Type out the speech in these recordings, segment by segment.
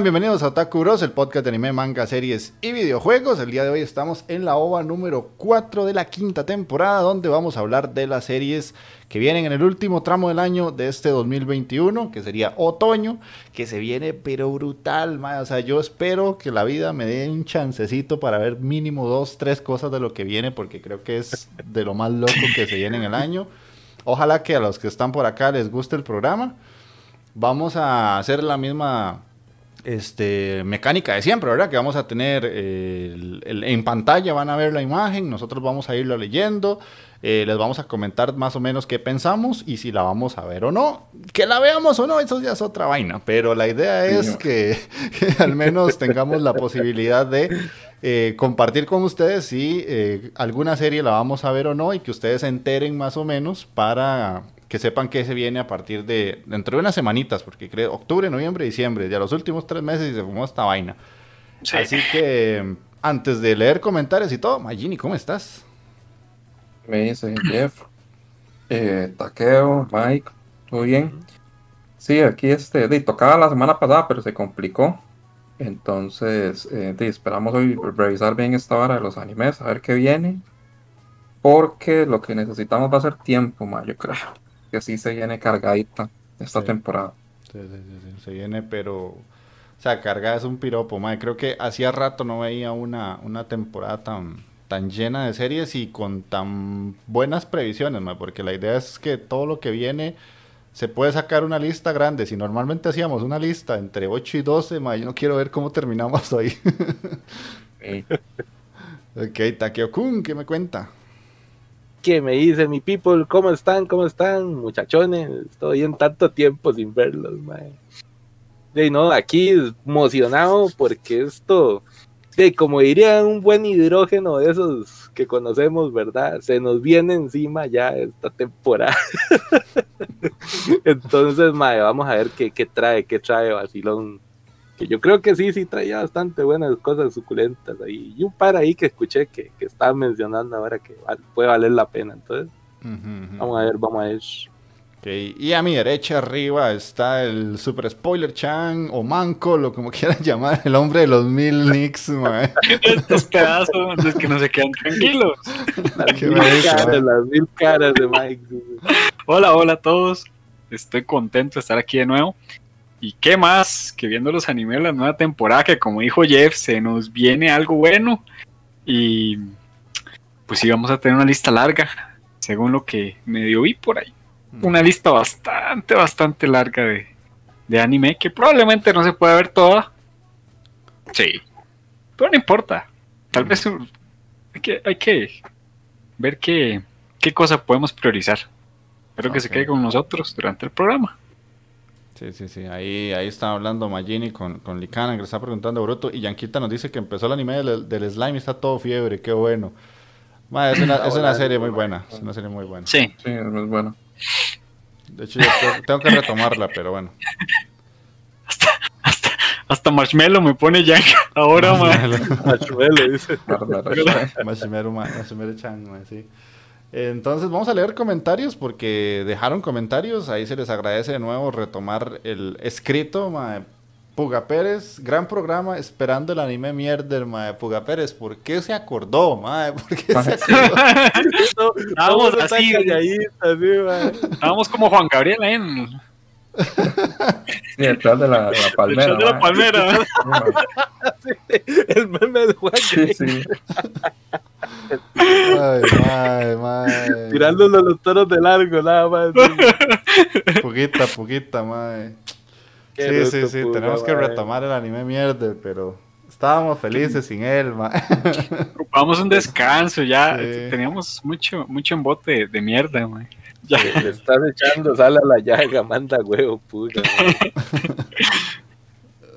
Bienvenidos a Otaku Bros, el podcast de anime, manga, series y videojuegos. El día de hoy estamos en la OVA número 4 de la quinta temporada, donde vamos a hablar de las series que vienen en el último tramo del año de este 2021, que sería otoño, que se viene pero brutal, o sea, yo espero que la vida me dé un chancecito para ver mínimo dos, tres cosas de lo que viene, porque creo que es de lo más loco que se viene en el año. Ojalá que a los que están por acá les guste el programa. Vamos a hacer la misma este, mecánica de siempre, ¿verdad? Que vamos a tener en pantalla, van a ver la imagen, nosotros vamos a irlo leyendo, eh, les vamos a comentar más o menos qué pensamos y si la vamos a ver o no. Que la veamos o no, eso ya es otra vaina, pero la idea es que, al menos tengamos la posibilidad de eh, compartir con ustedes si eh, alguna serie la vamos a ver o no y que ustedes se enteren más o menos para que sepan que se viene a partir de dentro de unas semanitas, porque creo octubre, noviembre, diciembre, ya los últimos tres meses y se fumó esta vaina. Así que antes de leer comentarios y todo, Magini, ¿cómo estás? Me dice Jeff, eh, Taqueo, Mike, ¿todo bien? Sí, aquí este, de, tocaba la semana pasada, pero se complicó. Entonces, eh, esperamos hoy revisar bien esta hora de los animes, a ver qué viene. Porque lo que necesitamos va a ser tiempo, ma, yo creo que sí se viene cargadita esta temporada. Sí, sí, sí, se viene, pero... O sea, cargada es un piropo, madre. Creo que hacía rato no veía una, una temporada tan, tan llena de series y con tan buenas previsiones, madre, porque la idea es que todo lo que viene se puede sacar una lista grande. Si normalmente hacíamos una lista entre 8 y 12, madre, yo no quiero ver cómo terminamos hoy. ok, Takeo-kun, ¿qué me cuenta? ¿Qué me dice mi people? ¿Cómo están? ¿Cómo están, muchachones? Estoy en tanto tiempo sin verlos, mae. De no, aquí emocionado porque esto, de como diría un buen hidrógeno de esos que conocemos, ¿verdad? Se nos viene encima ya esta temporada. Entonces, mae, vamos a ver qué, qué trae, qué trae Basilón yo creo que sí, sí traía bastante buenas cosas suculentas ahí. Y un par ahí que escuché que, que estaban mencionando ahora que puede valer la pena. Entonces, vamos a ver, vamos a ver. Okay. Y a mi derecha arriba está el Super Spoiler Chan o Manco, lo como quieran llamar, el hombre de los mil nicks, Estos pedazos de que no se quedan tranquilos. Las, mil caras, las mil caras de Mike. Hola, hola a todos. Estoy contento de estar aquí de nuevo. Y qué más que viendo los animes de la nueva temporada, que como dijo Jeff, se nos viene algo bueno. Y pues sí, vamos a tener una lista larga, según lo que medio vi por ahí. Una lista bastante, bastante larga de, de anime, que probablemente no se pueda ver toda. Sí, pero no importa. Tal vez hay que, hay que ver qué, qué cosa podemos priorizar. Espero que se quede con nosotros durante el programa. Sí, sí, sí. Ahí, ahí está hablando Magini con, con Licana, que le está preguntando a Bruto. Y Yanquita nos dice que empezó el anime del, del slime y está todo fiebre. Qué bueno. Ma, es, una, es una serie muy buena. Es una serie muy buena. Sí. Sí, es muy bueno. De hecho, yo tengo, tengo que retomarla, pero bueno. Hasta Marshmallow me pone ya ahora, man. Marshmallow, dice. Mashimeru, ma- Mashimeru-chan, ma, sí. Entonces vamos a leer comentarios porque dejaron comentarios. Ahí se les agradece de nuevo retomar el escrito. ma. Puga Pérez, gran programa esperando el anime mierder, ma. Puga Pérez, ¿por qué se acordó? ma? ¿Por qué se sí. acordó? Están así. así, man. Estábamos como Juan Gabriel en Sí, detrás de la, de la palmera. de la palmera. El meme del Juan Sí, sí. Ay, mae, mae. tirándonos los toros de largo, nada más. Puguita, puguita, mae. Qué Sí, sí, bruto, sí, tenemos que retomar el anime mierder, pero estábamos felices sin él, mae. Ocupamos un descanso, ya Sí. teníamos mucho, mucho embote de, de mierda, man. Ya. Le estás echando sal a la llaga, manda huevo, puta.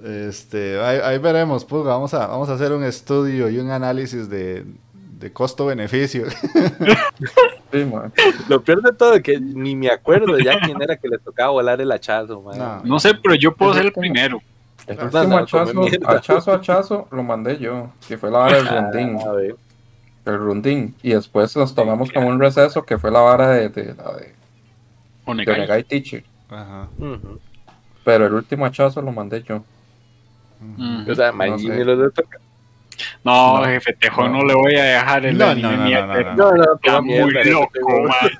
Este, ahí, ahí veremos, Puga. Vamos a, vamos a hacer un estudio y un análisis de, de costo-beneficio. Sí. Lo peor de todo es que ni me acuerdo ya quién era que le tocaba volar el hachazo, man. No. No sé, pero yo puedo ser el primero. El último hachazo, hachazo, hachazo, lo mandé yo. Que fue la vara del rundín. a ver. El rundín. Y después nos tomamos como un receso que fue la vara de, de, la de, de Onegai. Onegai Teacher. Ajá. Ujú. Pero el último hachazo lo mandé yo. Mm. O sea, No sé. lo de tocar. No, No. jefe Tejón, no. No. le voy a dejar el No, anime no, no, mierda. no, no, No, no, Está muy loco, man.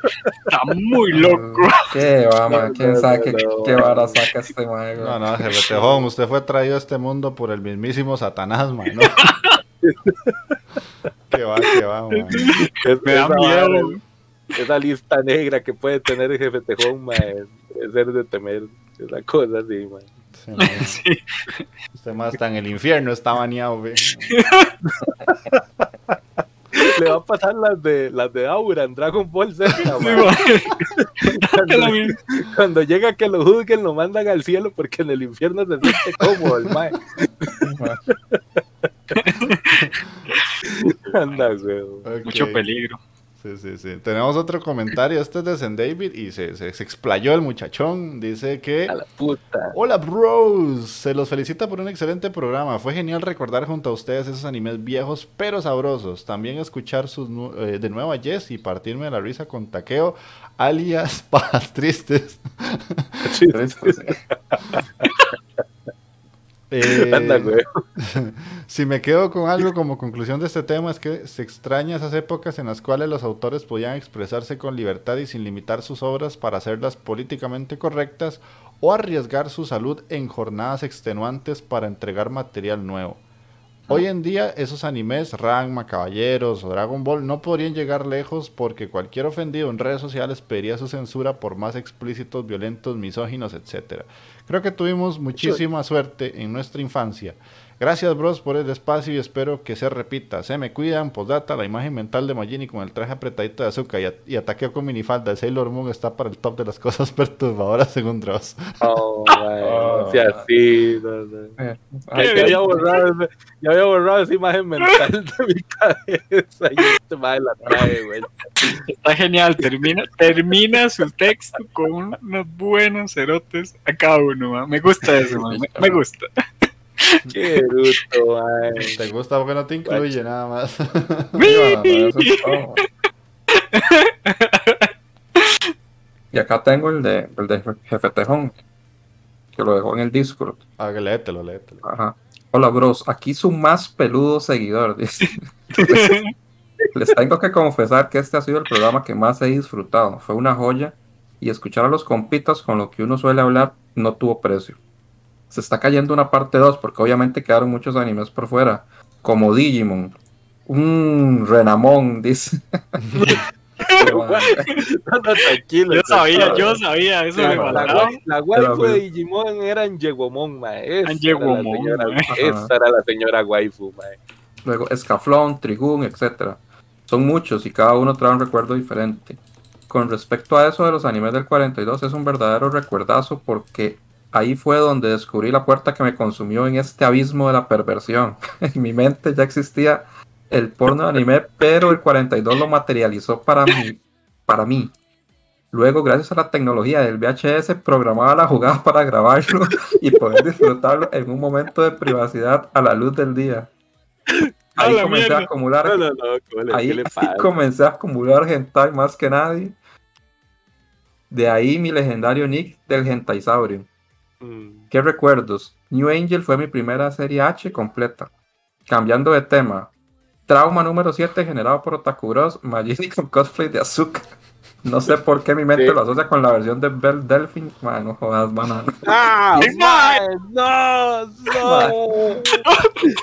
Está muy loco. ¿Qué va, man? ¿Quién no, sabe no, qué, no. qué vara saca este man? No, no, jefe Tejón, usted fue traído a este mundo por el mismísimo Satanás, man, ¿no? que va, que va, man. Es- Me da esa miedo. Esa lista negra que puede tener el jefe Tejón, man, es ser de temer. Esa cosa así, man. Sí, man. Sí. Usted más está en el infierno, está baneado. Le va a pasar las de las de Aura en Dragon Ball Z. Cuando, llega que lo juzguen, lo mandan al cielo porque en el infierno se siente cómodo el mae. Anda, güey. Ok. Mucho peligro. Sí, sí, sí. Tenemos otro comentario. Este es de Zen David y se, se, se explayó el muchachón. Dice que. A la puta. Hola, bros. Se los felicita por un excelente programa. Fue genial recordar junto a ustedes esos animes viejos pero sabrosos. También escuchar sus nu- eh, de nuevo a Jess y partirme de la risa con Taqueo, alias Pajas Tristes. Eh, Anda, güey. Si me quedo con algo como conclusión de este tema es que se extraña esas épocas en las cuales los autores podían expresarse con libertad y sin limitar sus obras para hacerlas políticamente correctas o arriesgar su salud en jornadas extenuantes para entregar material nuevo. Hoy en día esos animes, Ranma, Caballeros o Dragon Ball no podrían llegar lejos porque cualquier ofendido en redes sociales pediría su censura por más explícitos, violentos, misóginos, etc. Creo que tuvimos muchísima suerte en nuestra infancia. Gracias, bros, por el espacio y espero que se repita. Se me cuidan, postdata, la imagen mental de Magini con el traje apretadito de azúcar y, a- y ataqueo con minifalda de Sailor Moon está para el top de las cosas perturbadoras según Dross. Oh, no sea así. no, no. Eh, Ay, ya, había borrado, ya había borrado esa imagen mental de mi cabeza y este mae la trae, güey. Está genial. Termina, termina su texto con unos buenos cerotes a cada uno. man. Me gusta eso, man. Me, me gusta. Qué bruto. ¿Te gusta porque no te incluye nada más? Y acá tengo el de, el de Jefe Tejón, que lo dejó en el Discord. ah, que léetelo, léetelo. Ajá. Hola, bros. Aquí su más peludo seguidor. Dice. Les tengo que confesar que este ha sido el programa que más he disfrutado. Fue una joya y escuchar a los compitas con lo que uno suele hablar no tuvo precio. Se está cayendo una parte 2 porque obviamente quedaron muchos animes por fuera, como Digimon, un Renamón, dice. No, no, tranquilo. Yo sabía, yo sabía. Eso La, me la, faltaba. guay- la waifu de Digimon era Angewomon, mae. Esa Angewomon, era la señora-. Esa era la señora waifu, mae. Luego Escaflón, Trigun, etc. Son muchos y cada uno trae un recuerdo diferente. Con respecto a eso de los animes del 42, es un verdadero recuerdazo porque ahí fue donde descubrí la puerta que me consumió en este abismo de la perversión. en mi mente ya existía el porno de anime, pero el 42 lo materializó para mí. Para mí. Luego, gracias a la tecnología del VHS, programaba la jugada para grabarlo y poder disfrutarlo en un momento de privacidad a la luz del día. Ahí comencé a acumular, No, no, no, ¿cómo le- ahí comencé a acumular hentai más que nadie. De ahí mi legendario nick del hentaisaurio. Mm. ¿Qué recuerdos? New Angel fue mi primera serie H completa. Cambiando de tema. Trauma número 7 generado por Otaku Bros. Majini con cosplay de Azuka. No sé por qué mi mente Sí. lo asocia con la versión de Belle Delphine. Man, no jodas, banana. ¡Ah! ¡Qué mae! ¡No! ¡No!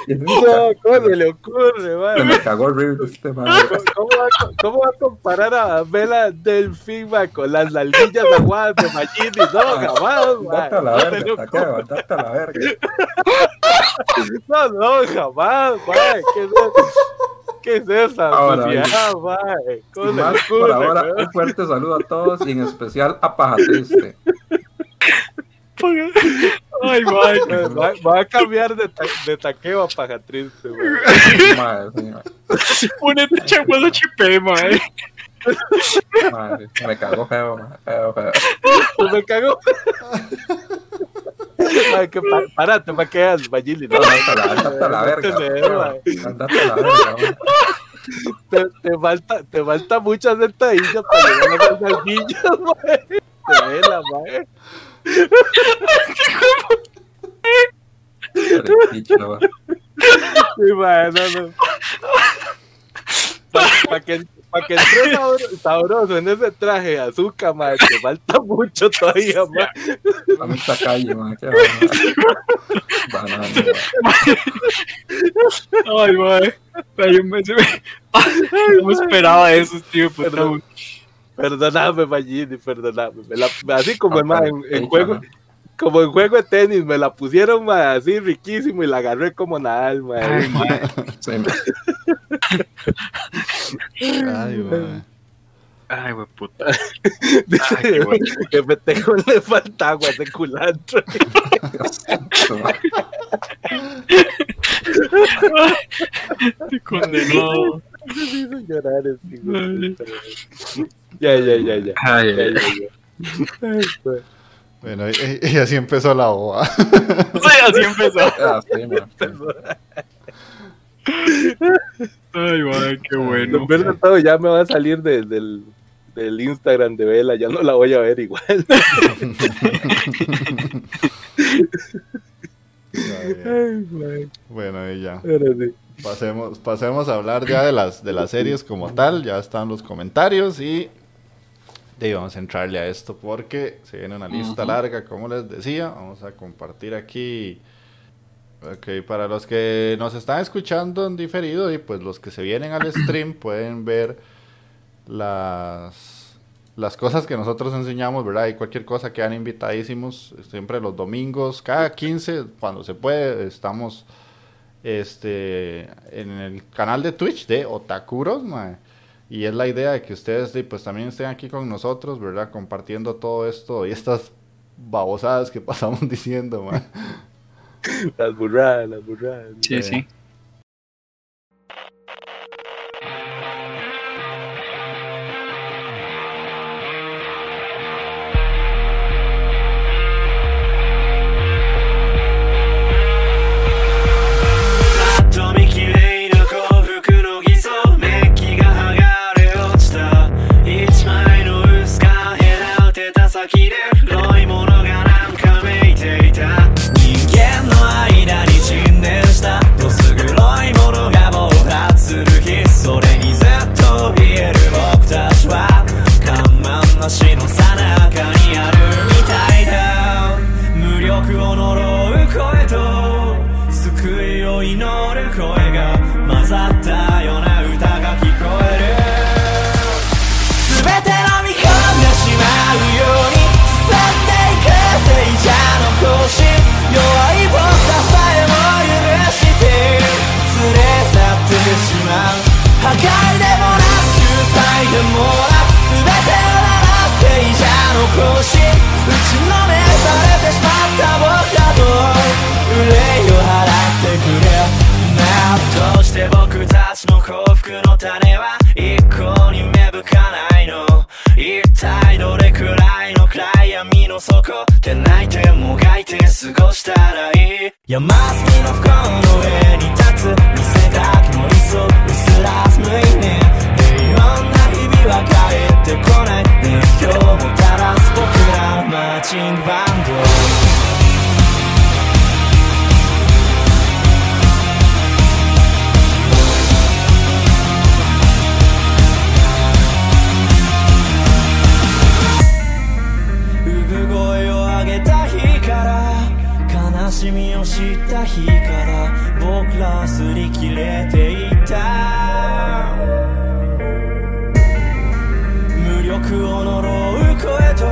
No, ¿Cómo se le ocurre, Se mae? me cagó horrible este man. ¿Cómo va, a- ¿Cómo va a comparar a Vela Delfín mae, con las nalguillas aguadas de Magini? No, jamás. Date a la No se verga, ocurre. date a la verga. No, no, jamás, mae. ¿Qué es, qué es esa Ahora, sociedad, mae? ¿Cómo Sin se le más por ahora, un fuerte saludo a todos y en especial a Paja Triste. Ay, mae. Va, va a cambiar de, ta- de taqueo a paja triste. Madre, sí, madre. Ponete chaguado chipé, mae. Madre, me cagó feo, madre, feo, feo. Me cagó. Ay, que pa párate, pa' que hagas, Magini, no. A la, verga. A la verga, te, te falta, te falta muchas sentadillas para llegar a mae. Te vela, mae. Para que, pa que sabro- sabroso en ese traje de azúcar, mae, te falta mucho todavía, mae. Dame esta calle, man. Qué banana. Ay, me- No me esperaba eso, tío. puta, Perdón. Perdóname, Magini, perdóname. Me la- así como Ah, mae, en, en juego, como en juego de tenis, me la pusieron así riquísimo y la agarré como nada, mae. Ay. Sí, man. Ay, mae. Ay, güey, puta. Dice Ay, qué bueno. que me tengo le falta agua de culantro. Te condenó. Me hizo llorar este mae. Ya, ya, ya, ya. Ay, ya, ya, ya. Ay. Bueno, y, y así empezó la boda. Sí, así empezó. Ah, sí, man. Ay, mae, qué Lo bueno. peor de todo, ya me va a salir de- del, del Instagram de Vela, ya no la voy a ver igual. Ay. Bueno, y ya. Sí. Pasemos, pasemos a hablar ya de las, de las series como tal. Ya están los comentarios y ahí vamos a entrarle a esto porque se viene una lista larga, como les decía. Vamos a compartir aquí. Ok, para los que nos están escuchando en diferido y pues los que se vienen al stream pueden ver las, las cosas que nosotros enseñamos, ¿verdad? Y cualquier cosa que han invitadísimos, siempre los domingos, cada 15, cuando se puede, estamos este en el canal de Twitch de Otakuros, mae. Y es la idea de que ustedes pues también estén aquí con nosotros, ¿verdad? Compartiendo todo esto y estas babosadas que pasamos diciendo, mae. Las burradas, las burradas. Sí, sí. 話のさなかにある僕たちの幸福の種は一向に芽吹かないの。一体どれくらいの暗闇の底で泣いてもがいて過ごしたらいい？山積みの不幸の上に立つ見せかけの理想うすら無意味でいろんな日々は帰ってこない。熱狂をもたらす僕らマーチングバンド知った日から僕ら擦り切れていた。無力を呪う声と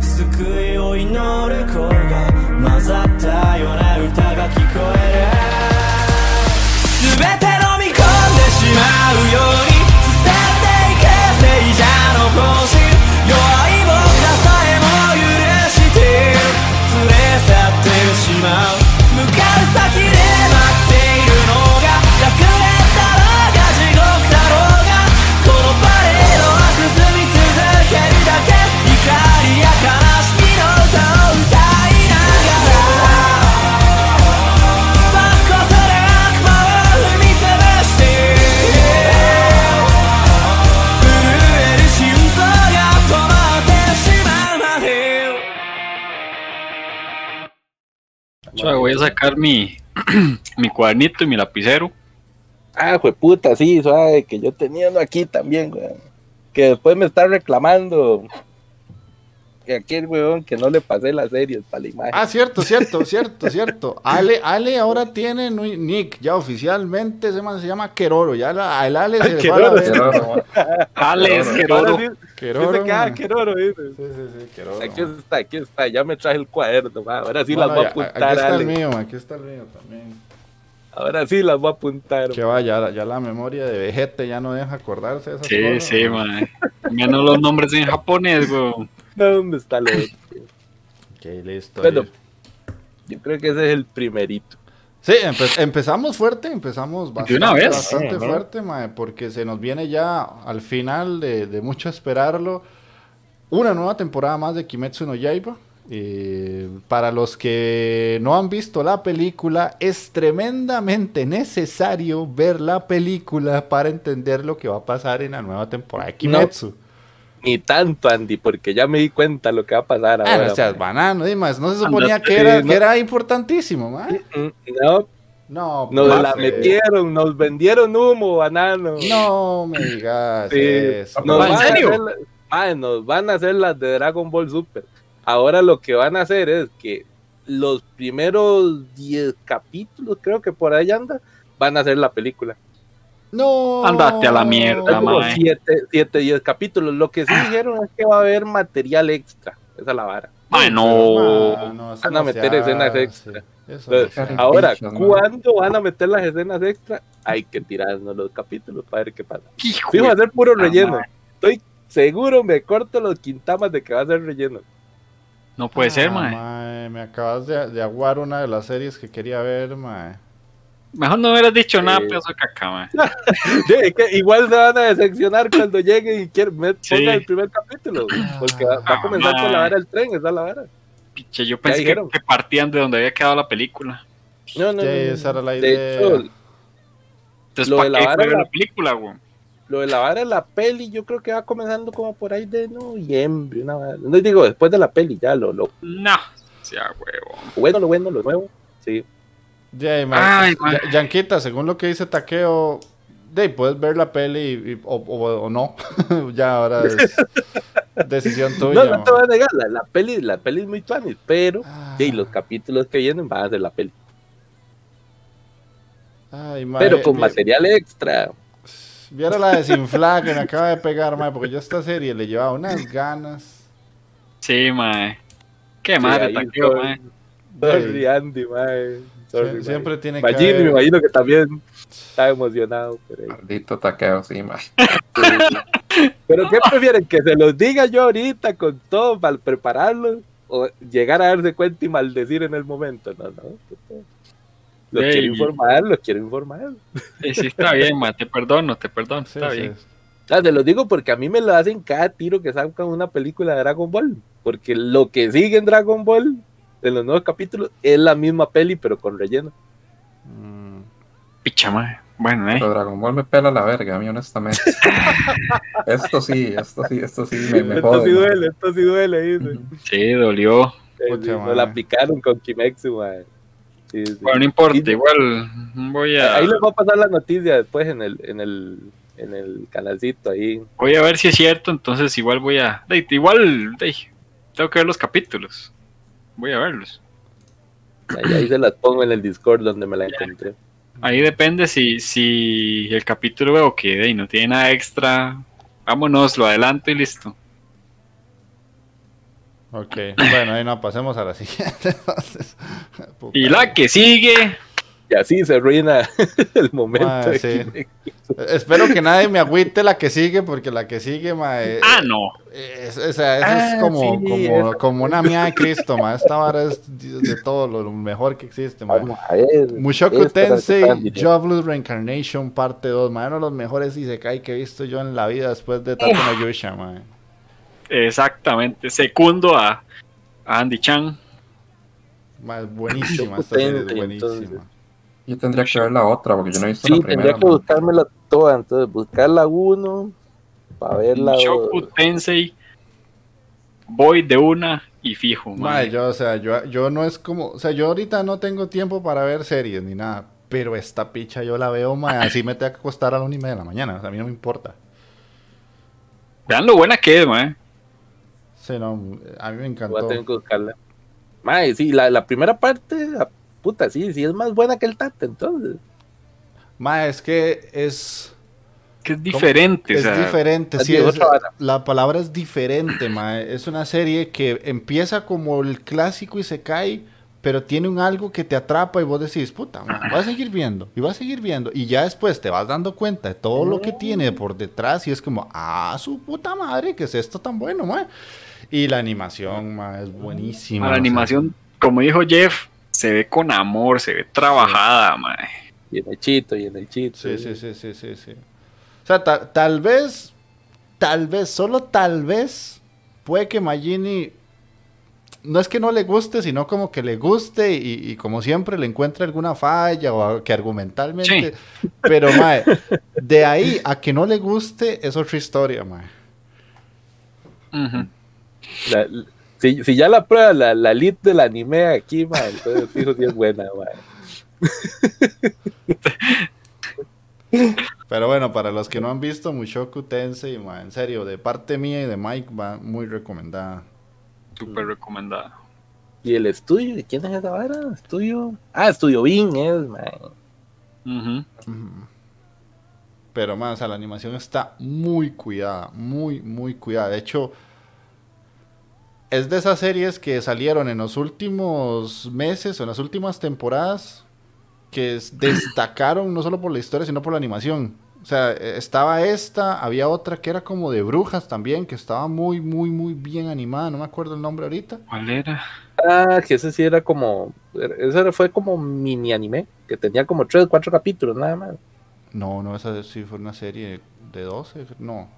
救いを祈る声が混ざったような歌が聞こえる。全て飲み込んでしまうように voy a sacar mi, mi cuadernito y mi lapicero. Ah, fue puta, sí, suave, que yo tenía uno aquí también, weón. Que después me está reclamando que aquel weón que no le pasé las series para la imagen. Ah, cierto, cierto, cierto, cierto. Ale, Ale ahora tiene nick, ya oficialmente ese man se llama Keroro. Ya la, al Ale se le fue a. Pero, Alex Ahora Queroro. sí, Keroro, dice que, ah, man. Keroro, dice. Sí, sí, sí, Keroro. Aquí está, aquí está, ya me traje el cuaderno, ahora sí Bueno, las voy a apuntar, Aquí está el Ale. mío, aquí está el mío también. Ahora sí las voy a apuntar. Que vaya, ya la memoria de Vegete ya no deja acordarse de esas Sí, cosas. sí, man. Menos los nombres en japonés, weón. ¿Dónde está lo otro? Ok, listo. Bueno. Yo creo que ese es el primerito. Sí, empe- empezamos fuerte, empezamos bastante, una vez. bastante Ajá. fuerte, mae, porque se nos viene ya al final de, de mucho esperarlo una nueva temporada más de Kimetsu no Yaiba. Eh, para los que no han visto la película, es tremendamente necesario ver la película para entender lo que va a pasar en la nueva temporada de Kimetsu. Ni tanto, Andy, porque ya me di cuenta lo que va a pasar Ah, ahora. no seas banano, Dimas, no se suponía que era, no. que era importantísimo, mae. Mm, No, No, nos pues, la eh, metieron, nos vendieron humo, banano. No me digas Sí, eso. nos, ¿En van a serio? hacer nos van a hacer las de Dragon Ball Super. Ahora lo que van a hacer es que los primeros 10 capítulos, creo que por ahí anda, van a hacer la película. No. Andate a la mierda, mae. 7, 10 capítulos. Lo que sí dijeron es que va a haber material extra. Esa es la vara. Ay, no. Van a meter escenas extra. Entonces, ahora. ¿cuándo van a meter las escenas extra? Hay que tirarnos los capítulos para ver qué pasa. Fijo, va a ser puro relleno. Estoy seguro, me corto los quintamas de que va a ser relleno. No puede ser, Ah, mae. mae, Me acabas de, de aguar una de las series que quería ver, mae. Mejor no hubieras dicho nada, Sí. pedazo de caca. Sí, es que igual se van a decepcionar cuando lleguen y quieren met- Sí. el primer capítulo. Porque va, va a comenzar con la vara del tren, esa es la vara. Piche, yo pensé que, que partían de donde había quedado la película. No, no, Sí, no, no, esa era la De idea. hecho, Entonces, Lo ¿para de la qué vara la- la película, weón? lo de la vara de la peli, yo creo que va comenzando como por ahí de noviembre. Una vara. No digo después de la peli, ya lo, lo No, sea huevo. bueno, lo bueno, lo nuevo. Sí. Ya, y, mae, Ay, mae. Ya- Yanquita, según lo que dice de ahí puedes ver la peli y- y- o, o- o no. ya ahora es decisión tuya. No, no te voy a negar, la, la peli, la peli es muy tuanis, pero Ah. sí, los capítulos que vienen van a ser la peli. Ay, mae, Pero con vi- material extra. Viera la desinflada que me acaba de pegar, mae, porque yo a esta serie le llevaba unas ganas. Sí, mae. Qué Sí, madre, ahí taqueo, mae. Andy, mae. Sorry, siempre tiene que Magini, me haber- imagino que también está emocionado. Pero, Maldito taqueo, sí, mae. pero ¿qué prefieren? ¿Que se los diga yo ahorita con todo para prepararlos? ¿O llegar a darse cuenta y maldecir en el momento? No, no. Lo Ey. quiero informar, lo quiero informar. Sí, sí, está bien, ma, te perdono, te perdono, Sí, está sí. bien. Ah, te lo digo porque a mí me lo hacen cada tiro que sacan una película de Dragon Ball. Porque lo que sigue en Dragon Ball, en los nuevos capítulos, es la misma peli, pero con relleno. Mm, Picha. Bueno, eh. Pero Dragon Ball me pela la verga, a mí honestamente. esto sí, esto sí, esto sí me, me esto jode. sí man. duele, esto sí duele. dice. Sí, dolió. Pucha, la picaron con Kimetsu, madre. Sí, sí. Bueno, no importa, igual voy a, Ahí les voy a pasar la noticia después en el, en el, en el canalcito ahí. voy a ver si es cierto, entonces igual voy a... igual, tengo que ver los capítulos. Voy a verlos. Ahí, ahí se las pongo en el Discord donde me la encontré. Ahí depende si, si el capítulo veo que ahí no tiene nada extra. Vámonos, lo adelanto y listo. ok, bueno, ahí no, pasemos a la siguiente. entonces. Y la que sigue, Y así se arruina el momento. Ah, sí. Espero que nadie me agüite la que sigue, porque la que sigue, ma, eh, ah, no. es, o sea, eso Ah, es como, sí, como, como una mía de Cristo, ma. Esta vara es de todo lo, mejor que existe, ma. Vamos a ver. Mushoku Tensei. Jobless Reincarnation parte 2, ma. Uno de los mejores Isekai que he visto yo en la vida después de Tato no Yusha, ma. Exactamente. Segundo a, a Andy Chan. Ma, es buenísima, esta serie es buenísima. entonces. Yo tendría que ver la otra porque yo no he visto Sí, la primera. tendría que man. buscármela toda. Entonces, buscar la 1 para ver la Shoku 2. Tensei. Voy de una y fijo. Ma, mae. yo, o sea, yo, yo no es como, o sea, yo ahorita no tengo tiempo para ver series ni nada, pero esta picha yo la veo, ma, así me tengo que acostar a la una y media de la mañana, o sea, a mí no me importa. Vean lo buena que es, mae. Sí, no, a mí me Voy a encantó. tener que buscarla. Mae, sí, la, la primera parte, puta, sí, sí es más buena que el Tate, entonces. Ma, es que es... Que es diferente. Es o sea, diferente, sí, es- la palabra es diferente, ma. Es una serie que empieza como el clásico y se cae, pero tiene un algo que te atrapa y vos decís, puta, ma, vas a seguir viendo y vas a seguir viendo. Y ya después te vas dando cuenta de todo lo que tiene por detrás y es como, ah, su puta madre, ¿qué es esto tan bueno, ma? Y la animación, ma, es buenísima. la o sea, animación, como dijo Jeff, se ve con amor, se ve trabajada, mae. Y en el chito, y en el chito. Sí, sí, sí, sí, sí, sí. O sea, ta- tal vez, tal vez, solo tal vez, puede que Magini no es que no le guste, sino como que le guste y, y como siempre le encuentre alguna falla o que argumentalmente. Pero, mae, de ahí a que no le guste es otra historia, mae. La- si, si ya la prueba la, la lead del anime aquí, mae, entonces fijo si es buena, mae. Pero bueno, para los que no han visto Mushoku Tensei, mae, en serio, de parte mía y de Mike va muy recomendada. Súper recomendada. ¿Y el estudio? ¿De quién es esa vara? ¿Estudio? Ah, Estudio Bing es. Ujú. Pero más, o sea, la animación está muy cuidada, muy, muy cuidada. De hecho, es de esas series que salieron en los últimos meses o en las últimas temporadas que es- destacaron no solo por la historia, sino por la animación. O sea, eh, estaba esta, había otra que era como de brujas también, que estaba muy, muy, muy bien animada. No me acuerdo el nombre ahorita. ¿Cuál era? Ah, que ese sí era como. Ese fue como mini anime, que tenía como 3 4 capítulos nada más. No, no, esa sí fue una serie de 12, no.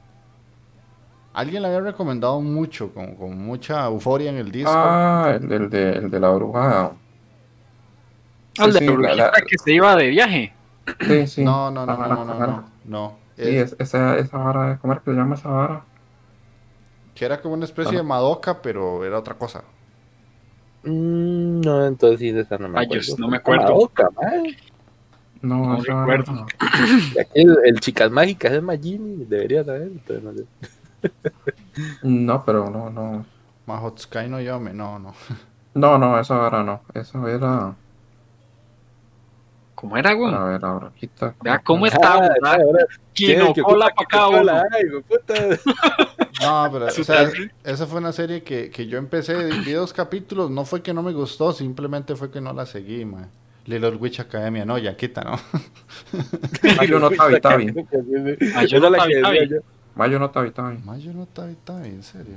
Alguien la había recomendado mucho, con, con mucha euforia en el disco. Ah, el, el de, el de la bruja. Ah, el de sí, la la- brujita la- que se iba de viaje. Sí, sí. no, no, no, Ajá, no, no, no, ajá. no, no. Sí, Es- es- esa, esa vara, ¿cómo es que se llama esa vara? Que era como una especie de Madoka, pero era otra cosa. Mm, no, entonces sí, de esa no me acuerdo. no me acuerdo. Madoka, mae. No, recuerdo. no. El, el Chicas Mágicas es Magini, debería saber. Entonces no sé. No, pero no, no. Mahotsukai no Yome, no, no. No, no, esa vara no. Eso era. ¿Cómo era, güey? A ver, la brujita. Vea cómo Ah, está, ¿verdad? ahora Kino que cola ocupa para ay, güey, puta. No, pero, o sea, esa fue una serie que, que yo empecé, vi dos capítulos, no fue que no me gustó, simplemente fue que no la seguí, man. Little Witch Academia, no, Yanquita, ¿no? Mayo no tabi tabi. Ah, yo no la que yo. Mayo no tabi tabi. Mayo no tabi tabi, en serio.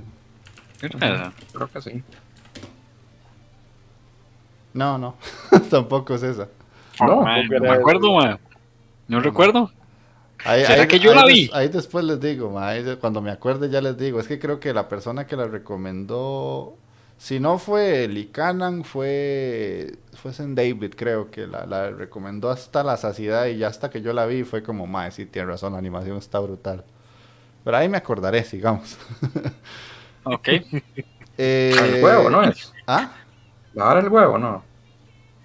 Creo que sí. No, no, tampoco es esa. No, no era me acuerdo, mae. No recuerdo. Ahí, ¿Será ahí- que yo ahí la des- vi? Ahí después les digo, ma, ahí de- cuando me acuerde ya les digo. Es que creo que la persona que la recomendó, si no fue Lee Cannon, fue, fue Zen David, creo que la, la recomendó hasta la saciedad y ya hasta que yo la vi fue como, ma, sí, tiene razón, la animación está brutal. Pero ahí me acordaré, sigamos. Ok. Eh, El huevo, ¿no es? ¿Ah? Dar el huevo, ¿no.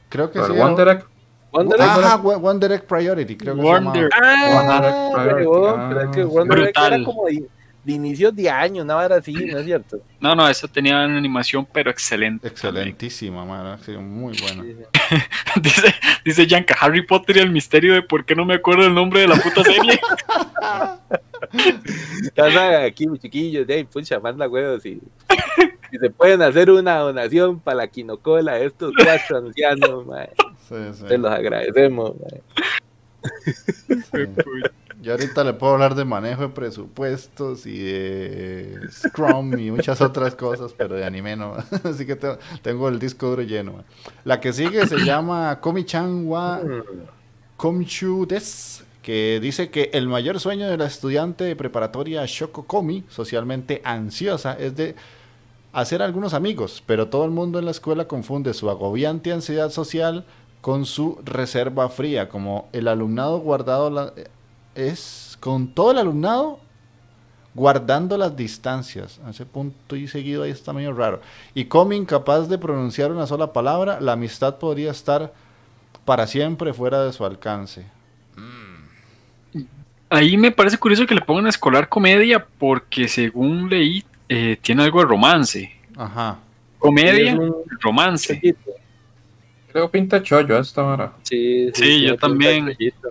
Creo que Pero sí. Direct. Wonder Ajá, One One Direct Priority, creo que se Wonder. llamaba. Ah, Wonder- pero es que Ah, Wonder Egg brutal. era como de, inicios de año, una hora así, ¿no es cierto? No, no, esa tenía una animación, pero excelente. Excelentísima, man, sí, muy buena. Sí, sí. dice, dice Yanka, Harry Potter y el misterio de por qué no me acuerdo el nombre de la puta serie. Ya saben, aquí, chiquillos, de ahí, pucha, manda huevos y, y se pueden hacer una donación para la quinocola de estos cuatro ancianos, mae. Sí, sí. Se los agradecemos, mae. Yo ahorita le puedo hablar de manejo de presupuestos y de Scrum y muchas otras cosas, pero de anime no. Así que tengo, el disco duro lleno. La que sigue se llama Komi-chan wa Komchu Des, que dice que el mayor sueño de la estudiante de preparatoria Shoko Komi, socialmente ansiosa, es de hacer algunos amigos, pero todo el mundo en la escuela confunde su agobiante ansiedad social con su reserva fría, como el alumnado guardado la- es con todo el alumnado guardando las distancias. A ese punto y seguido ahí está medio raro. Y Komi incapaz de pronunciar una sola palabra, la amistad podría estar para siempre fuera de su alcance. Ahí me parece curioso que le pongan escolar comedia porque según leí eh, tiene algo de romance. Ajá. Comedia, Sí, romance. Creo pinta chollo esta hora. Sí, Sí, tiene yo también. chollito.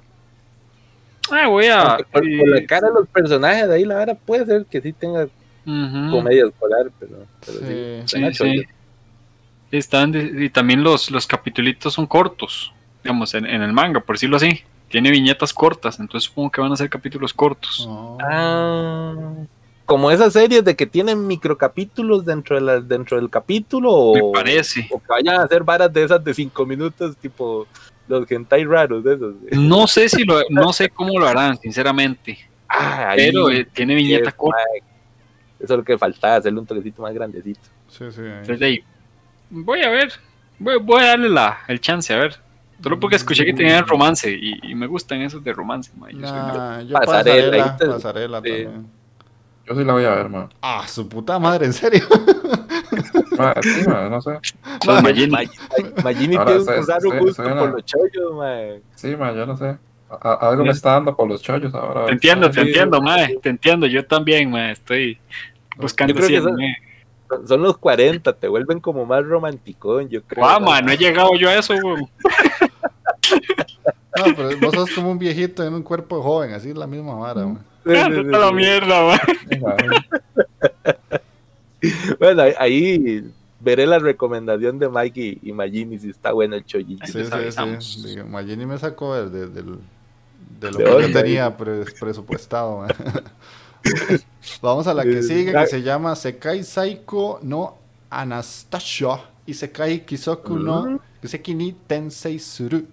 Ah, voy a... Por, por la cara de los personajes de ahí, la verdad puede ser que sí tenga Ujú. comedia escolar, pero, pero sí. Sí. suena Sí, chollo. sí. Están de- y también los, los capitulitos son cortos, digamos, en, en el manga, por decirlo así. Tiene viñetas cortas, entonces supongo que van a ser capítulos cortos. Oh. Ah, como esas series de que tienen microcapítulos dentro, de la, dentro del capítulo o, parece. o que vayan a hacer varas de esas de cinco minutos, tipo los hentai raros de esos. No sé si lo, no sé cómo lo harán, sinceramente. Ah, ahí, Pero eh, tiene viñeta corta. Eso es lo que faltaba, hacerle un toquecito más grandecito. Sí, sí. ahí. Entonces, ahí, voy a ver. Voy, voy a darle la, el chance, a ver. Solo porque escuché que tenían romance y, y me gustan esos de romance. ma, yo soy una- Nah, yo Pasarela, pasarela, pasarela sí. también. Yo sí la voy a ver, man. Ah, su puta madre, en serio. Ma, sí, ma, no sé. Los Magini. Magini Ahora tiene un raro gusto por los chollos, mae. Sí, ma, yo no sé. A- algo me está dando por los chollos ahora. Te entiendo, te sí, entiendo, mae, te entiendo. Yo también, mae, estoy buscando Yo creo que. Son- Son los 40, te vuelven como más romanticón, yo creo. Guau, mae. mae, no he llegado yo a eso, weón. No, pero vos sos como un viejito en un cuerpo joven, así es la misma vara. man. Sí, sí, sí, Ándate a la mierda, mae. Bueno, ahí, veré la recomendación de Mike y, y Magini si está bueno el chollito. Sí, sí, avisamos. sí. Digo, Magini me sacó de, de- del- de lo ¿De que yo dónde? tenía pre- presupuestado. man. Vamos a la que Eh, sigue, que se llama Sekai Saiko no Anastasia y Sekai Kisoku no Mm. Kiseki ni Tensei Suru,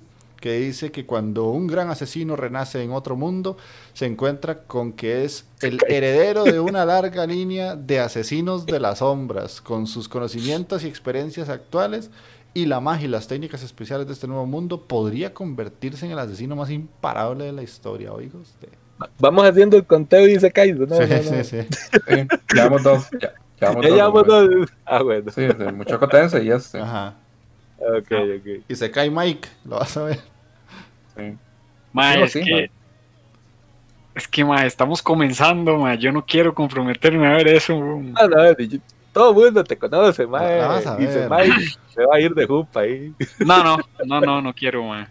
que dice que cuando un gran asesino renace en otro mundo, se encuentra con que es el heredero de una larga línea de asesinos de las sombras, con sus conocimientos y experiencias actuales y la magia y las técnicas especiales de este nuevo mundo, podría convertirse en el asesino más imparable de la historia, oiga usted. Vamos haciendo el conteo y se cae. ¿no? sí, no, no. sí, sí. sí, llevamos dos. Ya, llevamos Ya dos, llevamos ma. dos. Ah, bueno. Sí, el Muchoco Tense y este. Ajá. Ok, ok. Y se cae Mike, lo vas a ver. Sí. Mae, No, es sí, que. Es que, mae, estamos comenzando, mae. Yo no quiero comprometerme a ver eso, weón. Ah, no, y- todo el mundo te conoce, mae. La vas a Dice. Mike, se va a ir de jupa ahí. No, no, no, no, no quiero, mae.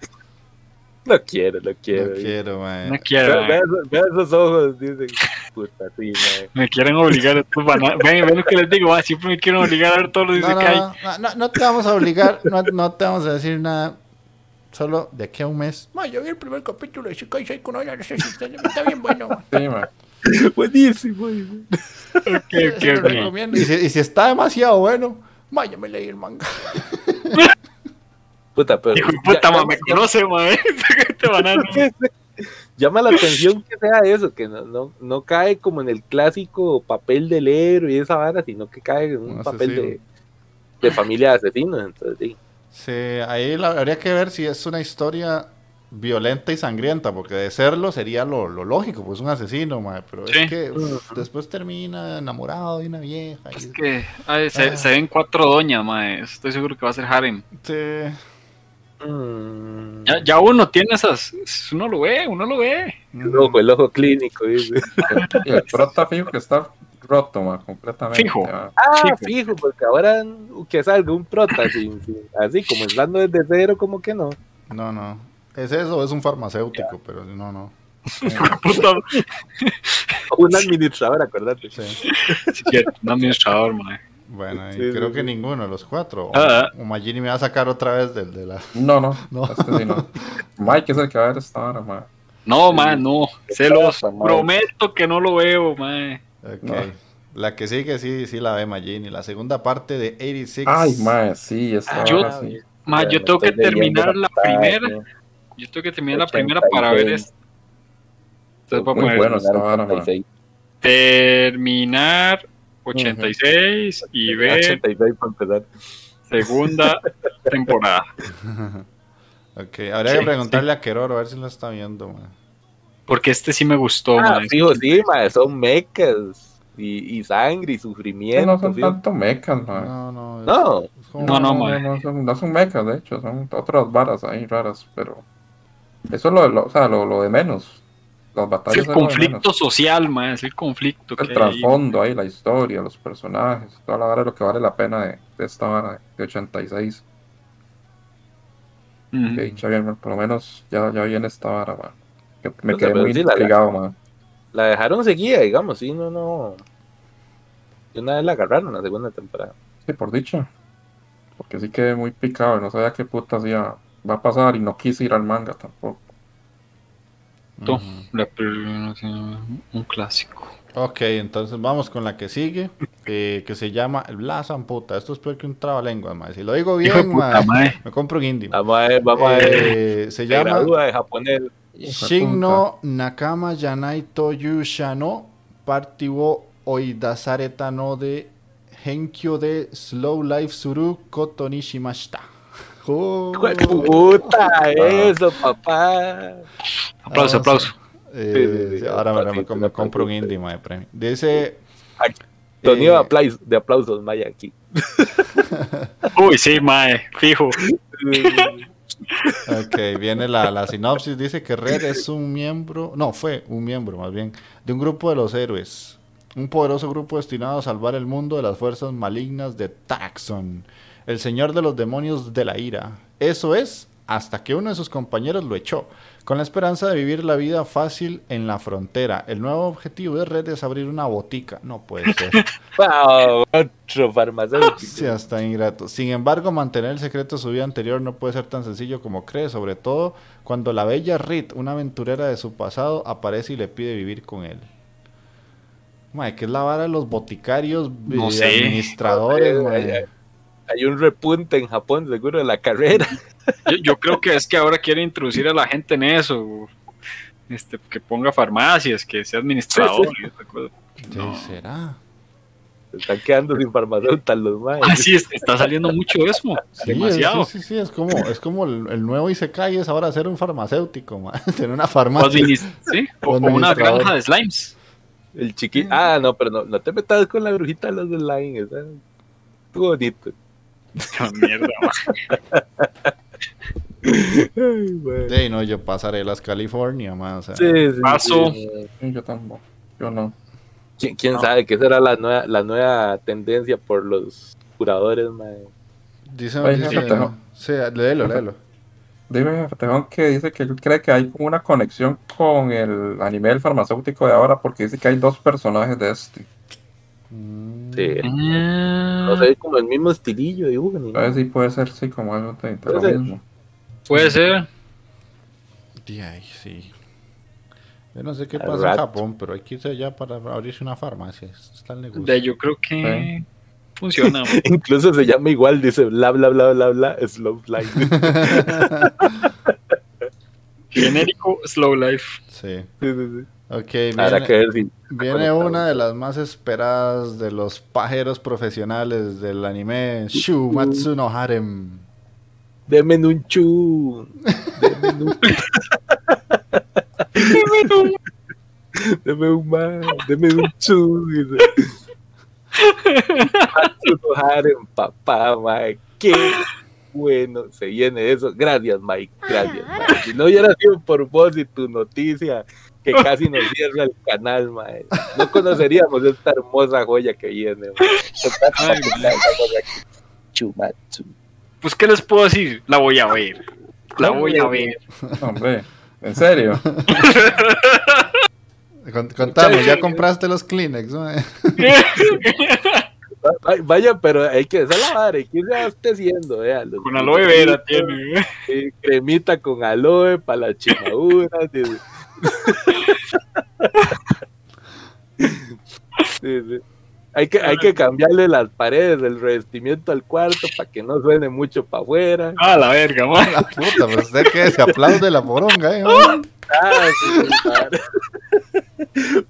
No quiero, no quiero. No quiero, man. No quiero, Ve, ve esos- ojos, dicen, puta, sí, mae. Me quieren obligar a estos bana- Ven, ven lo que les digo, mae. Siempre me quieren obligar a ver todos los No, no, Isekai. no, no, no te vamos a obligar, no, no te vamos a decir nada. Solo de aquí a un mes. Ma, yo vi el primer capítulo de Shikai no no sé si está, bien bueno. Sí, ma. Buenísimo. güey. Ok, Se ok, lo ok. recomiendo. Y si, y si está demasiado bueno, ma, yo me leí el manga. Puta, pero. Hijo puta, ya- ma, me conoce, ma. eh. Este banano. Llama la atención que sea eso, que no, no, no cae como en el clásico papel del héroe y esa vara, sino que cae en un Un papel de, de familia de asesinos. Entonces, sí. Sí, ahí la- habría que ver si es una historia violenta y sangrienta, porque de serlo sería lo, lo lógico, pues un asesino, mae, pero Sí. es que uf, después termina enamorado de una vieja. y- Es que ay, se, Ah. se ven cuatro doñas, ma. Estoy seguro que va a ser Harem. Sí. Mm, Ya, ya uno tiene esas. Uno lo ve, uno lo ve. el ojo, el ojo clínico. dice. El prota fijo que está roto, ma, completamente. Fijo. ma. Ah, Fijo. fijo, porque ahora que salga un prota sin- sin- así, comenzando desde cero, como que no. No, no. ¿Es eso es un farmacéutico? Pero no, no. Un administrador, acuérdate. Sí. sí, cierto, un administrador, ma. Bueno, y Sí, creo sí, que sí. ninguno de los cuatro. O, Ah. o Magini me va a sacar otra vez del de la. No, no, No. este sí no. Mike es el que va a ver esta hora, ma. No, ma, no. Se los pasa, prometo que no lo veo, ma. Ok. No. La que sigue, sí, sí la ve Magini. La segunda parte de 86. Ay, ma, sí, esta Yo- hora sí. Ma, yo tengo que terminar la primera. Yo tengo que terminar la primera para ver 86. esto. Entonces Muy bueno. esta ma. 86. terminar 86 y ver 86 para empezar. segunda temporada. Ok, habría Sí, que preguntarle a Keroro a ver si lo está viendo. man. Porque este sí me gustó, Ah, fijo, sí, ma, son mecas y, y sangre y Sí, sufrimiento. no son fijo. tanto mechas, ma. No, no. es- No. es como- No, no, no, no son, no son mechas, de hecho, son otras varas ahí raras, pero eso es lo, lo- o sea, lo, lo de menos. Las Es batallas el es de conflicto menos. social, ma. Es el conflicto El que hay. trasfondo ahí, la historia, los personajes, toda la vara es lo que vale la pena de, de esta vara de 86. Ujú. Que dicha bien, por lo menos ya, ya viene esta vara, ma. Que me quedé pero muy sí, la- intrigado, ma. La dejaron seguida, digamos, sí, no, no. Y una vez la agarraron la segunda temporada. Sí, por dicha. Porque sí quedé muy picado y no sabía qué putas iba, va a pasar y no quise ir al manga tampoco. Un clásico. Ok, entonces vamos con la que sigue, eh, que se llama La Zamputa. Esto es peor que un trabalenguas, ma. Si lo digo bien, puta, ma, mae. me compro un indie. Vamos a ver, vamos a ver. Eh, se llama de japonés. Shin no Nakama Yanai Toyu Shano Partiwo Oidasareta no de Henkyo de Slow Life Suru Koto ni shimashita. Oh. De puta, eso, papá. Aplauso, Ah, aplauso. Eh, Sí, sí, sí, ahora me, me- aplausito, me compro un indie, mae, premio. Dice. Sonido eh, de, aplausos, de aplausos, Maya, aquí. Uy, sí, mae, fijo. Ok, viene la, la sinopsis. Dice que Red es un miembro, no, fue un miembro más bien, de un grupo de los héroes. Un poderoso grupo destinado a salvar el mundo de las fuerzas malignas de Taxon, el señor de los demonios de la ira. Eso es, hasta que uno de sus compañeros lo echó, con la esperanza de vivir la vida fácil en la frontera. El nuevo objetivo de Red es abrir una botica. No puede ser. Wow, otro farmacéutico. Sí, hasta ingrato. Sin embargo, mantener el secreto de su vida anterior no puede ser tan sencillo como cree, sobre todo cuando la bella Rit, una aventurera de su pasado, aparece y le pide vivir con él. Mae, ¿qué es la vara de los boticarios, No eh, sé. administradores, ay. Hay un repunte en Japón, seguro, de la carrera. Yo, yo creo que es que ahora quiere introducir a la gente en eso. Este, que ponga farmacias, que sea administrador. y esa cosa. Sí, ¿Será? Se están quedando sin farmacéuticas los más. Ah, sí, es- está saliendo mucho eso. Sí, demasiado. sí, sí, sí, es como, es como el, el nuevo Isekai es ahora ser un farmacéutico, mae. tener una O, farmacia. adminis- sí, o- o una granja de slimes. El chiquito. Ah, no, pero no, no te metas con la brujita de los. Esa. Estuvo bonito. Ah, Mierda. Ay, güey. Sí, no, yo pasaré las California, mae, o sea, Sí, sí, Paso. sí. Yo tampoco. Yo no. ¿Quién, quién No. sabe que será la nueva, la nueva tendencia por los curadores, mae? Dice, Oye, dice- fíjate, ¿no? sí, léelo, léelo. Dime, Tejón, que dice que él cree que hay una conexión con el anime del farmacéutico de ahora, porque dice que hay dos personajes de este. Sí. Mm, No sé, como el mismo estilillo de dibujo. Ni A nada. ver si puede ser, sí, como algo de, de Puede lo ser. mismo. Puede ser. De ahí, sí. Yo no sé qué pasa en. Japón, pero hay que irse allá para abrirse una farmacia. Está el negocio. De, yo creo que. Funciona. Incluso se llama igual, dice bla bla bla bla bla, slow line. Genérico Slow Life. sí. Sí, sí, sí. Ok, viene, que ver si. viene una de las más esperadas de los pajeros profesionales del anime, Shumatsu no Harem. Deme un chu. Deme un Deme un más. Deme un chu. dice. Matsuno Harem, papá, Mike. Qué bueno se viene eso. Gracias, Mike. Gracias, Mike. Si no hubiera sido por vos y tu noticia, que casi nos cierra el canal, Mike. No conoceríamos esta hermosa joya que viene. Ay, Chumatsu. Pues, ¿qué les puedo decir? La voy a ver. La voy a ver. Hombre, ¿en serio? Con- Contanos, ¿ya compraste los Kleenex? mae? Va- Vaya, pero hay que, esa es la vara, hay que irse abasteciendo, vea, los Con aloe vera tiene. cremita con aloe para las chimaduras. Sí, sí. Hay que, hay que cambiarle las paredes del revestimiento al cuarto para que no suene mucho para afuera. Ah, la verga, man. La puta, pues usted que se aplaude la poronga, eh. Ah, sí,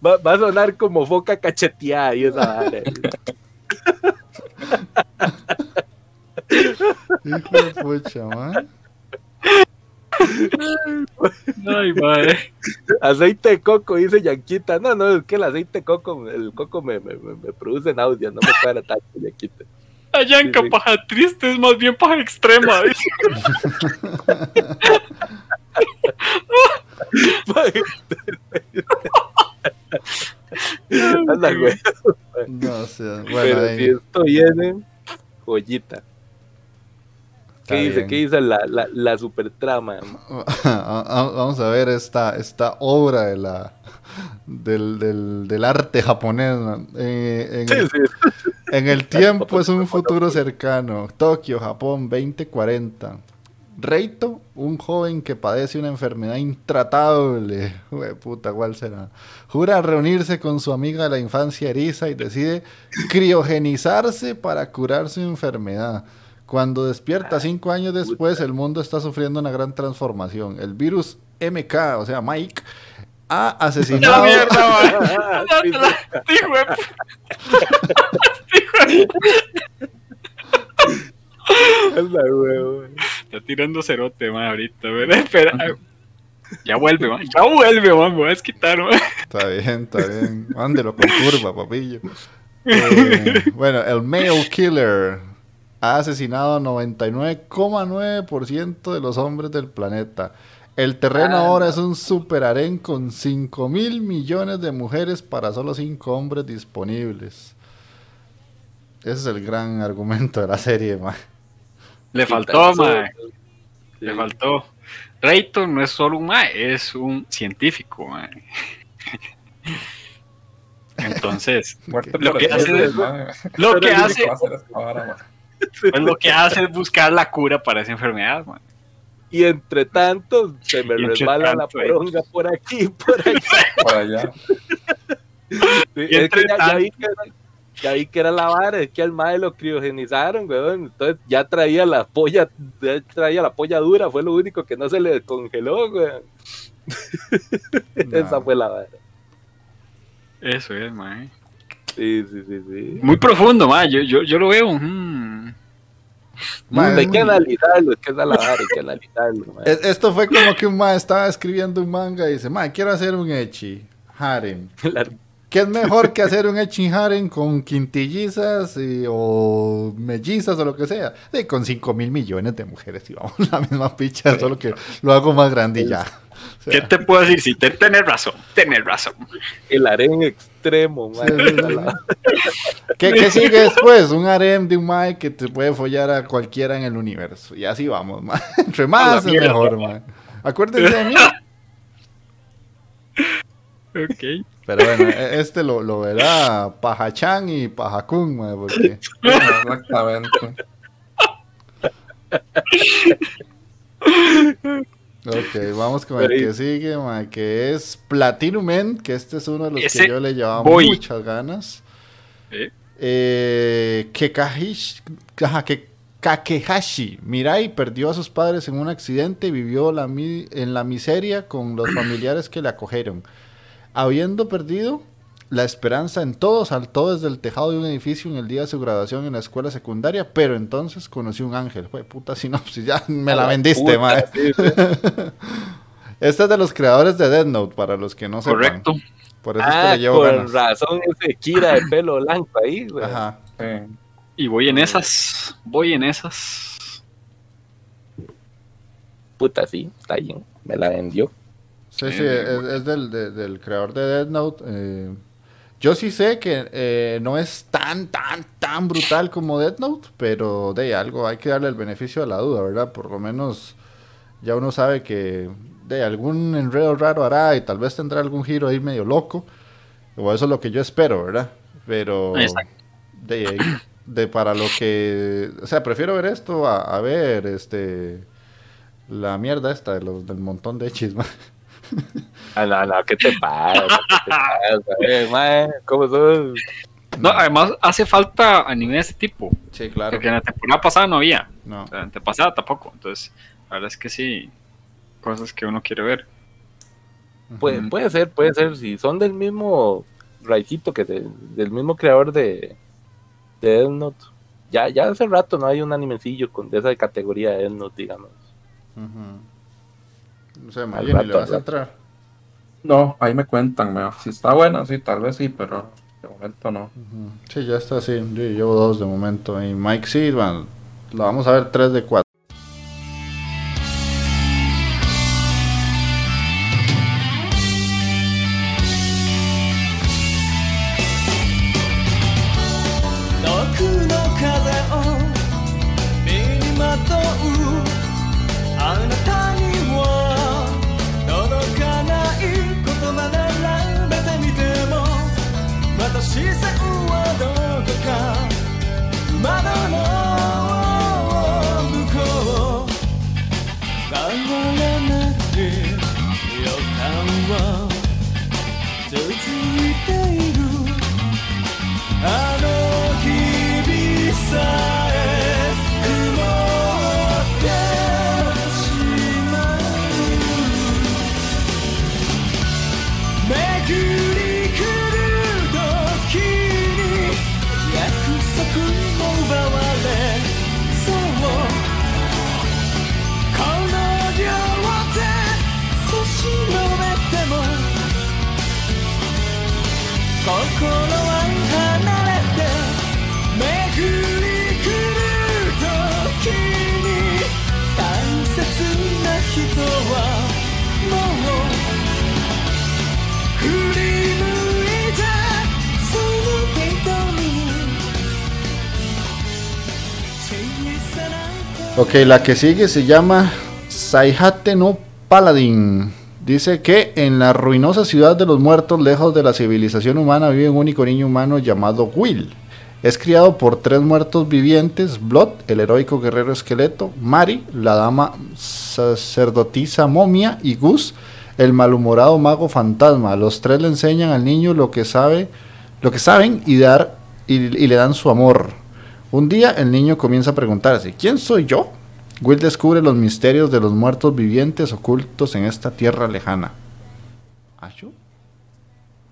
va, va a sonar como foca cacheteada y esa vara. Hijo de pucha, mae. Ay, madre. Aceite de coco, dice Yanquita. No, no, es que el aceite de coco, el coco me, me, me- produce náuseas, no me cuadra tanto, Yanquita. La yanca Sí, sí. paja triste es más bien paja extrema. Anda, güey. No sé, bueno, Pero ahí, si esto viene, joyita. ¿Qué dice? bien. ¿Qué dice la, la, la super trama? Vamos a ver esta, esta obra de la, del, del, del arte japonés. Eh, en, en el tiempo es un futuro cercano. Tokio, Japón, 2040. Reito, un joven que padece una enfermedad intratable. Jue puta, ¿cuál será? Jura reunirse con su amiga de la infancia Erisa y decide criogenizarse para curar su enfermedad. Cuando despierta cinco años después, el mundo está sufriendo una gran transformación. El virus MK, o sea, Mike, ha La asesinado. mierda, Anda, güey. Está tirando cerote, man, ahorita, ¿verdad? Espera. Ya vuelve, man. Ya vuelve, man. Me voy a desquitar, man. Está bien, está bien. Mándelo con curva, papillo. Eh, bueno, el male killer ha asesinado a 99,9% de los hombres del planeta. El terreno Ah, ahora es un super harén con 5 mil millones de mujeres para solo 5 hombres disponibles. Ese es el gran argumento de la serie, man. Le faltó. Sí. Le faltó. Rayton no es solo un man, es un científico, man. Entonces, Lo que hace lo que hace, ¿Qué va a hacer esta vara, mae? pues lo que hace es buscar la cura para esa enfermedad, man. Y entre tanto, se me resbala la eh. poronga por aquí, por allá. Por allá. Sí, Y es que entre ya, vi que era, ya vi que era la vara, es que al mae lo criogenizaron, weón. Entonces ya traía la polla, ya traía la polla dura, fue lo único que no se le congeló, weón. Esa fue la vara. Eso es, man. Sí, sí, sí, sí. Muy profundo, man. Yo, yo, yo lo veo. mm. Man, hay que analizarlo, es que es la hay que analizarlo, Esto fue como que un man estaba escribiendo un manga y dice, man, quiero hacer un echi, harem. La- ¿Qué es mejor que hacer un echi harem con quintillizas y- o mellizas o lo que sea? Sí, con 5 mil millones de mujeres y vamos, la misma picha, solo que lo hago más grande y ya. O ¿Qué te puedo decir? Si te tenés razón, tenés razón. el harén extremo, sí. ¿Qué, qué sigue después? Un harem de un mae que te puede follar a cualquiera en el universo. Y así vamos, mae. Entre más es mierda. mejor, mae. Acuérdense de mí. Ok. Pero bueno, e- este lo, lo verá Pajachan y Pajacun, mae, porque... Exactamente. Ok, vamos con el que sigue, que es Platinum Men, que este es uno de los Ese que yo le llevaba voy. muchas ganas. Eh. Eh, Kekahish- ajá, que- Kakehashi Mirai perdió a sus padres en un accidente y vivió la mi- en la miseria con los familiares que le acogieron. Habiendo perdido la esperanza en todo, saltó desde el tejado de un edificio en el día de su graduación en la escuela secundaria, pero entonces conoció un ángel. Fue puta sinopsis, ya me la vendiste, Puta, mae. sí, sí. Esta es de los creadores de Dead Note, para los que no sepan. Correcto. Por eso es que Ah, le llevo con ganas. razón ese Kira de pelo blanco ahí, güey. Ajá. Y voy en esas. Voy en esas. Puta, sí, está bien. Me la vendió. Sí, sí, es, es del, de- del creador de Dead Note. eh, yo sí sé que eh, no es tan, tan, tan brutal como Dead Note, pero de algo hay que darle el beneficio de la duda, ¿verdad? Por lo menos ya uno sabe que de algún enredo raro hará y tal vez tendrá algún giro ahí medio loco. O eso es lo que yo espero, ¿verdad? Pero de, de para lo que... O sea, prefiero ver esto a, a ver este la mierda esta de los, del montón de chismes. Ah, no, no, ¿qué te pasa? ¿Qué te pasa? Eh, mae, ¿Cómo sos? No, además hace falta anime de este tipo. Sí, claro. Porque en la temporada pasada no había. No. O sea, en la pasada tampoco. Entonces, la verdad es que sí. Cosas que uno quiere ver. Puede, ser, puede ser. Si son del mismo raicito que de- del mismo creador de, de Death Note. Ya, ya hace rato no hay un animecillo con de esa categoría de Death Note, digamos. No sé, Mayeni, rato, ¿le vas a entrar? No, ahí me cuentan, mea. si está buena, sí, tal vez sí, pero de momento no. Ujú. Sí, ya está, sí. Yo llevo dos de momento. Y Mike sí, bueno, lo vamos a ver tres de cuatro. La que sigue se llama Saihate no Paladin. Dice que en la ruinosa ciudad de los muertos, lejos de la civilización humana, vive un único niño humano llamado Will. Es criado por tres muertos vivientes, Blood, el heroico guerrero esqueleto, Mari, la dama sacerdotisa momia, y Gus, el malhumorado mago fantasma. Los tres le enseñan al niño lo que sabe, lo que saben y dar y, y le dan su amor. Un día el niño comienza a preguntarse, ¿quién soy yo? Will descubre los misterios de los muertos vivientes ocultos en esta tierra lejana. ¿Achu?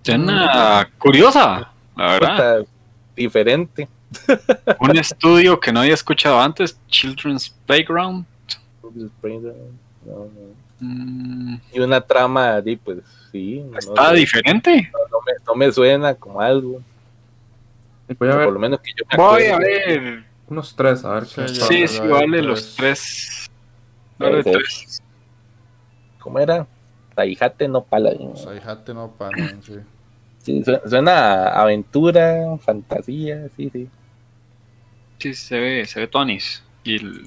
Suena curiosa, la verdad. Puta, diferente. Un estudio que no había escuchado antes, Children's Playground. No, no. Mm, Y una trama, di, pues sí. ¿Está diferente? no, no me, no me suena como algo. Voy a ver por lo menos que yo me Voy a ver. Unos tres, a ver Sí, qué. Sí, sí, vale tres. los tres. Vale tres. ¿Cómo era? Taijate no paladín. Saihate no Paladin, sí. Sí, su- suena a aventura, fantasía, sí, sí. Sí, se ve, se ve Tonis. Y el.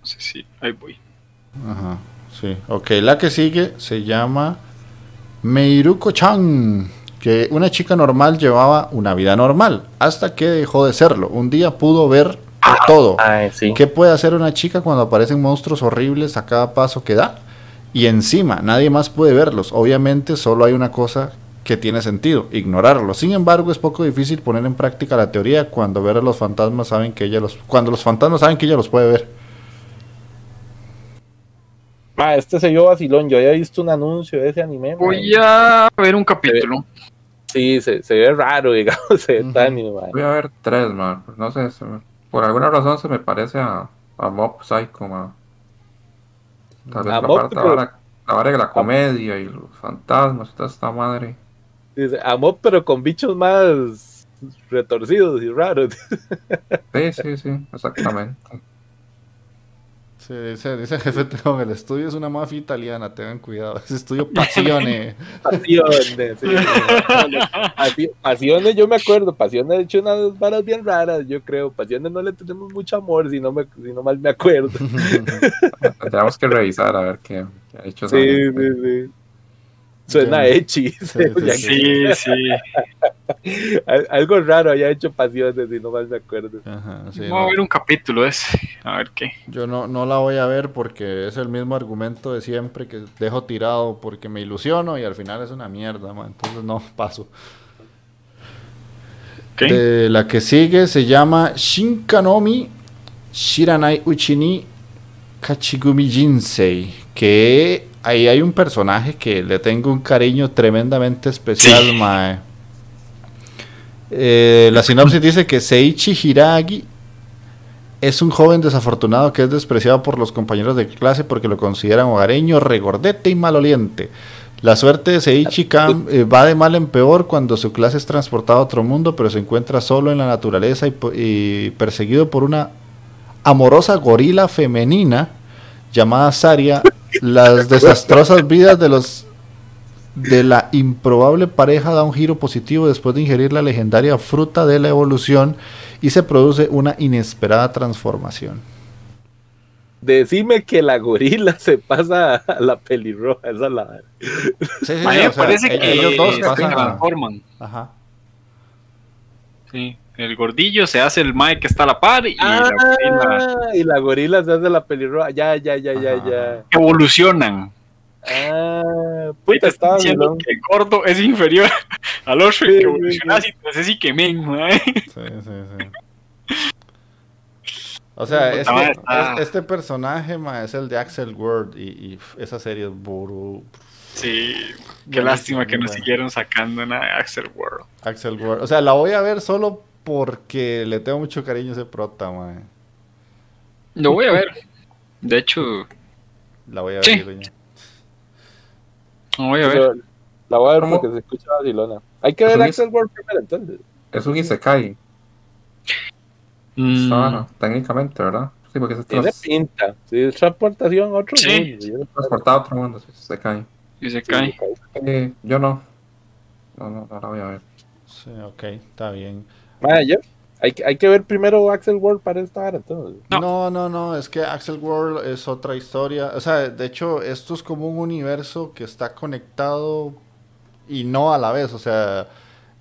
No sé si. Ahí voy. Ajá, sí. Ok, la que sigue se llama Meiruko-chan. Que una chica normal llevaba una vida normal hasta que dejó de serlo. Un día pudo ver todo. Ay, sí. ¿Qué puede hacer una chica cuando aparecen monstruos horribles a cada paso que da? Y encima, nadie más puede verlos. Obviamente, solo hay una cosa que tiene sentido, ignorarlo. Sin embargo, es poco difícil poner en práctica la teoría cuando ver a los fantasmas saben que ella los cuando los fantasmas saben que ella los puede ver. Ah, este se vio vacilón. Yo había visto un anuncio de ese anime. Voy a ver un capítulo. Sí, se, se ve raro, digamos, se ve Ujú. tan. Voy a ver tres, man. Pues No sé, se me- por alguna razón se me parece a, a Mob Psycho, man. Tal vez A la Mob, parte, la pero- la vara de la comedia y los fantasmas y toda esta madre. Dice, amor, pero con bichos más retorcidos y raros. Sí, sí, sí, exactamente. Sí, dice, dice el jefe Teo, el estudio es una mafia italiana, tengan cuidado. Ese estudio Passione. Pasiones, sí. Pasi- Pasiones, yo me acuerdo. Pasiones ha hecho unas varas bien raras, yo creo. Pasiones no le tenemos mucho amor, si no, me, si no mal me acuerdo. Tenemos que revisar a ver qué, qué ha hecho Sí, sí, sí. Suena Ya. echi. sí, Ya Sí, sí. Algo raro había hecho Pasiones, si no mal me acuerdo. Ajá, sí, Vamos no. a ver un capítulo ese. A ver qué. Yo no, no la voy a ver porque es el mismo argumento de siempre que dejo tirado porque me ilusiono y al final es una mierda, man. Entonces no, paso. La que sigue se llama Shinkanomi Shiranai Uchini Kachigumi Jinsei. Que ahí hay un personaje que le tengo un cariño tremendamente especial, Sí. mae. Eh, la sinopsis dice que Seichi Hiragi es un joven desafortunado que es despreciado por los compañeros de clase porque lo consideran hogareño, regordete y maloliente. La suerte de Seichi Kam eh, va de mal en peor cuando su clase es transportada a otro mundo, pero se encuentra solo en la naturaleza y, y perseguido por una amorosa gorila femenina llamada Saria. Las desastrosas vidas de los de la improbable pareja da un giro positivo después de ingerir la legendaria fruta de la evolución y se produce una inesperada transformación. Decime que la gorila se pasa a la pelirroja, esa es la... Sí, sí, A mí sí, me o sea, parece que ellos dos se pasan a- transforman. Ajá. Sí. El gordillo se hace el Mike que está a la par y la gorila Ah, y la gorila se hace la pelirroja. Ya, ya, ya, ya, ya. evolucionan. Ah, puta, estaba diciendo que el gordo es inferior al otro Sí, y que sí, evoluciona y que mae. Sí, sí, sí. O sea, este, este personaje ma, es el de Axel Word y, y esa serie es buru. Sí, qué lástima que no bueno. siguieron sacando una de Axel World. Axel Word. O sea, la voy a ver solo porque le tengo mucho cariño a ese prota, ma. Lo voy a ver. De hecho, La voy a ver. Sí. Yo. lo voy a ver. Pero La voy a ver ¿Cómo? porque se escucha vacilona. Hay que ver Axel World primero, entonces. Es un Isekai, Mm, esta vara, técnicamente, ¿verdad? Sí, porque es Tiene trans- pinta. Sí, es transportación a otro Sí. mundo. Yo- transportado a otro mundo, sí, Isekai. y se cae. Eh, yo no. No, no, no la voy a ver. Sí, ok, está bien. Ah, ya. Hay, que- hay que ver primero Axel World para esta hora, entonces. No. No. no, no, es que Axel World es otra historia. O sea, de hecho, esto es como un universo que está conectado y no a la vez. O sea,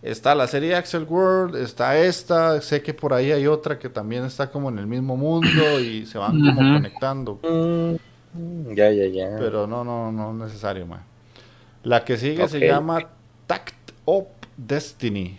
está la serie Axel World, está esta, sé que por ahí hay otra que también está como en el mismo mundo y se van como conectando. Mm, ya, ya, ya. Pero no, no, no es necesario, man. La que sigue se llama Tact of Destiny.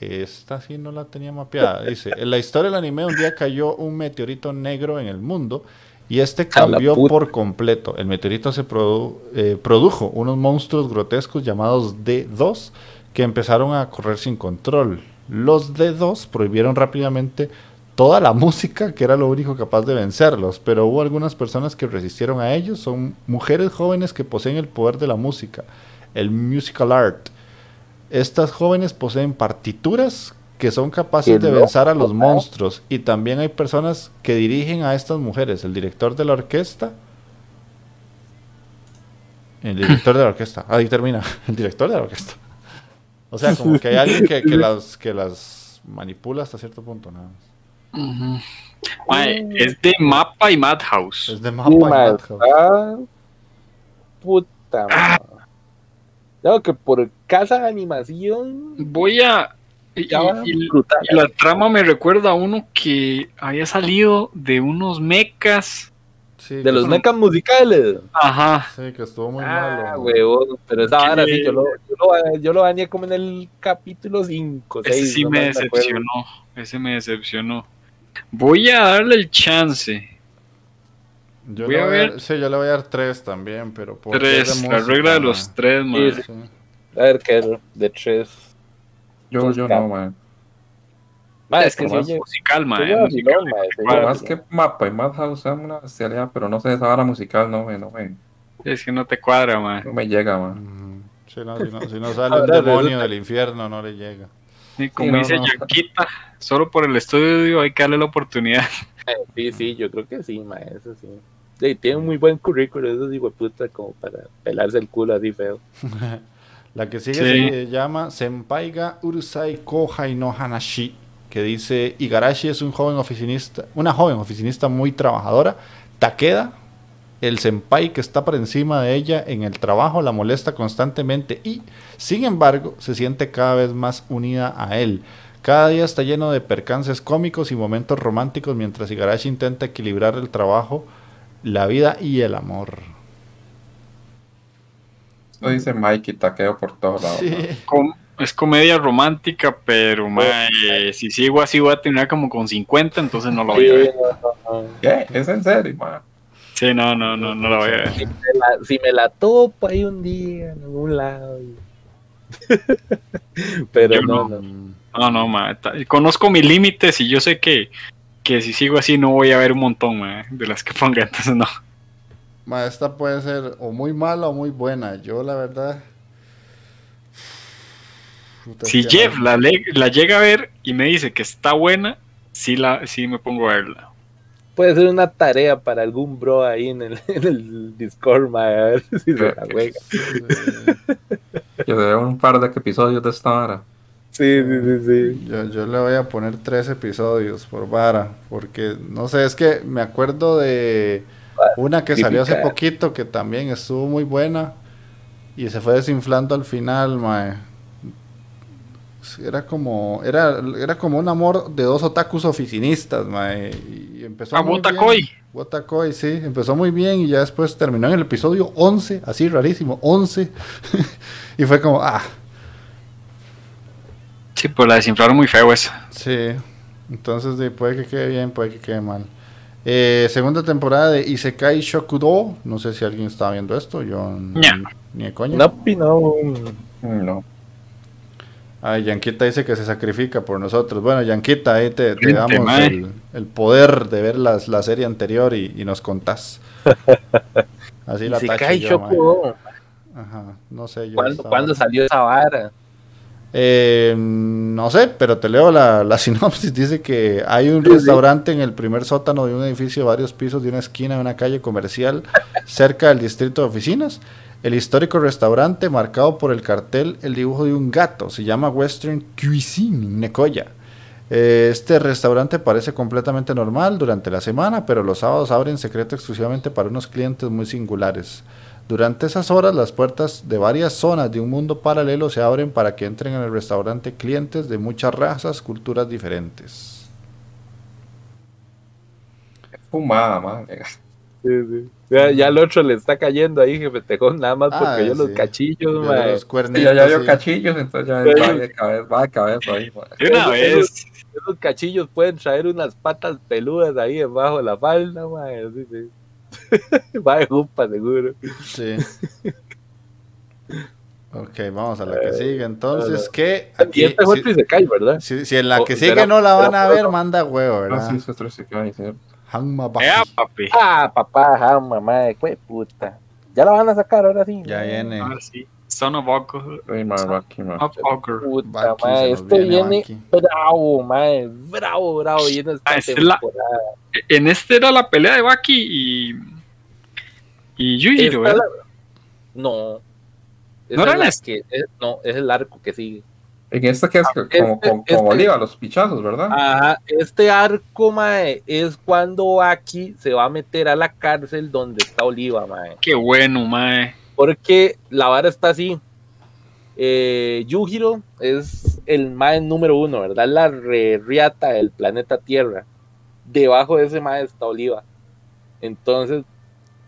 Esta sí no la tenía mapeada. Dice, en la historia del anime un día cayó un meteorito negro en el mundo y este cambió por completo. El meteorito se produ- eh, produjo unos monstruos grotescos llamados D2 que empezaron a correr sin control. Los D2 prohibieron rápidamente toda la música que era lo único capaz de vencerlos, pero hubo algunas personas que resistieron a ellos, son mujeres jóvenes que poseen el poder de la música, el musical art. Estas jóvenes poseen partituras que son capaces de vencer a los monstruos y también hay personas que dirigen a estas mujeres, el director de la orquesta. El director de la orquesta. Ahí termina. El director de la orquesta. O sea, como que hay alguien que, que las, que las manipula hasta cierto punto, nada más. Es de Mapa y Madhouse. Es de mapa y ma, Madhouse. está- Puta madre. Claro que por casa de animación. Voy a. Y, Ya va y- brutal. y la trama me recuerda a uno que había salido de unos mechas Sí, De los mechas musicales. Ajá. Sí, que estuvo muy ah, malo. huevón. Pero esa vara sí, yo lo, yo lo, yo lo bañé como en el capítulo 5, 6. Ese sí me decepcionó. Ese me decepcionó. Voy a darle el chance. Yo Voy le a voy ver. Sí, yo le voy a dar tres también, pero por Tres. La regla de ma. los tres, man. Sí, Sí. A ver, qué era, de 3. Yo, yo no, man. Ma, es que más. Musical, musical. ma, Por lleva Más que mapa y Madhouse es una bestialidad, pero no sé, esa vara musical no me, no me, Es que no te cuadra, man. no me llega, man. Ujú. Sí, no, si, no, si no sale Ahora demonio del infierno, no le llega. Y como dice no. Yanquita, solo por el estudio hay que darle la oportunidad. Sí, sí, yo creo que sí, ma, eso sí. Sí, tiene un muy buen currículo, esos puta como para pelarse el culo así feo. La que sigue Sí. se llama Senpaiga Urusai Kohai no Hanashi, que dice Igarashi es un joven oficinista, una joven oficinista muy trabajadora. Takeda, el senpai que está por encima de ella en el trabajo, la molesta constantemente y, sin embargo, se siente cada vez más unida a él. Cada día está lleno de percances cómicos y momentos románticos mientras Igarashi intenta equilibrar el trabajo, la vida y el amor. Esto dice Mike y taqueo por todos lados. Sí. es comedia romántica, pero mae, si sigo así voy a terminar como con 50, entonces no lo voy a ver. ¿Qué? ¿Es en serio, man? Sí, no, no, no, no lo voy a ver. Si me la, si me la topo ahí un día en algún lado. y- Pero no, no. no. No, conozco mis límites y yo sé que, que si sigo así no voy a ver un montón de las que ponga, entonces no. Ma, esta puede ser o muy mala o muy buena. Yo, la verdad. Puta, Si Jeff la, la llega a ver y me dice que está buena, sí, la, sí me pongo a verla. Puede ser una tarea para algún bro ahí en el, en el Discord, ma, a ver si se la juega. Que veo un par de episodios de esta vara. Sí, sí, sí, sí. Yo, yo le voy a poner tres episodios por vara. Porque, no sé, es que me acuerdo de una que salió hace poquito que también estuvo muy buena. Y se fue desinflando al final, mae. Era como, era, era como un amor de dos otakus oficinistas, mae. Y empezó Ah, muy Wotakoi. Wotakoi, sí, empezó muy bien y ya después terminó en el episodio 11, así rarísimo, 11. y fue como, ah, Sí, pues la desinflaron muy feo esa. Sí, entonces de, puede que quede bien, puede que quede mal. Eh, segunda temporada de Isekai Shokudo. No sé si alguien está viendo esto. Yo n- Ña. ni de coña. No, no. No. Ay, Yanquita dice que se sacrifica por nosotros. Bueno, Yanquita, ahí te, damos el, el poder de ver las, la serie anterior y, y nos contás. Así la se cae yo. Choco. Ajá, no sé. Yo ¿Cuándo, estaba- ¿Cuándo salió esa vara? Eh, no sé, pero te leo la, la sinopsis. Dice que hay un Sí, sí. restaurante en el primer sótano de un edificio de varios pisos de una esquina de una calle comercial cerca del distrito de oficinas. El histórico restaurante, marcado por el cartel, el dibujo de un gato, se llama Western Cuisine Necoya. Eh, Este restaurante parece completamente normal durante la semana, pero los sábados abren secreto exclusivamente para unos clientes muy singulares. Durante esas horas, las puertas de varias zonas de un mundo paralelo se abren para que entren en el restaurante clientes de muchas razas, culturas diferentes. Fumada, man. Sí, sí. Ya, ya el otro le está cayendo ahí, jefe Tejón, nada más porque Ah, yo los cachillos, mae. los Sí, cuernitos, ya, ya vio sí. cachillos, entonces ya va de cabeza, va de cabeza ahí, man. De una Esos- vez. Esos cachillos pueden traer unas patas peludas ahí debajo de la falda, mae. Sí, sí. Va de jupa, seguro. Sí. Ok, vamos a la que sigue. Entonces, no. ¿qué? Y Aquí, este es otro y se cae, ¿verdad? si, en la O- que será- sigue no la van a será- ver, manda huevo, Ah, ¿verdad? sí, eso otro sí cae, sí. Hanma Baki. Ea, papi. Ah, papá, ah, mamá, qué puta. Ya la van a sacar ahora sí. Ya viene. Ahora sí. Son of Ogre. Sí, man. Puta, Baki, se nos esto viene viene Baki. bravo, mae. Bravo, bravo. Viene esta Ah, esta es la-. En este era la pelea de Baki y. Y Yujiro, ¿verdad? la- No. Esa ¿No era la que, es- no, es el arco que sigue. En este que es Ah, como, este- como este- Oliva, los pichazos, ¿verdad? Ajá, este arco, mae, es cuando Baki se va a meter a la cárcel donde está Oliva, mae. Qué bueno, mae. Porque la vara está así. Eh, Yujiro es el mae número uno, ¿verdad? La re- riata del planeta Tierra. Debajo de ese mae está Oliva. Entonces,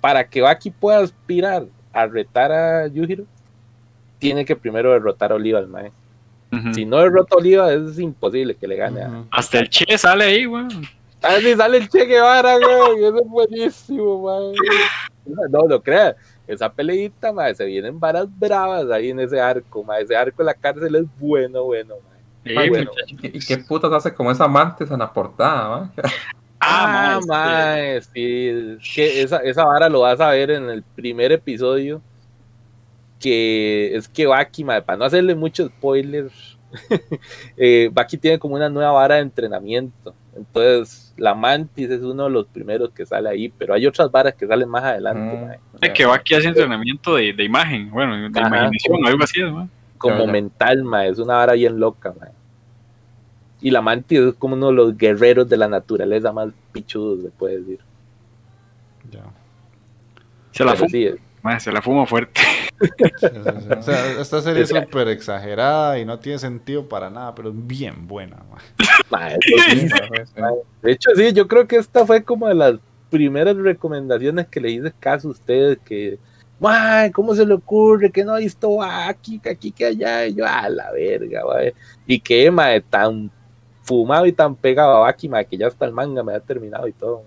para que Baki pueda aspirar a retar a Yujiro, tiene que primero derrotar a Oliva al mae. Ujú. Si no derrota a Oliva, es imposible que le gane a. Ujú. Hasta el Che sale ahí, weón. Ah, sí, sale el Che Guevara, güey. Eso es buenísimo, mae. No, no creas. Esa peleita, mae, se vienen varas bravas ahí en ese arco, mae. Ese arco de la cárcel es bueno, bueno, mae. Sí, Ah, bueno. ¿Y, qué putas hace como esa mantis en la portada, ¿va? Ah, Ah, mae, sí. es que esa, esa vara lo vas a ver en el primer episodio. Que es que Baki, mae, para no hacerle mucho spoiler, eh, Baki tiene como una nueva vara de entrenamiento. Entonces, la mantis es uno de los primeros que sale ahí, pero hay otras varas que salen más adelante, Mm, mae. De que aquí hace entrenamiento de, de imagen, bueno, de Ajá. imaginación, algo así, ¿no? como mental, mae, es una vara bien loca. Y la mantis es como uno de los guerreros de la naturaleza más pichudos, se puede decir. Ya. Se la fuma, sí, mae, se la fuma fuerte. Sí, sí, sí. O sea, esta serie es súper exagerada y no tiene sentido para nada, pero es bien buena. De hecho, sí, yo creo que esta fue como de las primeras recomendaciones que le hice caso a ustedes, que, "Mae, ¿cómo se le ocurre que no ha visto aquí, que aquí, que allá? Y yo, a la verga, mae. Y que, mae, tan fumado y tan pegado a Baki, que ya hasta el manga me ha terminado y todo.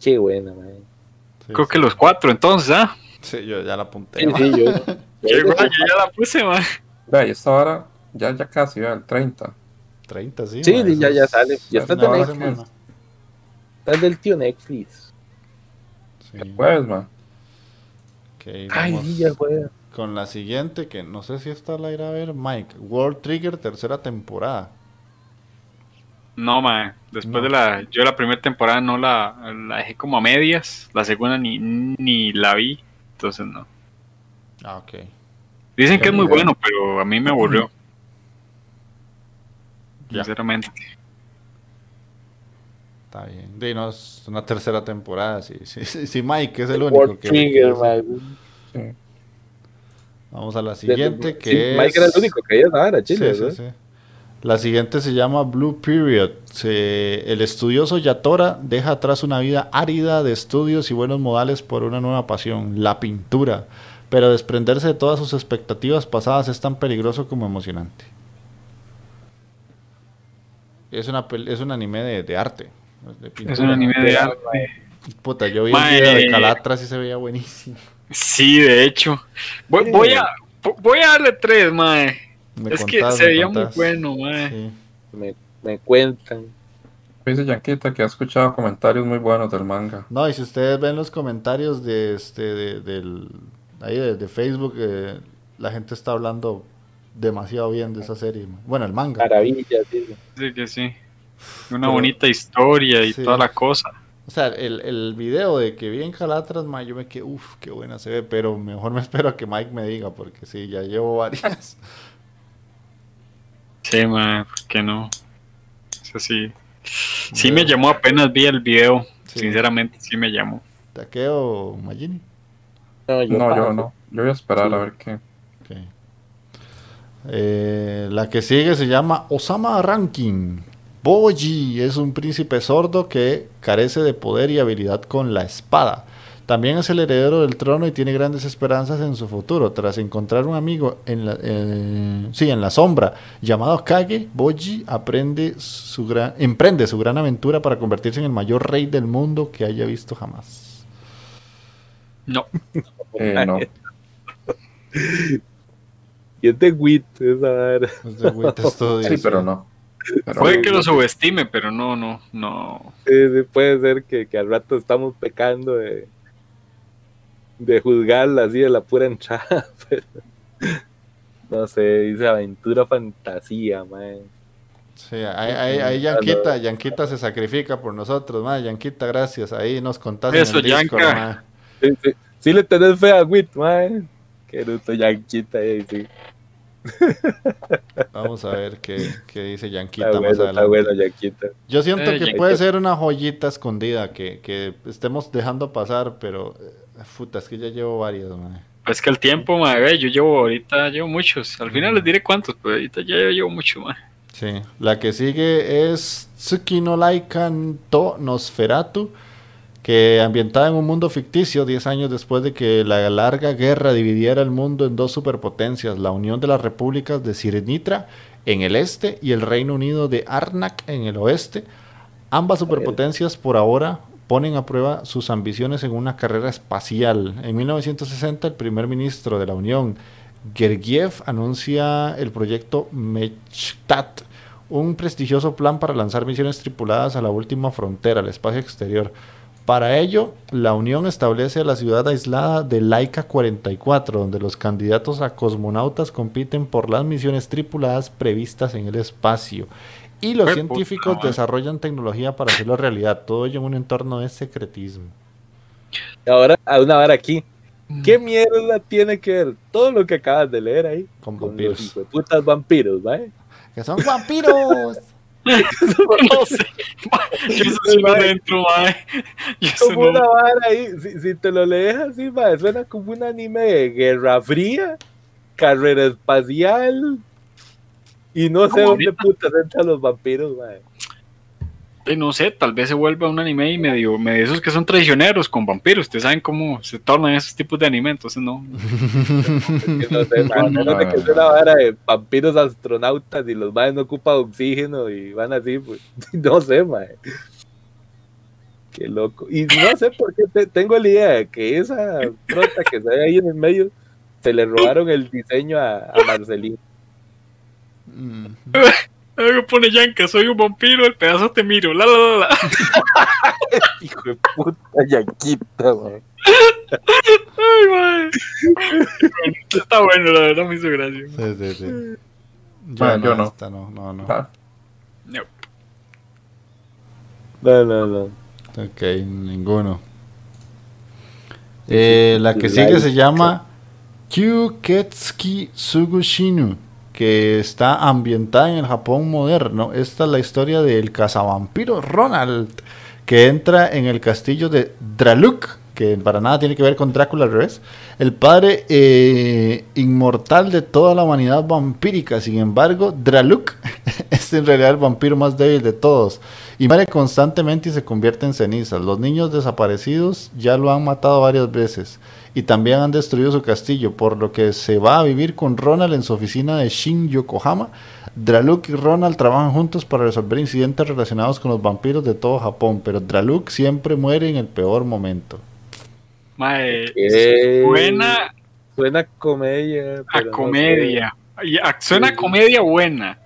Qué buena, mae. Sí, Creo sí. que los cuatro, entonces, ¿ah? Sí, yo ya la apunté. Sí, sí, yo. Yo ya la puse, mae. Vea, y esta hora ya, ya casi, vea, el 30. 30, sí. Sí, ya- ya sale. Ya está de. Netflix. Está el del tío Netflix. Sí. Man. Ok, Ay, sí, ya fue. Con la siguiente, que no sé si esta la irá a ver, Mike. World Trigger, tercera temporada. No, mae. Después No. de la. Yo la primera temporada no la, la dejé como a medias. La segunda ni, ni la vi. Entonces no. Ah, ok. Dicen que es muy bueno, pero a mí me aburrió. Ya. Sinceramente. Está bien. De, no, es una tercera temporada. Sí, sí, sí, sí, Mike es el World único que. Trigger. Sí. Vamos a la siguiente, que Sí, es. Mike era el único que vara, Sí, chile, sí, ¿verdad? sí. La siguiente se llama Blue Period. Se- el estudioso Yatora deja atrás una vida árida de estudios y buenos modales por una nueva pasión, la pintura. Pero desprenderse de todas sus expectativas pasadas es tan peligroso como emocionante. Es, una, pel- es un anime de, de arte. de Es un anime de arte. Puta, yo vi el video de Calatras y se veía buenísimo. Sí, de hecho. Voy, Sí. voy a, voy a darle tres, mae. Me Es que contás, se me veía muy bueno, mae. Sí. Me, me cuentan. Dice Yanquita que ha escuchado comentarios muy buenos del manga. No, y si ustedes ven los comentarios de este de, del ahí de, de Facebook, eh, la gente está hablando demasiado bien de esa serie. Bueno, el manga. Maravillas, sí. Sí, que sí. Una Pero- bonita historia y Sí. toda la cosa. O sea, el, el video de que vi en Calatras, ma, yo me quedé, uff, qué buena se ve, pero mejor me espero a que Mike me diga, porque sí, ya llevo varias. Sí, ¿por qué no? Eso sí. Sí me llamó apenas vi el video. Sí. Sinceramente, sí me llamó. Taqueo Magini. No, yo, No, yo paso. no. Yo voy a esperar Sí. a ver qué. Eh, la que sigue se llama Osama Ranking. Boji es un príncipe sordo que carece de poder y habilidad con la espada. También es el heredero del trono y tiene grandes esperanzas en su futuro. Tras encontrar un amigo en la, eh, sí, en la sombra llamado Kage, Boji aprende su gran, emprende su gran aventura para convertirse en el mayor rey del mundo que haya visto jamás. No. Eh, no. Y es de Wit, esa. Es de Wit Sí, pero no. Pero Puede que lo subestime, pero no, no, no. Sí, sí, puede ser que, que al rato estamos pecando de, de juzgarla así de la pura entrada, pero no sé, dice aventura fantasía, man. Sí, ahí, ahí, ahí Yanquita, Yanquita se sacrifica por nosotros, ma. Yanquita, gracias. Ahí nos contás Eso, en el Discord, Yanka. Sí, sí, sí le tenés fe a Wit, man. Que bruto yanquita ahí, sí. Vamos a ver qué, qué dice Yanquita Está más bueno, está adelante. bueno, yanquita. Yo siento Eh, que Yanquita. puede ser una joyita escondida que, que estemos dejando pasar, pero eh, puta, es que ya llevo varias, ma. Pues que el tiempo, mae, ve, yo llevo ahorita, llevo muchos. Al final les diré cuántos, pero ahorita ya llevo mucho, mae. Sí, la que sigue es Tsuki no Laikan to Nosferatu. que ambientada en un mundo ficticio 10 años después de que la larga guerra dividiera el mundo en dos superpotencias, la Unión de las Repúblicas de Sirenitra en el este y el Reino Unido de Arnak en el oeste. Ambas superpotencias por ahora ponen a prueba sus ambiciones en una carrera espacial. En 1960 el primer ministro de la Unión, Gergiev, anuncia el proyecto Mechtat, un prestigioso plan para lanzar misiones tripuladas a la última frontera, al espacio exterior. Para ello, la Unión establece la ciudad aislada de Laika 44, donde los candidatos a cosmonautas compiten por las misiones tripuladas previstas en el espacio. Y los Qué científicos puta madre. desarrollan tecnología para hacerlo realidad, todo ello en un entorno de secretismo. Y ahora, a una vara aquí. ¿Qué mierda tiene que ver todo lo que acabas de leer ahí Con con vampiros. los putas vampiros, ¿vale? ¡Que son vampiros! No sé. Yo eso sí lo dentro, mae. Como no- una vara ahí, si, si te lo lees así, mae, suena como un anime de Guerra Fría, carrera espacial, y no sé Como dónde putas entran los vampiros, no sé, tal vez se vuelva un anime y medio, medio esos que son traicioneros con vampiros. Ustedes saben cómo se tornan esos tipos de anime, entonces no. Es no sé, No, no, que sea una vara de vampiros astronautas y los maes no ocupan oxígeno y van así, pues, no sé, mae. Qué loco. Y no sé por qué te- tengo la idea de que esa prota que se ve ahí en el medio se le robaron el diseño a, a Marcelino. Mm. Algo pone Yanka, soy un vampiro, el pedazo te miro. La, la, la, la. Hijo de puta, yanquita. Ay, mae. Está bueno, la verdad me hizo gracia. Sí, sí, sí. Yo, Ah, no, yo no. esta no, no, no. Ah, No. No, no, no. Ok, ninguno. Eh, la que sigue se llama Kyuketsuki Sugushinu, que está ambientada en el Japón moderno. Esta es la historia del cazavampiro Ronald, que entra en el castillo de Draluk, que para nada tiene que ver con Drácula al revés. El padre eh, inmortal de toda la humanidad vampírica. Sin embargo, Draluk es en realidad el vampiro más débil de todos. Y muere constantemente y se convierte en cenizas. Los niños desaparecidos ya lo han matado varias veces. Y también han destruido su castillo, por lo que se va a vivir con Ronald en su oficina de Shin Yokohama. Draluk y Ronald trabajan juntos para resolver incidentes relacionados con los vampiros de todo Japón, pero Draluk siempre muere en el peor momento. Mae, Eh, suena Suena comedia. a no comedia. Y a- Suena a comedia buena.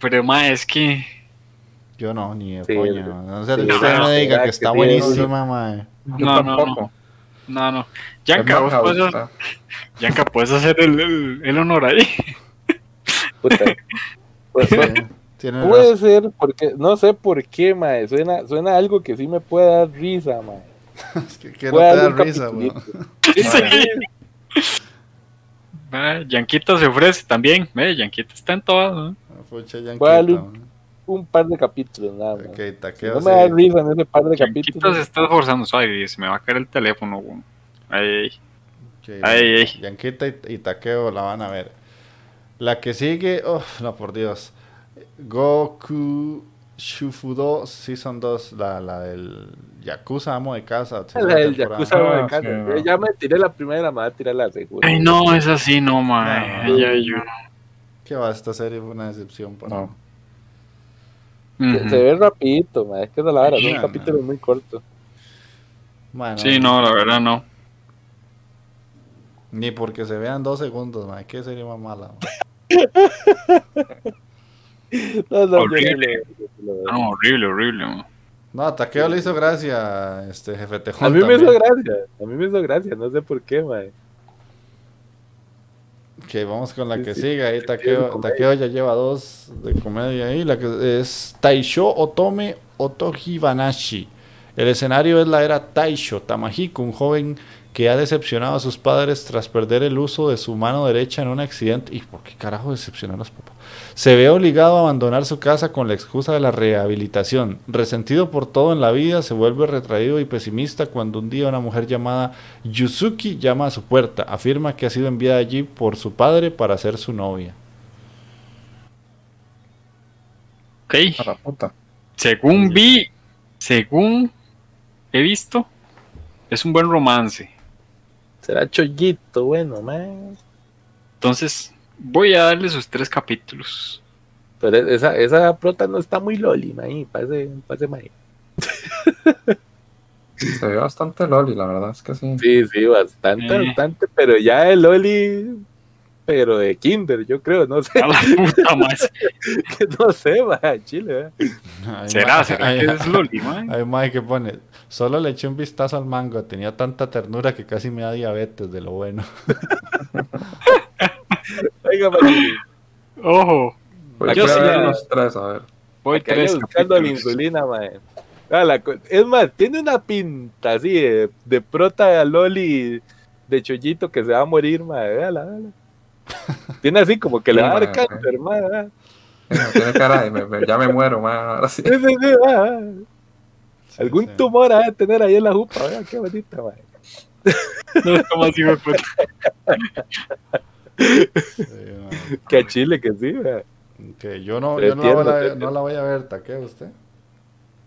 Pero mae, es que. Yo no, ni de Sí, coña. sí. ¿no? No sé, Sí, usted no, diga que que está sí, buenísima, mae. yo No, no, tampoco. No, no. Yanka, vos puedes, Yanka, puedes hacer el, el, el honor ahí. Puta. Pues, Sí, pues, tiene puede razón. ser, porque no sé por qué, mae. Suena, suena algo que sí me puede dar risa, mae. Es que, que no te da risa, weón. Yanquita se ofrece también. Ve, Yanquita está en todas. ¿no? Pucha, Voy a darle Yanquita, un- man. Par de capítulos, nada más. Ok, Si taqueo. no me da risa en ese par de capítulos. se está esforzando. Ay, se me va a caer el teléfono. güey. Ay, Ok, Ay, ay. Yanquita y, y Taqueo la van a ver. La que sigue, oh, no por Dios. Goku Shufudo Season 2, la, la del Yakuza Amo de Casa. La del temporada. Yakuza Ah, de casa. sí, Yo no. Ya me tiré la primera, me va a tirar la segunda. Ay, no, es así, no, mae. No. Ay, yo. ¿Qué va? Esta serie fue una decepción. para No. mí. Se, ve rapidito, mae. Es que es la vara, son No, capítulos muy cortos. Bueno, Sí, no, la verdad no. Ni porque se vean dos segundos, man. ¿Qué serie más mala? man? No, no, Horrible. sí. No, horrible, horrible. man. No, Taqueo le hizo gracia este jefe Tejón. A mí me hizo gracia, a mí me hizo gracia, no sé por qué, mae. Que vamos con la Sí, que sí. sigue. Ahí. Takeo ya lleva dos de comedia ahí. La que es Taisho Otome Otoji Banashi. El escenario es la era Taisho Tamahiko, un joven que ha decepcionado a sus padres tras perder el uso de su mano derecha en un accidente. ¿Y por qué carajo decepcionar a los papás? Se ve obligado a abandonar su casa con la excusa de la rehabilitación. Resentido por todo en la vida, se vuelve retraído y pesimista cuando un día una mujer llamada Yuzuki llama a su puerta. Afirma que ha sido enviada allí por su padre para ser su novia. Ok. A la puta. Según vi, según he visto, Es un buen romance. Será chollito, bueno, man. Entonces, voy a darle sus tres capítulos. Pero esa, esa prota no está muy loli, man. Parece, parece man. Se ve bastante loli, la verdad es que sí. Sí, sí, bastante, Eh. bastante. Pero ya el loli, pero de kinder, yo creo, no sé. A la puta más. no sé, va, chile, ¿eh? Hay ¿Será? ¿Será hay- que es Loli, man? Hay mae que pone, solo le eché un vistazo al mango, tenía tanta ternura que casi me da diabetes de lo bueno. Oiga, man, Ojo, Pues Yo voy a sí los tres, a ver. voy tres buscando la insulina, man. Ah, la es más, tiene una pinta así de, de prota loli de chollito que se va a morir, man. Véala, véala. Tiene así como que le va a dar Sí, cáncer, ah. Tiene- cara de, me- me- ya me muero, ma, ahora sí. Sí, sí, sí, ah, ah. Algún sí. tumor ha de tener ahí en la jupa, vea, qué bonita, man. No más hijo de puta. Sí. Que a Chile, que sí, yo no, yo no, la, voy a, no la voy a ver, ¿taquea usted?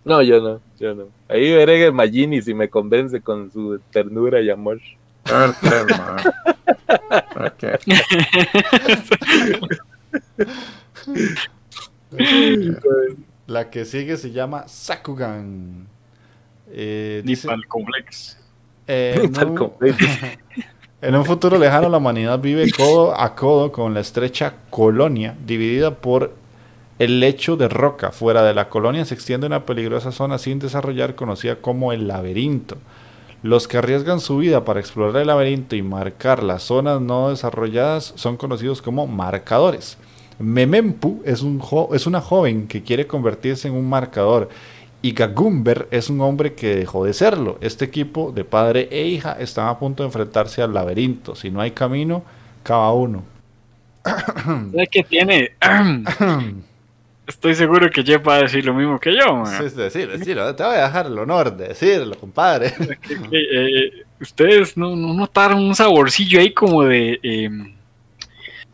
No, yo no, yo no. Ahí veré que Magini si me convence con su ternura y amor. La que sigue se llama Sakugan. Eh, dice, pa'l complex. eh, Ni en pa'l un- completo. En un futuro lejano, la humanidad vive codo a codo con la estrecha colonia, dividida por el lecho de roca. Fuera de la colonia se extiende una peligrosa zona sin desarrollar conocida como el laberinto. Los que arriesgan su vida para explorar el laberinto y marcar las zonas no desarrolladas son conocidos como marcadores. Memempu es, un jo- es una joven que quiere convertirse en un marcador y Gagumber es un hombre que dejó de serlo. Este equipo de padre e hija están a punto de enfrentarse al laberinto. Si no hay camino, cava uno. ¿Sabes qué tiene? Estoy seguro que Jeff va a decir lo mismo que yo, man. Sí, sí, decilo. Te voy a dejar el honor de decirlo, compadre. Eh, Ustedes no, no notaron un saborcillo ahí como de... em,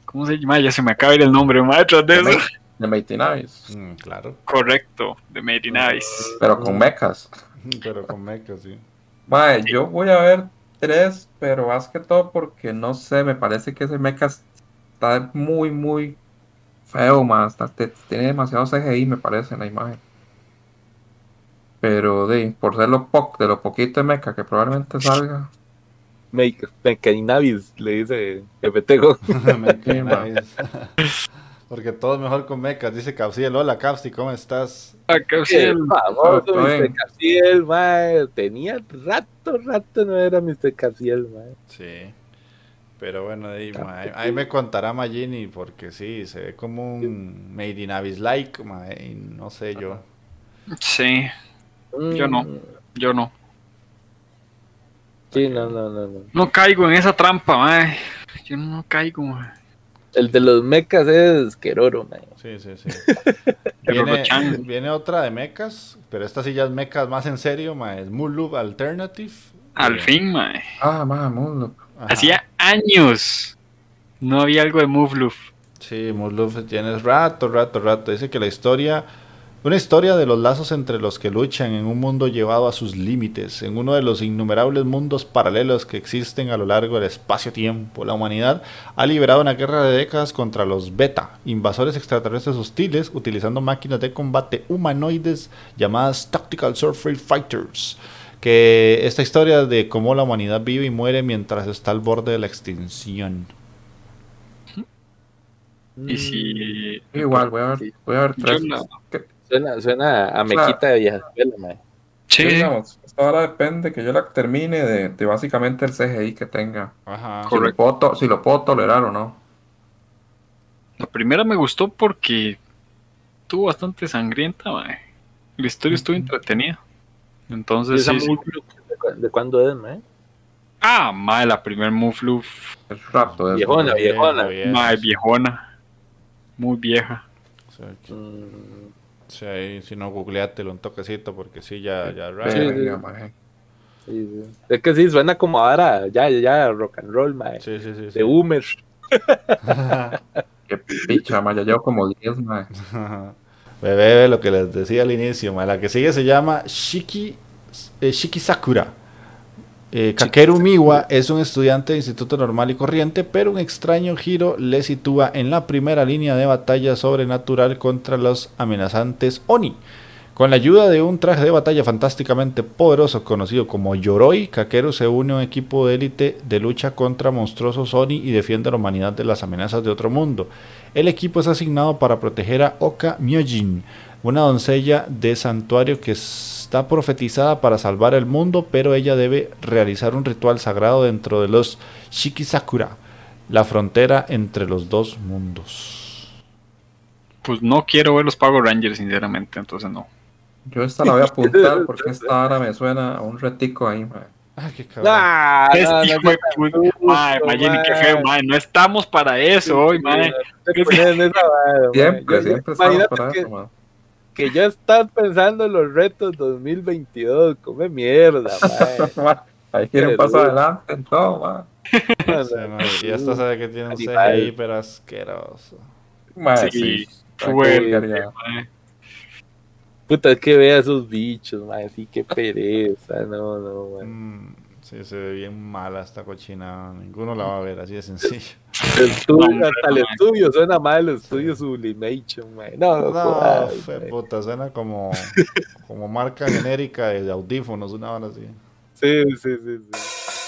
¿Cómo se llama? Ya se me acaba el nombre, maestro, de eso. De Mighty Navis. Mm, claro, Correcto, de Made in Ice. Pero con mechas. pero con mecha, sí. Mae, yo voy a ver tres, pero más que todo porque no sé, me parece que ese mecha está muy, muy feo, más. Está- te- tiene demasiado CGI, me parece, en la imagen. Pero de, por ser lo po- de lo poquito de mecha que probablemente salga, Make, Mecainavis, le dice Petego. Ma. Porque todo es mejor con mecas. Dice Capsiel, hola Capsi, ¿cómo estás? Acá sí, El el- famoso Está Mr. mae. Tenía rato, rato no era Mr. Casiel, mae. Sí. Pero bueno, ahí, Ah, ma, ahí me contará Magini porque sí, se ve como un Made in Abyss like, ma, y no sé yo. Sí, Yo no. Mm, yo no. Sí, no, no, no, no. No caigo en esa trampa, mae. Yo no caigo, mae. El de los mecas es Keroro, mae. Sí, sí, sí. Viene, viene otra de mechas, pero esta sí ya es mechas más en serio, ma, es Mulub Alternative. Al Eh, fin, mae. ah, mundo. ajá. Hacía años no había algo de Move Loof. Sí, Mulub tienes rato, rato, rato. Dice que la historia, una historia de los lazos entre los que luchan en un mundo llevado a sus límites, en uno de los innumerables mundos paralelos que existen a lo largo del espacio-tiempo. La humanidad ha liberado una guerra de décadas contra los Beta, invasores extraterrestres hostiles, utilizando máquinas de combate humanoides llamadas Tactical Surface Fighters. Que esta historia de cómo la humanidad vive y muere mientras está al borde de la extinción. Y si. Igual, voy a ver, voy a ver tres. Suena, suena a mequita de vieja escuela, mae. Sí, digamos, ahora depende que yo la termine de, de básicamente el CGI que tenga. Ajá. Si lo, puedo si lo puedo tolerar o no. la primera me gustó porque estuvo bastante sangrienta, mae. La historia estuvo entretenida. ¿Y Entonces, esa sí, ¿de cu- ¿De cuándo es, mae? Ah, mae, la primer Loof. Es eso. Viejona, viejona. Viejo, Mae, viejona. Muy vieja. O sea, que- Mm, sí, ahí, si no, googleátelo un toquecito porque sí, ya, ya, Sí, sí. maje. sí, sí. Es que sí, suena como ahora, ya, ya, rock and roll, mae. Sí, sí, sí. sí. De Boomer. Qué picha, ma, ya llevo como 10, ma. Bebé, lo que les decía al inicio, la que sigue se llama Shiki, eh, Shiki Sakura. Eh, Kakeru Miwa es un estudiante de instituto normal y corriente, pero un extraño giro le sitúa en la primera línea de batalla sobrenatural contra los amenazantes Oni. Con la ayuda de un traje de batalla fantásticamente poderoso conocido como Yoroi, Kakeru se une a un equipo de élite de lucha contra monstruosos Oni y defiende a la humanidad de las amenazas de otro mundo. El equipo es asignado para proteger a Oka Myojin, una doncella de santuario que está profetizada para salvar el mundo, pero ella debe realizar un ritual sagrado dentro de los Shikisakura, la frontera entre los dos mundos. Pues no quiero ver los Power Rangers, sinceramente, entonces no. Yo esta la voy a apuntar porque esta ahora me suena a un retico ahí, mae. Ay, qué cabrón. Nah, Es no, no hijo de puta, qué feo, no estamos para eso hoy, Siempre, siempre estamos para eso, mae. Que ya estás pensando en los retos 2022, come mierda, mae. Ahí quieren pasar adelante en todo, mae. No, y esto sabe que tiene un. CGI, pero asqueroso. Mae, Sí, sí. Fuerte, mae. Puta, es que vea esos bichos, mae, sí, qué pereza, no, no, mae. Mm, sí, se ve bien mala esta cochina. Ninguno la va a ver, así de sencillo. El estudio, hasta el estudio suena mal, el estudio Sublimation, mae. No, no, No, fue puta, suena como, como marca genérica de audífonos, una hora así. Sí, sí, sí, sí.「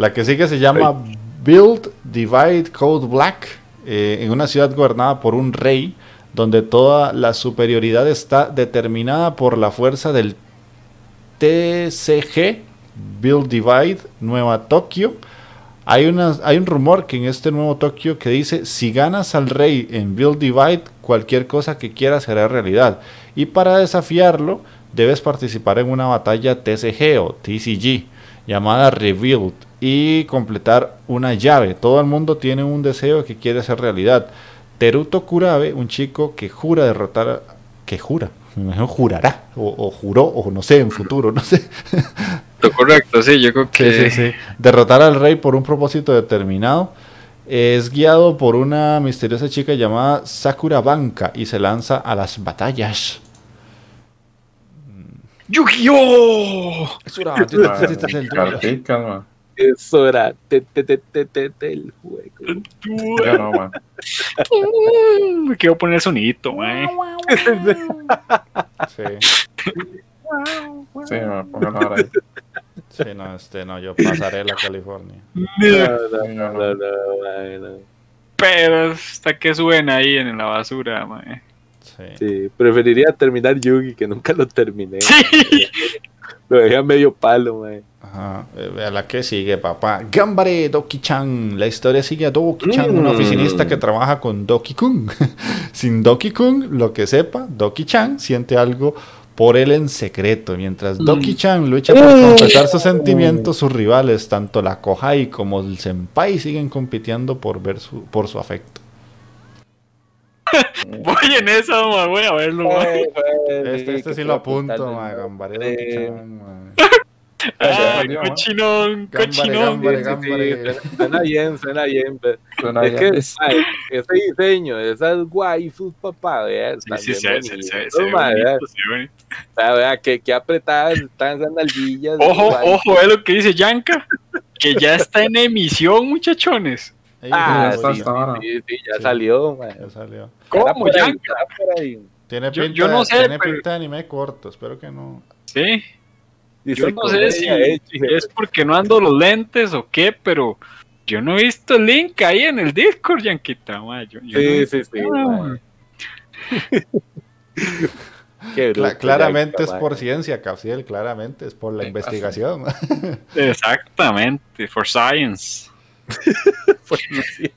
La que sigue se llama Build Divide Code Black, eh, en una ciudad gobernada por un rey, donde toda la superioridad está determinada por la fuerza del TCG, Build Divide, Nueva Tokio. Hay, una, hay un rumor que en este nuevo Tokio que dice, si ganas al rey en Build Divide, cualquier cosa que quieras será realidad. Y para desafiarlo, debes participar en una batalla TCG o TCG llamada Rebuild y completar una llave. Todo el mundo tiene un deseo que quiere hacer realidad. Teruto Kurabe, un chico que jura derrotar, que jura, me imagino jurará, o, o juró, o no sé, en futuro, no sé. Lo correcto, sí, yo creo que. Sí, sí, sí. Derrotar al rey por un propósito determinado. Es guiado por una misteriosa chica llamada Sakura Banka y se lanza a las batallas. ¡Yu-Gi-Oh! Carticas, man. Es hora te, te, te, te, te, del juego. Ya no, man. Me quiero poner el sonidito, mae. Sí, Sí, man, póngalo ahora ahí. sí, no, este, no, yo pasaré la California. No, no, no, no, no. no, no. Pero hasta que suena ahí en la basura, mae. Sí. Sí, preferiría terminar Yugi, que nunca lo terminé. Sí. Lo dejé a medio palo, mae. Ajá, eh, vea la que sigue, papá. Gambare Doki-chan. La historia sigue a Doki-chan, un Mm. oficinista que trabaja con Doki-kun. Sin Doki-kun, lo que sepa, Doki-chan siente algo por él en secreto. Mientras Doki-chan lucha por confesar sus sentimientos, sus rivales, tanto la Kohai como el Senpai, siguen compitiendo por, ver su, por su afecto. Voy en esa, mae. Voy a verlo. Este, este sí lo apunto, ma, Gambare Doki-chan. ma. Ay, salió, ¿no? cochinón, Gambare, cochinón. gambare, Sí, sí, gambare. sí, suena bien, suena bien. Suena es bien. que ese diseño, esas waifus, papá, vea, Sí, sí, se, se, se, se ve se ve. Vea, vea, que, que apretadas están esas nalguillas. Ojo, ojo, es lo que dice Yanka. Que ya está en emisión, muchachones. Ah, Ya está sí, hasta ahora. sí, sí, ya Sí. salió, mae. ya salió. ¿Cómo, ahí, ahí. Tiene Yo- pinta, yo no sé, tiene pero- pinta de anime corto, espero que no. Sí. Dice Yo no sé si es porque no ando los lentes o qué, pero yo no he visto el link ahí en el Discord, Yanquita. Yo- yo Sí, sí, sí. Qué bruto, claramente ya, es por ciencia, Capsiel, claramente es por la investigación. Exactamente, for science. Por la ciencia.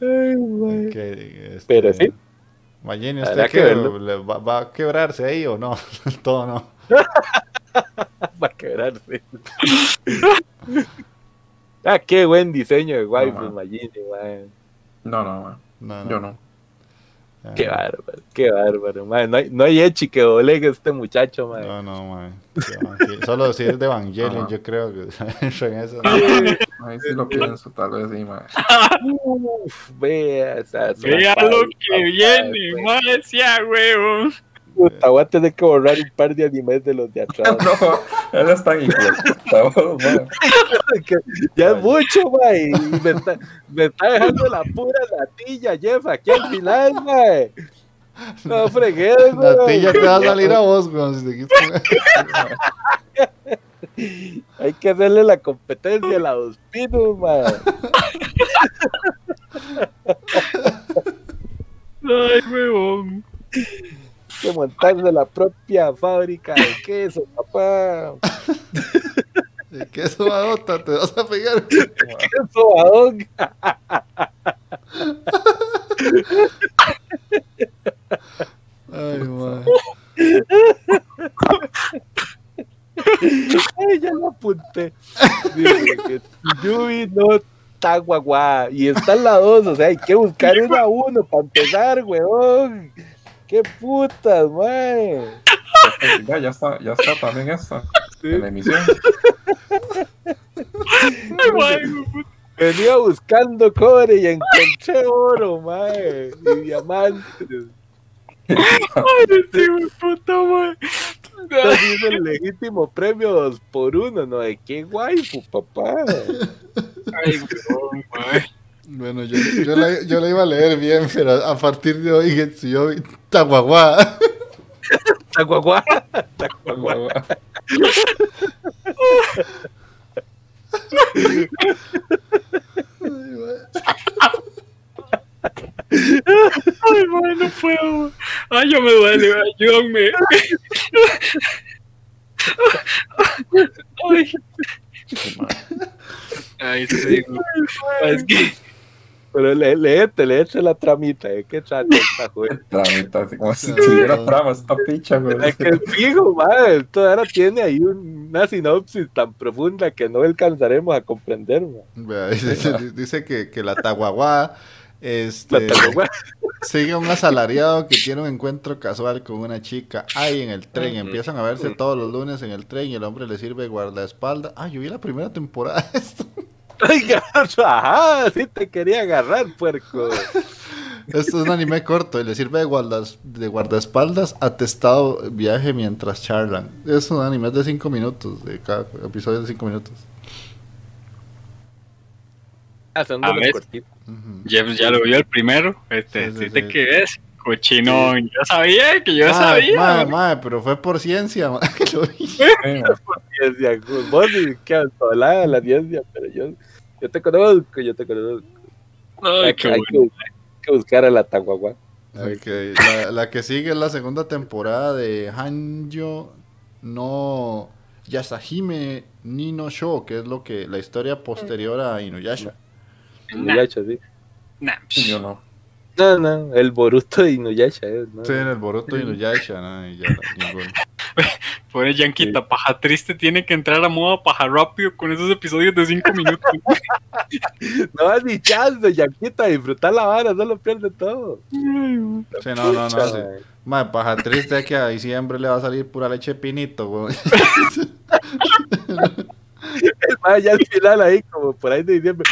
Ay. Que, este, Pero sí. Magini, ¿usted que qué? verlo. ¿Le va, va a quebrarse ahí o no? Todo no. Va a quebrarse. ah, qué buen diseño de waifu, No, Magini, mae. No, no, man. No, no. Yo no. Ah, Qué bárbaro, qué bárbaro, mae. No hay, no hay echi que doblegue este muchacho, mae. No, no, man. Solo si es de Evangelion, yo creo que en eso. Ahí sí lo pienso, tal vez sí, man. Uf, vea esa Vea lo que viene, mae. mae, decía, huevo. Puta, voy a tener que borrar un par de animes de los de atrás. No, él es tan hijo de puta, vos, man. que ya es mucho, mae. y Me está, me está dejando la pura latilla, Jeff, aquí al final, mae. No fregué, güey. La tilla te va a salir a vos, weón. si te quitas- Hay que hacerle la competencia a la dos pinos, mae. Ay, huevón. Que montarse la propia fábrica de queso, papá. ¿De ¿Qué eso te vas a pegar? Queso, badón. Ay, man. Ay, ya lo apunté. Dice que Yubi no está guagua. Y está en la 2, o sea, hay que buscar una 1 para empezar, weón. Qué putas, mae. Ya, ya está, ya está también esta. En la emisión. Ay, mae, huevón. Venía buscando cobre y encontré oro, mae. Y diamantes. Ay, sí, güey, puta, mae. Es el legítimo premio 2 por 1 ¿no? ¿De qué waifu, papá? Ay, mae. Bueno, yo, yo, la, yo la iba a leer bien, pero a partir de hoy, Getsuyo Taguaguá. Está guagua. Está guagua. Ay, man, no puedo. Ay, yo me duele, ayúdame. Ay. Ay, sí. Es que Pero le, léete, léete la tramita, ¿eh? ¿Qué trata esta juega? Tramita, así como si tuviera no. trama esta picha, güey. Es que fijo, madre, esto ahora tiene ahí un- una sinopsis tan profunda que no alcanzaremos a comprender. Vea, Dice, dice que, que la Tahuahuá La este, sigue un asalariado que tiene un encuentro casual con una chica ahí en el tren. Empiezan a verse todos los lunes en el tren y el hombre le sirve guardaespaldas. Ah, yo vi la primera temporada de esto. Oiga, ajá, sí te quería agarrar, puerco. Esto es un anime corto y le sirve de, guardas, de guardaespaldas atestado viaje mientras charlan. Es un anime de 5 minutos, de cada episodio de 5 minutos. Ah, son de los cortitos. Ujú. Jeff ya lo vio el primero. Este, Sí, sí, ¿sí te sí. que ves? Cochinón. Yo sabía que yo sabía. mae, mae, pero fue por ciencia, que lo vi. Man. Ciencia, vos y que hablaba la ciencia, pero yo, yo te conozco, yo te conozco. Ay, hay, qué hay bueno. que, hay que buscar a la Tahuagua. Ok, La, la que sigue es la segunda temporada de Hanjo no Yasahime Nino Show, que es lo que la historia posterior a Inuyasha. Nah, Inuyasha, sí. nah, Yo no. No, no, el Boruto de Inuyasha es, ¿no? Sí, en el Boruto Inuyasha, ¿no? Y ya, ningún- Pobre Yanquita, paja triste tiene que entrar a moda paja rápido con esos episodios de 5 minutos. No hay ni chance, Yanquita, disfrutar la vara, solo pierde todo. Sí, no, no, no. sí. Mae, paja triste es que a diciembre le va a salir pura leche pinito, güey. Ya al final ahí, como por ahí de diciembre.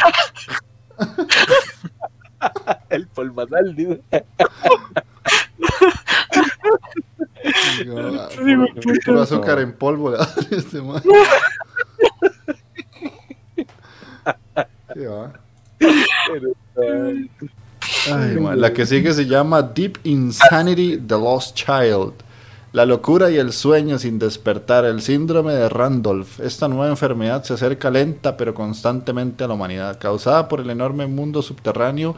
el polvazal, dice. Digo, azúcar en polvo este Ay, la que sigue se llama Deep Insanity The Lost Child. La locura y el sueño sin despertar, el síndrome de Randolph. Esta nueva enfermedad se acerca lenta pero constantemente a la humanidad, causada por el enorme mundo subterráneo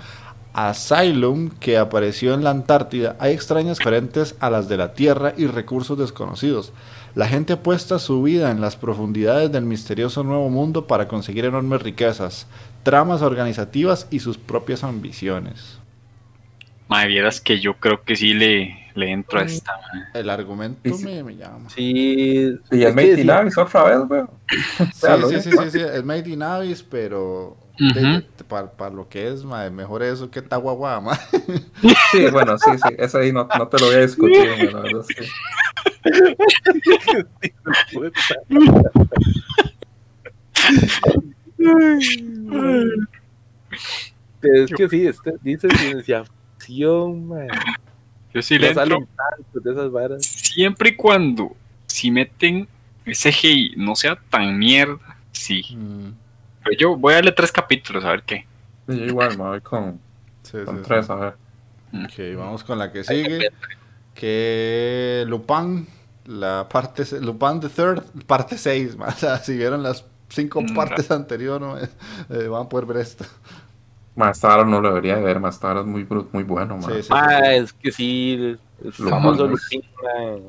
Asylum que apareció en la Antártida. Hay extrañas diferentes a las de la Tierra y recursos desconocidos. La gente apuesta su vida en las profundidades del misterioso nuevo mundo para conseguir enormes riquezas, tramas organizativas y sus propias ambiciones. Madre, vieras que yo creo que sí le, le entro a esta. El argumento Sí, sí. me, me llama. sí. Y es in Abyss otra vez, güey. Sí, lo sí, sí, sí, sí, es Made in Abyss, pero para lo que es, mae, mejor eso que Tahuahua, mae. Sí, bueno, sí, sí. Ese ahí no, no te lo voy a discutir, güey, la verdad es que- puta. Es que sí, este, dice ciencia ficción, man. Yo sí le entro de esas varas. siempre y cuando si meten ese CGI no sea tan mierda, sí. Mm, Pero yo voy a darle tres capítulos a ver qué. Sí, yo igual me voy con, sí, con sí, tres, sí. a ver. Ok, vamos con la que sigue, que Lupin, la parte, se- Lupin the Third, parte 6, o sea, si vieron las cinco Mm, partes anteriores. Eh, van a poder ver esto. Más tarde no lo debería de ver, más tarde es muy, bru- muy bueno, man. Sí, sí, sí, Ah, sí. es que sí, Lo famoso. Lupin, man.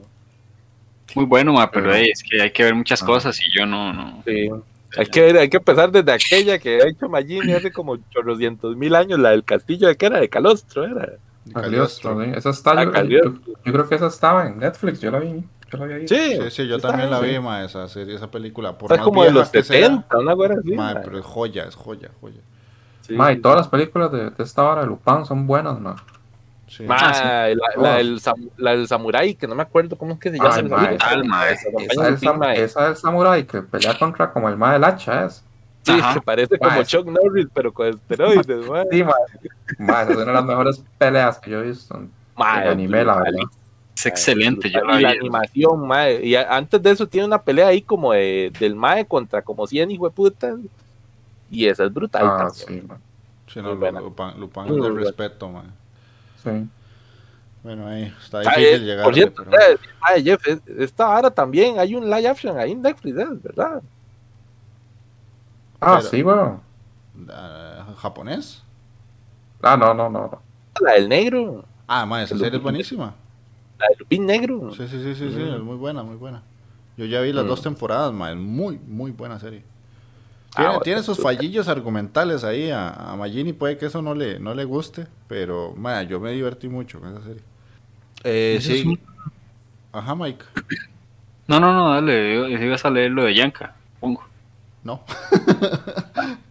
Muy bueno, ma, pero es que hay que ver muchas Ah. cosas y yo no, no. Hay que, hay que empezar desde aquella que ha hecho Magini hace como 800 mil años, la del castillo de que era de Calostro, era. Cagliostro, sí. Esa está, Ah, yo, yo- yo creo que esa estaba en Netflix, yo la vi. Yo la había visto. Sí, Sí, sí, yo también la vi, sí. ma, esa serie, esa película. Por Está más como de los que sea, 70, una güera así. ma, pero es joya, es joya, joya. Sí. Ma, y todas las películas de, de esta hora de Lupin son buenas, man. Sí. Ma, Ah, sí. la, la del la del samurái, que no me acuerdo cómo es que se llama. Ay, esa del, Lupin, sam- ma. esa del samurái que pelea contra como el ma del hacha, es. Sí, Ajá. que parece Ma, como esa- Chuck Norris, pero con esteroides, ma. Sí, ma. Ma, esa es una de las mejores peleas que yo he visto en el anime, la verdad. Es excelente, yo la y la animación, mae. Y antes de eso tiene una pelea ahí como de, del mae contra como 100 hijo de puta. Y esa es brutal. Ah, también. sí, ma. Sí, no, es de respeto, ma. Sí. Bueno, ahí está Ah, difícil eh, llegar. por cierto, pero... eh, ay, Jeff, es- esta ahora también hay un live action ahí en Netflix, ¿eh? ¿verdad? Ah, Pero- sí. Ah, ¿Japonés? Ah, no, no, no. no. La del negro. Ah, ma, esa serie es buenísima. La del Lupín negro. Sí, sí, sí, sí, sí, es muy buena, muy buena. Yo ya vi las Mm. dos temporadas, ma, es muy, muy buena serie. Ah, Tiene, bueno, tiene sus fallillos argumentales ahí a, a Magini, puede que eso no le, no le guste, pero ma, yo me divertí mucho con esa serie. Eh, es sí. un- Ajá, Mike. No, no, no, dale, ibas a leer lo de Yanka, pongo. No.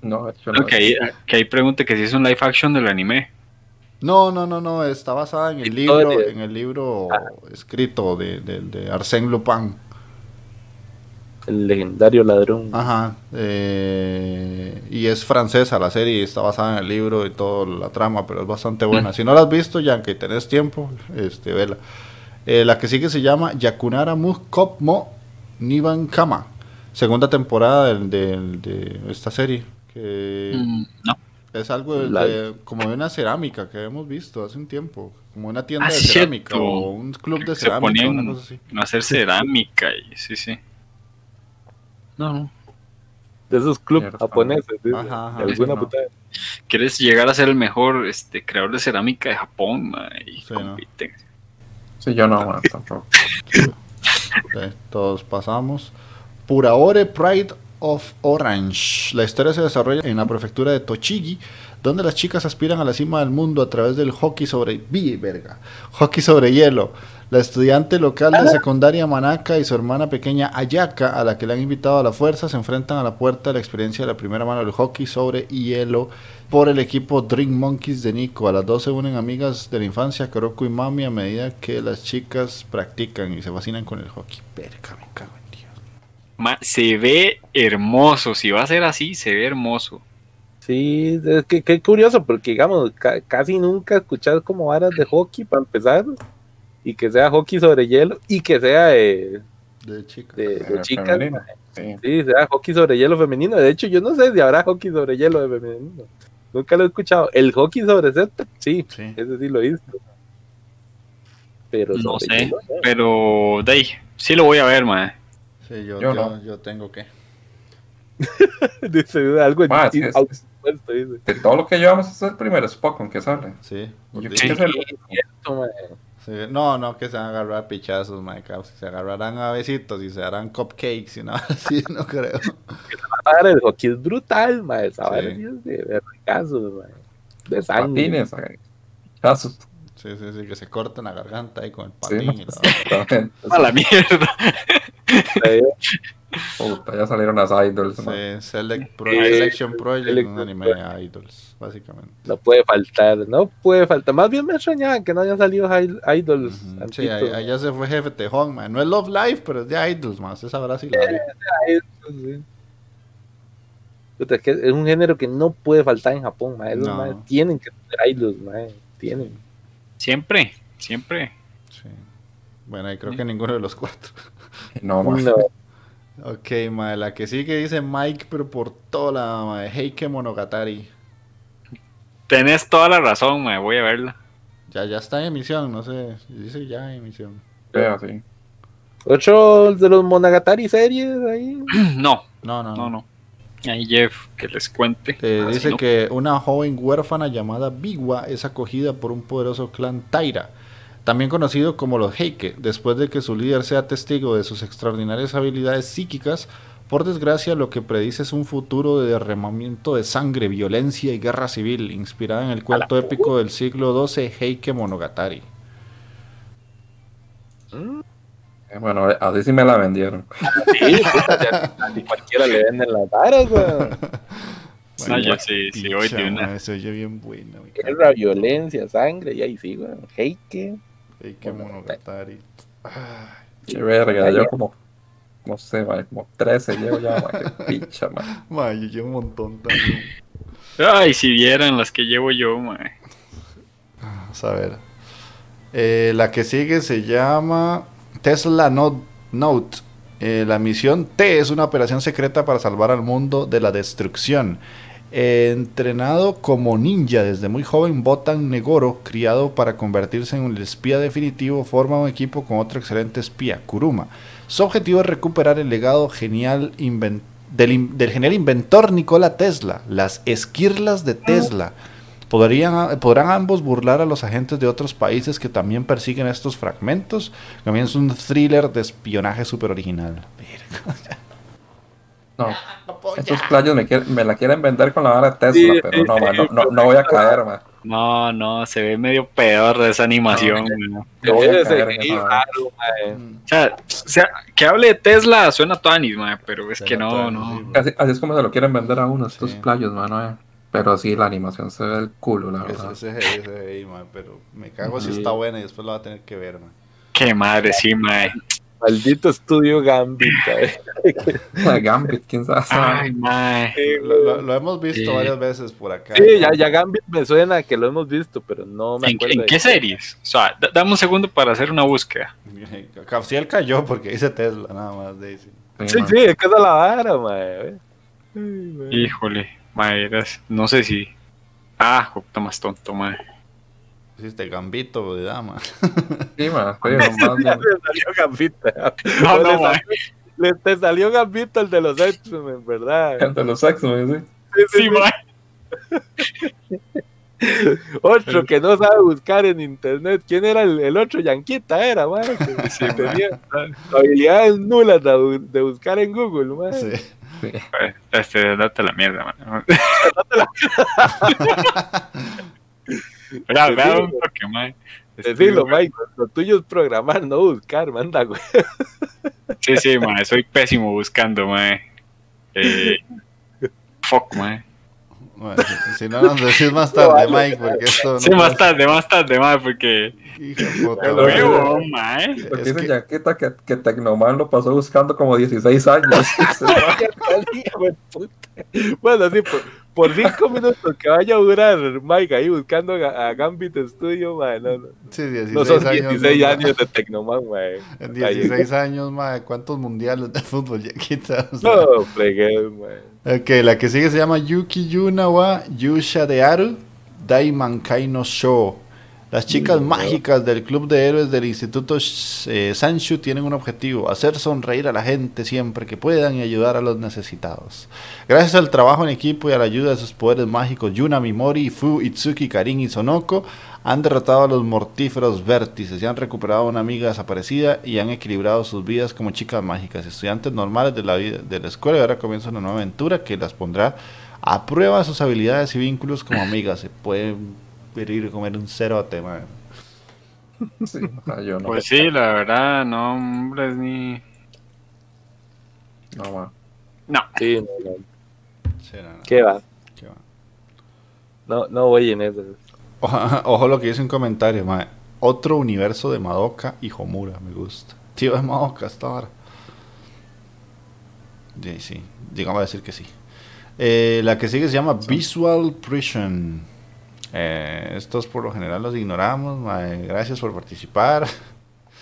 No, de hecho no. No, que ahí, que ahí pregunte que si es un live action del anime. No, no, no, no, está basada en el libro, en el libro escrito de, de, de Arsène Lupin. El legendario ladrón. Ajá. eh, y es francesa la serie, está basada en el libro y toda la trama, pero es bastante buena. Si no la has visto, ya que tenés tiempo, este, vela. Eh, la que sigue se llama Yakunara Mukop Mo Niban Kama. Segunda temporada del- del- de, esta serie. Que Mm, no. es algo de- La- de- como de una cerámica que hemos visto hace un tiempo. Como una tienda Ah, de cerámica cierto. o un club de Se cerámica, ponían una cosa así. a hacer cerámica y sí, sí. No, no. De esos clubes japoneses. dice, Ajá, ajá, de alguna sí, no. putada. ¿Quieres llegar a ser el mejor este, creador de cerámica de Japón? y Sí. Sí, yo no, man, tampoco. Todos pasamos. Puraore Pride of Orange. La historia se desarrolla en la prefectura de Tochigi, donde las chicas aspiran a la cima del mundo a través del hockey sobre verga, hockey sobre hielo. La estudiante local de secundaria Manaka y su hermana pequeña Ayaka, a la que le han invitado a la fuerza, se enfrentan a la puerta de la experiencia de la primera mano del hockey sobre hielo por el equipo Drink Monkeys de Nico. A las dos se unen amigas de la infancia, Kuroko y Mami, a medida que las chicas practican y se fascinan con el hockey. Verga, me cago en Dios. Ma, se ve hermoso. Si va a ser así, se ve hermoso. Sí, es que qué curioso, porque digamos, ca- casi nunca escuchar como varas de hockey para empezar, y que sea hockey sobre hielo, y que sea eh, De chicas. de, de chicas. Sí. Sí, sea hockey sobre hielo femenino. De hecho, yo no sé si habrá hockey sobre hielo de femenino. Nunca lo he escuchado. El hockey sobre césped, sí, Sí. ese sí lo he visto. Pero No sé. hielo, no. Pero, de ahí, sí lo voy a ver, ma. Sí, yo, yo, Yo no. yo tengo que. Dice algo Ma, es es- dice. De todo lo que llevamos es el primer Spock que sale. Sí. Yo dicho. que es el- Sí, No, no, que se van a agarrar pichazos, my cabrón. Se agarrarán a besitos y se harán cupcakes y nada así, no creo. El hockey es brutal, mae. Esa Sí. de vergazos, mae. De sangre. patines, eh, chazos. Sí, sí, sí, que se corten la garganta ahí con el Sí, patín y la-. A la mierda. Eh, Puta, ya salieron las idols. ¿no? Sí, Select Pro- Sí. Selection Project, un Selection anime de idols, básicamente. No puede faltar, no puede faltar. Más bien me extrañaba que no hayan salido idols. Ujú. Sí, allá se fue jefe Tejón, man. No es Love Life, pero es de idols, man. Usted sabrá si la ve. Sí. Puta, es que es un género que no puede faltar en Japón, No. tienen que tener idols, mae. Tienen. Siempre, siempre. Sí. Bueno, y creo que ninguno de los cuatro. No, man. No, Ok, ma, la que sigue dice Mike, pero por toda la ma, Heike Monogatari. Tenés toda la razón, ma. Voy a verla. Ya, ya está en emisión, no sé. Dice ya en emisión. Vea, sí. Otro de los Monogatari series ahí. No, No, no, no, no. Ahí Jeff, que les cuente. Eh, Ah, dice no, que una joven huérfana llamada Bigua es acogida por un poderoso clan Taira, también conocido como los Heike, después de que su líder sea testigo de sus extraordinarias habilidades psíquicas. Por desgracia, lo que predice es un futuro de derramamiento de sangre, violencia y guerra civil, inspirada en el cuento épico del siglo XII Heike Monogatari. Bueno, así sí me la vendieron. Sí, a cualquiera le venden las varas, weón. Ah, ya sí, sí, hoy de una. Se oye bien cago. Guerra, violencia, sangre, y ahí sí, weón. Heike. Heike Monogatari. Ay, Qué verga, yo como, no sé, man, como 13 llevo ya, man, qué picha, man. ma, yo llevo un montón también. Ay, si vieran las que llevo yo, ma. Vamos a ver. Eh, la que sigue se llama Tesla Note. Eh, la misión T es una operación secreta para salvar al mundo de la destrucción. Entrenado como ninja desde muy joven, Botan Negoro, criado para convertirse en un espía definitivo, forma un equipo con otro excelente espía, Kuruma. Su objetivo es recuperar el legado genial del genial inventor Nikola Tesla, las esquirlas de Tesla. Podrían, ¿Podrán ambos burlar a los agentes de otros países que también persiguen estos fragmentos? También es un thriller de espionaje súper original. No. Estos playos me, quieren- me la quieren vender con la vara Tesla, Sí, pero no, sí, man, no, no, no voy a caer, man. No, no, se ve medio peor de esa animación. No voy a caer raro, O sea, o sea, que hable de Tesla suena tuanis, mae, pero es que no, no. sí, Así, así es como se lo quieren vender a uno, estos Sí. playos, mano. eh. Pero sí, la animación se ve el culo, la verdad. ese es man, pero me cago si Sí. está buena y después lo va a tener que ver, man. Qué madre, sí, mae. Maldito estudio Gambit. La Gambit, quién sabe. Ay, mae. Lo, lo- lo hemos visto Sí. varias veces por acá. Sí, ya, ya Gambit me suena que lo hemos visto, pero no me ¿En, acuerdo. en de qué series? O sea, d- dame un segundo para hacer una búsqueda. Capsiel cayó porque dice Tesla, nada más. Daisy. Sí, man. sí, es que esa es la vara, mae. Híjole, eras- no sé si. Ah, puta más tonto, mae. Hiciste gambito de dama. Sí, man. Sí, Ya man. le salió Gambito. No, le, no, mae. salió, le- te salió Gambito el de los X-Men, ¿verdad? Entre los X-Men, sí. Sí, mae. Otro que no sabe buscar en internet. ¿Quién era el, el otro? Yanquita era, mae. Que, Sí, que tenía habilidades nulas de, bu- de buscar en Google, mae. Sí. Sí. Este, date la mierda, man. Vea, vea un toque, mae. Este, Decirlo, Mike, lo tuyo es programar, no buscar, manda, güey. Sí, sí, mae, soy pésimo buscando, mae. Eh, fuck, mae. Bueno, si, si no nos decís más tarde, Mike, porque esto no. Sí, más tarde, más tarde, mae, porque. Hijo de puta, Lo mae. Porque Es que- Yaquita que, que Tecnoman lo pasó buscando como 16 años. Bueno, sí, por, por cinco minutos que vaya a durar Mike ahí buscando a, a Gambit Studio, mae, no, no, Sí, 16 no son años. 16 ¿no? años de Tecnoman, mae. En 16 años, mae, ¿cuántos mundiales de fútbol ya quitas? No, fregué, mae. Ok, la que sigue se llama Yuki Yuna wa Yusha de Aru Daimankai no Show. Las chicas mágicas del Club de Héroes del Instituto eh, Sanshu tienen un objetivo, hacer sonreír a la gente siempre que puedan y ayudar a los necesitados. Gracias al trabajo en equipo y a la ayuda de sus poderes mágicos, Yuna Mimori, Fu, Itsuki, Karin y Sonoko han derrotado a los mortíferos vértices y han recuperado a una amiga desaparecida y han equilibrado sus vidas como chicas mágicas, estudiantes normales de la, vida, de la escuela y ahora comienza una nueva aventura que las pondrá a prueba sus habilidades y vínculos como amigas. Se pueden ir a comer un cerote, man. Sí, o sea, yo no. Pues sí, la verdad, no, hombre, ni. No, man. No, Sí, no, no. Sí, no, no, ¿Qué va? qué va. No, no voy en eso. Ojo, ojo lo que dice un comentario. Otro universo de Madoka y Homura, me gusta. Tío, es Madoka hasta ahora. Sí, sí, digamos a decir que sí. Eh, la que sigue se llama Visual Prison. Eh, estos por lo general los ignoramos, mae. Gracias por participar.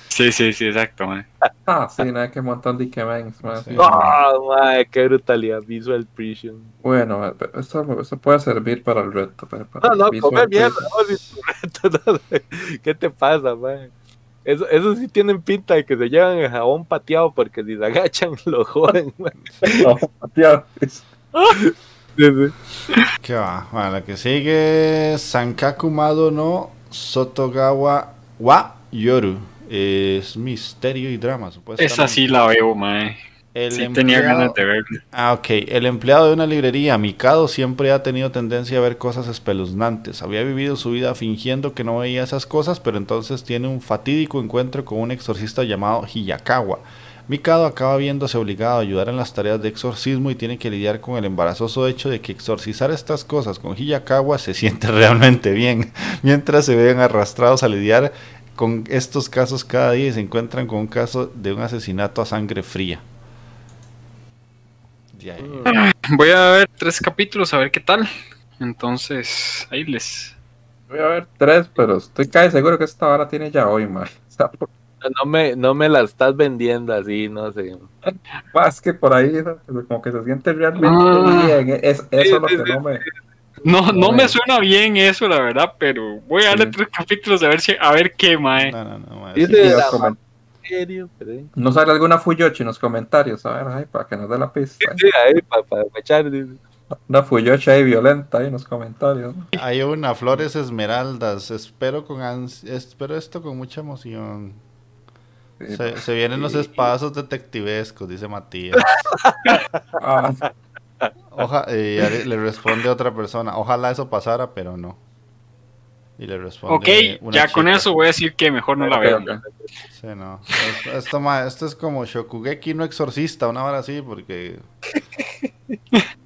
sí, sí, sí, exacto, mae. Ah, sí, nada que un montón de Ikemens, man. Sí. Sí. ¡Ah, mae! ¡Qué brutalidad! Visual Prison. Bueno, eh, pero esto, esto puede servir para el reto. Pero para No, no, el Visual come mierda. No, reto. ¿Qué te pasa, mae? Eso, eso sí tienen pinta de que se llevan el jabón pateado porque si se agachan lo joden, mae. No. ¿Qué va? Bueno, la que sigue Sankaku Mado no Sotogawa wa Yoru. Es misterio y drama, supuestamente. Esa sí la veo, mae. El Sí tenía empleado- ganas de verla. Ah, ok. El empleado de una librería, Mikado, siempre ha tenido tendencia a ver cosas espeluznantes. Había vivido su vida fingiendo que no veía esas cosas, pero entonces tiene un fatídico encuentro con un exorcista llamado Hiyakawa. Mikado acaba viéndose obligado a ayudar en las tareas de exorcismo y tiene que lidiar con el embarazoso hecho de que exorcizar estas cosas con Hiyakawa se siente realmente bien, mientras se ven arrastrados a lidiar con estos casos cada día y se encuentran con un caso de un asesinato a sangre fría. Ya. Voy a ver tres capítulos a ver qué tal. Entonces, ahí les. Voy a ver tres, pero estoy casi seguro que esta hora tiene ya hoy, man. O sea, por- No me, no me la estás vendiendo así, no sé. más que por ahí, como que se siente realmente Ah. bien. Es, eso es lo que sí, no me. No, no me suena bien eso, la verdad, pero voy a darle Sí. tres capítulos a ver si, a ver qué, mae. No, no, no, mae. Dice Y los, la comen- serio, pero sí. ¿No sale alguna Fuyoshi en los comentarios? A ver, ay, para que nos dé la pista. Sí, ahí, para echar. Una Fuyoshi ahí violenta ahí en los comentarios. Hay una, Flores Esmeraldas. Espero con ans- espero esto con mucha emoción. Sí, Se, se vienen los sí. espadazos detectivescos, dice Matías. Ah, Oja- y le, responde otra persona. Ojalá eso pasara, pero no. Y le responde. Ok, una ya con eso voy a decir que mejor no la veo. Sí, no. Esto, esto, ma- esto es como Shokugeki no exorcista, una hora así, porque.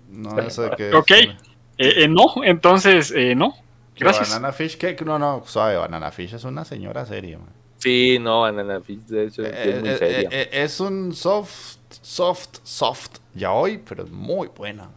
No, de que. Ok. Eh, eh, no, entonces, eh, no. Gracias. Banana Fish Cake, no, no, suave. Banana Fish es una señora seria, man. Sí, no, Banana Fish, de hecho, es muy Eh, eh, seria. eh, es un soft, soft, soft ya hoy, pero es muy buena.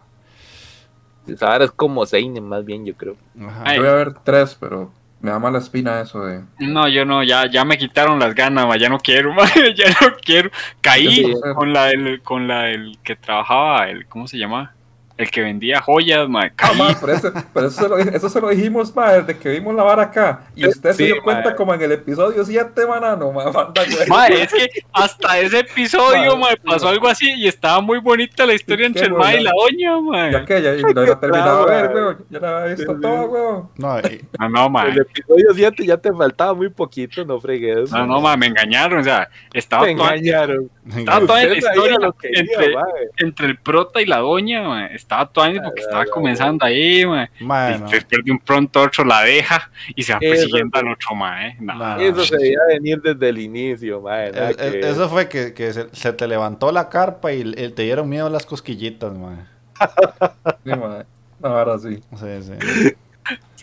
Vara es como Seinen, más bien, yo creo. Ajá. Yo voy a ver tres, pero me da mala espina eso de. No, yo no, ya, ya me quitaron las ganas, ma, ya no quiero, ma, ya no quiero. Caí con la del, con la del que trabajaba, el, ¿cómo se llama? El que vendía joyas, ma, Ah, ma, pero eso, pero eso, se lo, eso se lo dijimos, ma, desde que vimos la vara acá. Y usted Sí, se dio ma. cuenta como en el episodio 7, manano, ma, manda, güey. Ma, es que hasta ese episodio, Ma, ma, pasó algo así y estaba muy bonita la historia entre el ma y la doña, ma. Ya que ya, y lo había terminado de ver, weón. Ya la había visto Sí, todo, weón. No, y- No, no, ma. El episodio 7 ya te faltaba muy poquito, no fregues. No, no, ma, me engañaron, o sea, estaba toda- engañaron. estaba toda en la historia entre, mae. entre el prota y la doña, ma, estaba toda porque estaba comenzando ahí, ma. Bueno, Y después de un pronto otro la deja y se va Eso, persiguiendo al otro, ma, eh. No. No. Eso se debía venir desde el inicio, mae. es- es- que- Eh, eso fue que, que se, se te levantó la carpa y eh, te dieron miedo las cosquillitas, man. Sí, ma. No, ahora sí. Sí, sí.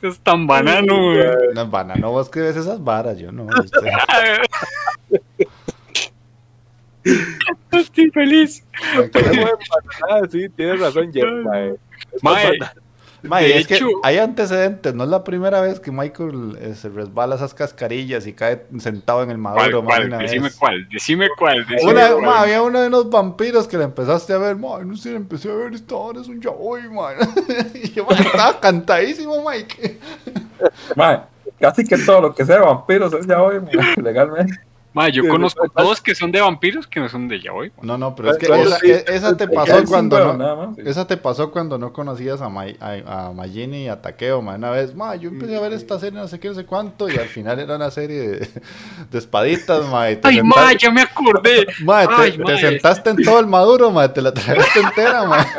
Es tan banano, güey. No, banano, vos que ves esas varas, yo no. Estoy feliz. Sí, tienes razón, Jeff, mae. Mae, Mae, es que hay antecedentes, no es la primera vez que Michael eh, se resbala esas cascarillas y cae sentado en el ¿Cuál, maduro. cuál? Decime cuál, decime cuál. decime Una, cuál. ma, había uno de unos vampiros que le empezaste a ver, ma, no sé, le empecé a ver, esta hora es un yaoi, man. y yo, ma, estaba cantadísimo, Mike. Ma, casi que todo lo que sea de vampiros es ya hoy, ma, legalmente. Ma, yo conozco dos que son de vampiros que no son de yaoi. No, no, pero es que Claro, esa, sí. e- esa te pasó cuando no, nada más. esa te pasó cuando no conocías a, Mai- a, a Magini y a Takeo, ma. Una vez, ma, yo empecé a ver esta serie no sé qué, no sé cuánto, y al final era una serie de, de espaditas, ma. y te Ay, ma, ya me acordé. Ma, te, Ay, te ma, sentaste en todo el maduro, ma, te la tragaste entera, ma.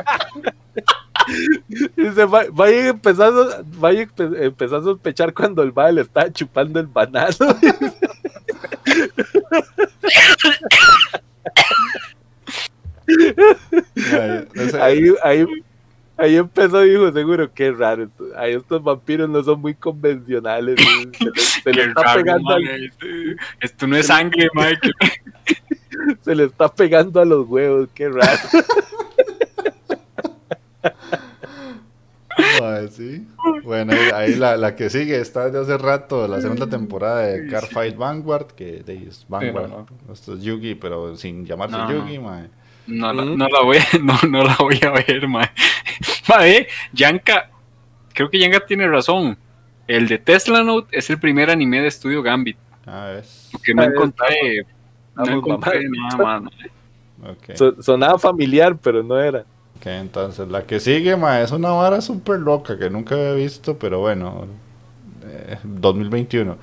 Dice, va- vaya a- vaya a empe- empezar a sospechar cuando el mae le estaba chupando el banano. Ahí, ahí, ahí empezó, dijo, seguro, qué raro. esto- Ahí estos vampiros no son muy convencionales. Se le, se le Qué está raro, pegando al- esto, no es sangre, que- se le está pegando a los huevos, qué raro. sí. Bueno, ahí, ahí la, la que sigue está de hace rato, la segunda temporada de Car Fight Vanguard, que de, es Vanguard. no, Esto es Yugi, pero sin llamarse No. Yugi. No, la- Mm. no la voy a, no, no la voy a ver, ma. Ma, eh, Yanka, creo que Yanka tiene razón. El de Tesla Note es el primer anime de estudio Gambit. Ah, ves. Porque no Ah, encontré, no estamos encontré nada más. ma. Ok. So- sonaba familiar, pero no era. Ok, entonces la que sigue, ma, es una vara súper loca que nunca había visto, pero bueno, eh, 2021.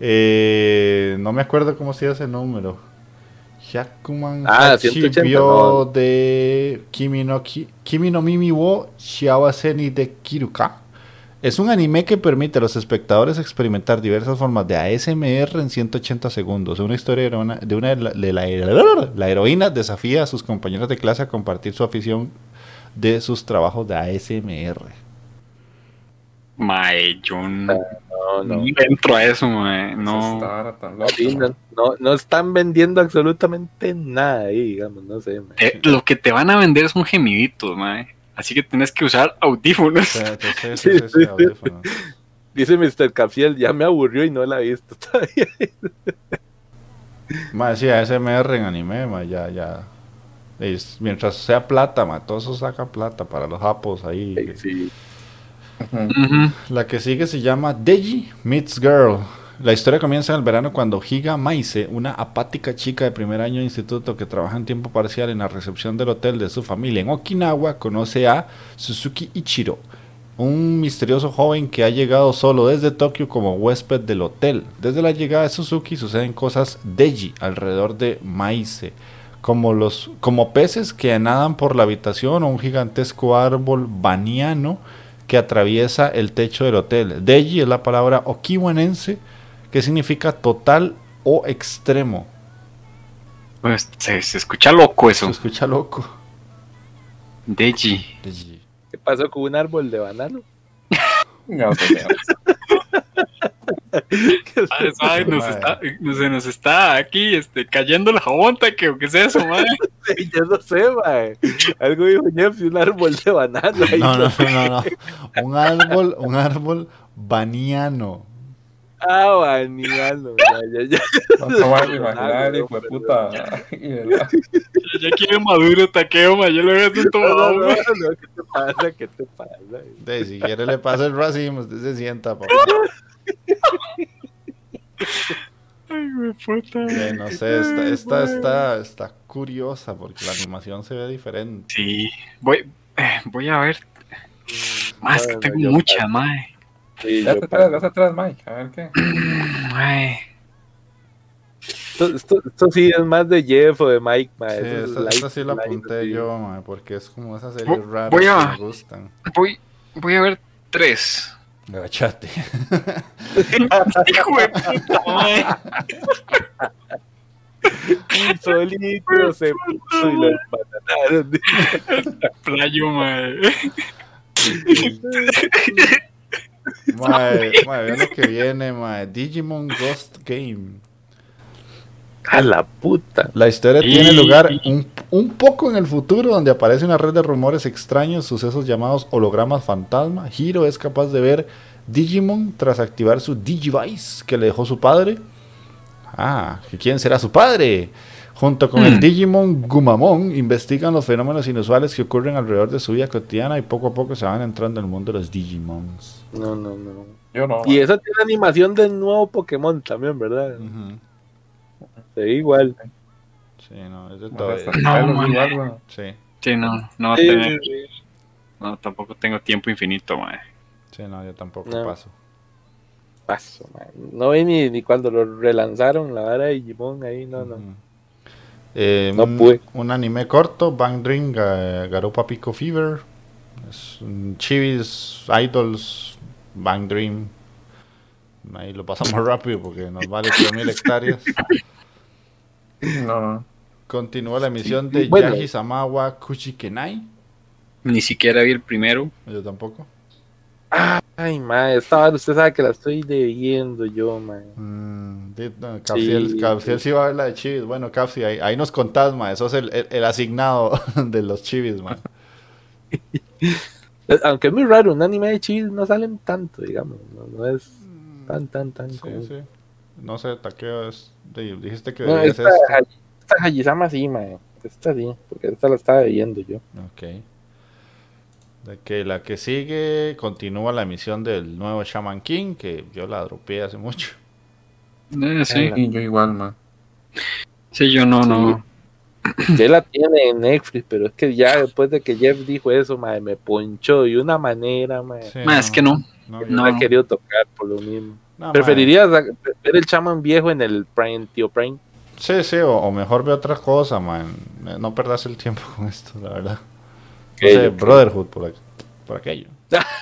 Eh, no me acuerdo cómo se llama ese número. Hyakuman Ah, Hachi 180, Byo no. de Kimi no, Ki- Kimi no Mimi wo Shiawase de Kiruka. Es un anime que permite a los espectadores experimentar diversas formas de ASMR en 180 segundos. Una historia de una, de, una de la, de la- la heroína desafía a sus compañeros de clase a compartir su afición de sus trabajos de ASMR. Mae, yo no, No, no. entro a eso, mae. No. Sí, no, no, no están vendiendo absolutamente nada ahí, digamos, no sé. Eh, lo que te van a vender son gemiditos, mae. Así que tienes que usar audífonos. Sí, sí, sí, sí, sí, sí, audífonos. Dice Mr. Cafiel, ya me aburrió y no la he visto todavía. Ma, sí, ASMR en anime, ma, ya, ya. Es- mientras sea plata, ma, todo eso saca plata para los japos ahí. Sí. La que sigue se llama Deji Meets Girl. La historia comienza en el verano cuando Higa Maise, una apática chica de primer año de instituto que trabaja en tiempo parcial en la recepción del hotel de su familia en Okinawa, conoce a Suzuki Ichiro, un misterioso joven que ha llegado solo desde Tokio como huésped del hotel. Desde la llegada de Suzuki suceden cosas deji alrededor de Maise, como, los, como peces que nadan por la habitación o un gigantesco árbol baniano que atraviesa el techo del hotel. Deji es la palabra okiwanense que significa total o extremo. Pues, se, se escucha loco Se eso. escucha loco. Deji. Deji. ¿Qué pasó con un árbol de banano? No, pues, ya. Ay, ay, nos Madre. está, se nos está aquí este, cayendo la jabonta, que o qué es eso, madre. Yo no sé, mae. Algo dijo Jeff un árbol de banano. ahí. No, no, no, no. Un árbol, un árbol baniano. Ah, baniano. Ya, ya, ya. No puta. Ya quiero maduro taqueo, ma. Yo le voy a hacer un No, ¿Qué te pasa? ¿Qué te pasa? De, si quiere le pasa el racimo, usted se sienta, papá. Ay, me puta. Eh, no sé, está, está, está, está curiosa porque la animación se ve diferente. Sí, voy, eh, voy a ver. Más que tengo yo- muchas, mae. Sí, Ya yo atrás, te atrás, Mike. A ver qué. Mae. Esto, esto, esto sí es más de Jeff o de Mike, mae. Sí, esta, light- esta sí la apunté yo, mae, porque es como esas series raras voy a- que me gustan. Voy, voy a ver tres. Agachate. Hijo de puta, mae. Un solito se puso y lo empanaron. Playo, mae. Mae, mae, vean lo que viene, mae. Digimon Ghost Game. A la puta. La historia Y- tiene lugar un, un poco en el futuro, donde aparece una red de rumores extraños, sucesos llamados hologramas fantasma. Hiro es capaz de ver Digimon tras activar su Digivice que le dejó su padre. Ah, ¿que ¿quién será su padre? Junto con el Hmm. Digimon Gumamon, investigan los fenómenos inusuales que ocurren alrededor de su vida cotidiana y poco a poco se van entrando en el mundo de los Digimons. No, no, no. Yo no. Y esa tiene animación del nuevo Pokémon también, ¿verdad? Se ve igual. Sí, no, es de No, eh, igual. Sí, Sí, no, no, va a tener- sí, sí. no, tampoco tengo tiempo infinito, mae. sí, no, yo tampoco No. paso. Paso, man. No vi ni, ni cuando lo relanzaron la vara de Digimon ahí, no, no. Eh, No un, pude. un anime corto, Bang Dream, Ga- Garupa Pico Fever. Es un Chivis, Idols, Bang Dream. Ahí lo pasamos rápido porque nos vale 3000 hectáreas. No, no. Continúa la emisión de Bueno. Yaji Samawa Kuchikenai. Ni siquiera vi el primero. Yo tampoco. Ay, ma, esta vara usted sabe que la estoy debiendo yo, man. Mm, no, Capsiel, Sí. Capsiel sí va a ver la de Chivis. Bueno, Capsi, ahí, ahí nos contás, ma. Eso es el, el- el asignado de los Chivis, ma. Eh, Aunque es muy raro, un anime de chivis no salen tanto, digamos. No, no es tan, tan, tan. Sí, común. sí. No sé, di- dijiste que No, esta, esto. Esta Hayisama sí, ma. Esta sí, porque esta la estaba viendo yo. Ok. De que la que sigue continúa la emisión del nuevo Shaman King, que yo la dropeé hace mucho. Eh, sí, Y yo igual, man. sí, yo no, no. Ya la tiene en Netflix, pero es que ya después de que Jeff dijo eso, ma, me ponchó de una manera, ma. Sí, Ma, es que no. No, yo- no, no. la he querido tocar por lo mismo. No, Preferiría sa- ver el chaman viejo en el Prime, tío Prime. Sí, sí, o, o mejor ve otra cosa, man. No perdas el tiempo con esto, la verdad. No sé. Brotherhood por, aqu- por aquello.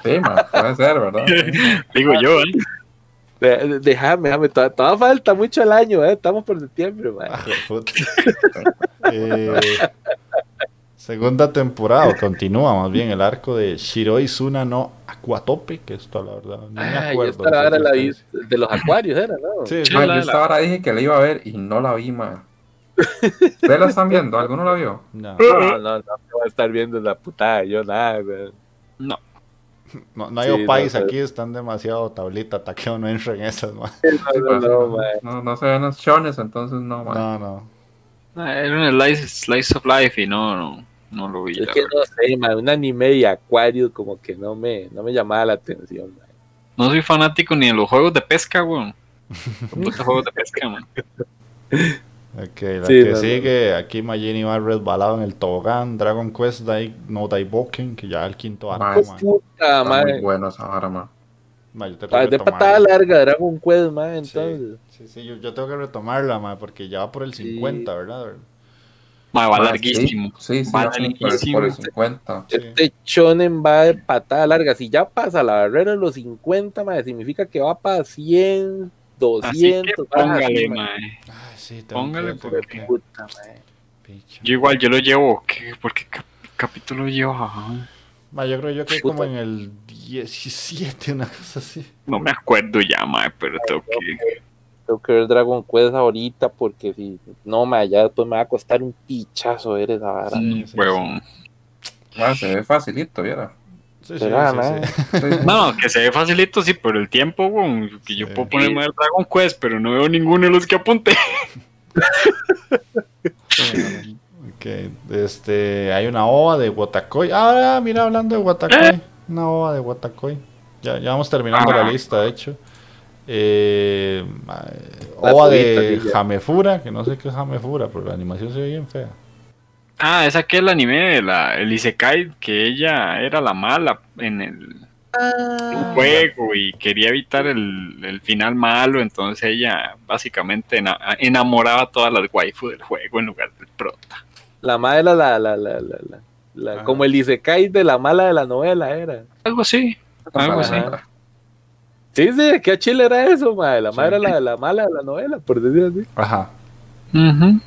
Sí, man. Puede ser, ¿verdad? Digo yo, ¿eh? De- Déjame, déjame, toda, toda falta mucho el año, eh. Estamos por septiembre, ma. Ah, puta. Eh, segunda temporada, o continúa más bien el arco de Shiroi Suna no Aquatope, que esto la verdad no me Ay, acuerdo. esta la esa hora la vi de los acuarios, era, ¿no? Sí, la- yo esta hora dije que la iba a ver y no la vi, man. ¿Ustedes la están viendo? ¿Alguno la vio? No, No, no, no, no voy a estar viendo la putada, yo nada, güey. No. no, no hay Sí, no, opais pero- aquí, están demasiado tablita, taqueo, no entra en esas, man. No, no, pues, no, no, no se ven los chones, entonces no, man. No, no. No, Era un slice, slice of life y no, no, no lo vi. Es que verdad. no sé, ma, un anime de acuarios como que no me, no me llamaba la atención, ma. No soy fanático ni de los juegos de pesca, weón. Puta juegos de pesca, man. Ok, la Sí, que no, no. sigue, aquí Magini va resbalado en el tobogán, Dragon Quest Dai, no Daiboken, que ya el quinto arco, man. puta, Está muy bueno esa vara, yo Ah, de patada larga, Dragon Quest, Sí, entonces. sí, sí, yo, yo tengo que retomarla, ma, porque ya va por el Sí. 50, ¿verdad? Ma, va Ma, larguísimo. Sí, sí, Va va por el- por el larguísimo. 50. Sí. Este shonen va de patada larga. Si ya pasa la barrera de los 50, mae, significa que va para 100, Así que 200. varas así, póngale, ma. Ay, sí, Póngale, porque- que- Puta. Yo igual, yo lo llevo. ¿qué? ¿Por qué cap- capítulo lleva? Ma, yo creo yo que Puta. como en el 17, una cosa así. No me acuerdo ya, ma, pero tengo que. Tengo que ver Dragon Quest ahorita porque si no, mae, ya después me va a costar un pichazo ver esa vara. Sí, sí, Huevón. Ma, se ve facilito, ¿viera? Sí, sí, ¿Será. No, que se ve facilito, sí, pero el tiempo, weón, que yo puedo ponerme a ver Dragon Quest, pero no veo ninguno de los que apunté. Ok, este, hay una ova de Watakoi. Ah, mira, hablando de Watakoi. Una ova de Watakoi. Ya, ya vamos terminando Ah. la lista, de hecho. Eh, ah, ova de. Hamefura, que no sé qué es Hamefura, pero la animación se ve bien fea. Ah, es aquel anime de la el Isekai, que ella era la mala en el Ah, juego y quería evitar el, el final malo, entonces ella básicamente ena- enamoraba a todas las waifu del juego en lugar del prota. La madre, la, la, la, la, la, la- la- Ajá. como el Isekai de la mala de la novela era. Algo así. Algo así. Ajá. Sí, sí, qué chile era eso, madre. La Sí. madre era la, la mala de la novela, por decir así. Ajá. Ujú.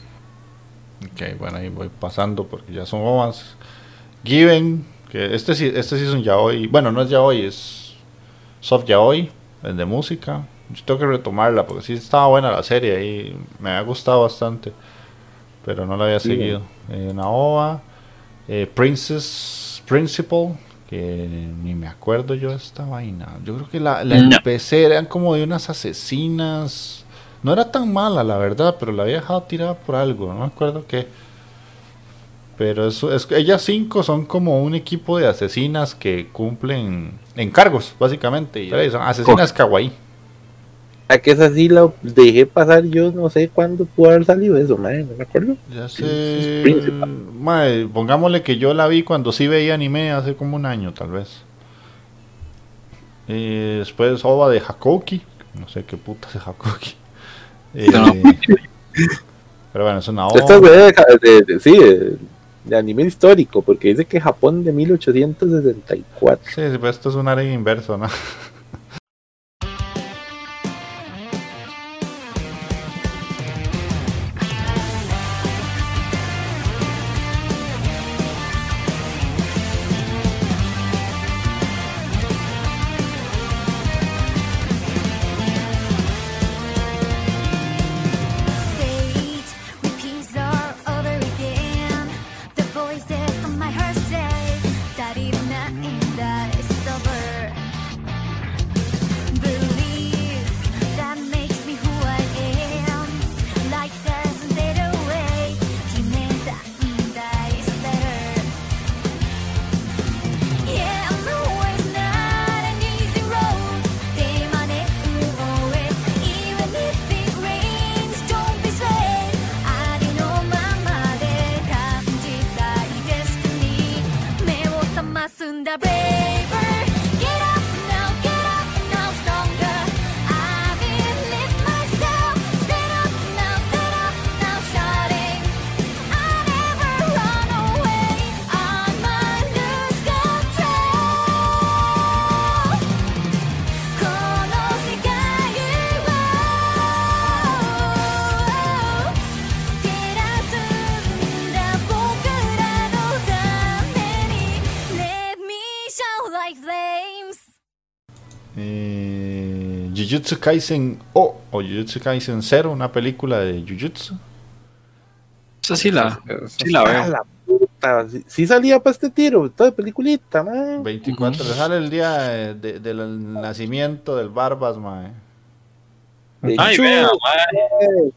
Ok, bueno, ahí voy pasando porque ya son ovas. Given, que este sí, este sí es un yaoi. Bueno, no es yaoi, es soft yaoi, es de música. Yo tengo que retomarla porque sí estaba buena la serie y me ha gustado bastante. Pero no la había Sí. seguido. Eh, una ova. eh, Princess Principal, que ni me acuerdo yo de esta vaina. Yo creo que la, la No. empecé, eran como de unas asesinas. No era tan mala, la verdad, pero la había dejado tirada por algo, no me acuerdo qué. Pero eso es, ellas cinco son como un equipo de asesinas que cumplen encargos, básicamente. Y son asesinas kawaii. A que esa sí la dejé pasar yo, no sé cuándo pudo haber salido eso, madre, no me acuerdo. Ya sé. Mae, pongámosle que yo la vi cuando sí veía anime hace como un año, tal vez. Y después Ova de Hakoki. No sé qué puta es Hakoki. Eh, No. pero bueno, es una Esta ova. es de, de- de- sí, de, de anime histórico, porque dice que Japón de 1864. Sí, sí, pues esto es un área inverso, ¿no? Jujutsu Kaisen O o Jujutsu Kaisen 0, una película de Jujutsu. Esa sí la, sí la A veo. la puta, sí, sí salía para este tiro, toda peliculita, man. 24, Ujú. sale el día de- de- del nacimiento del Barbas, mae. De Ay, vea,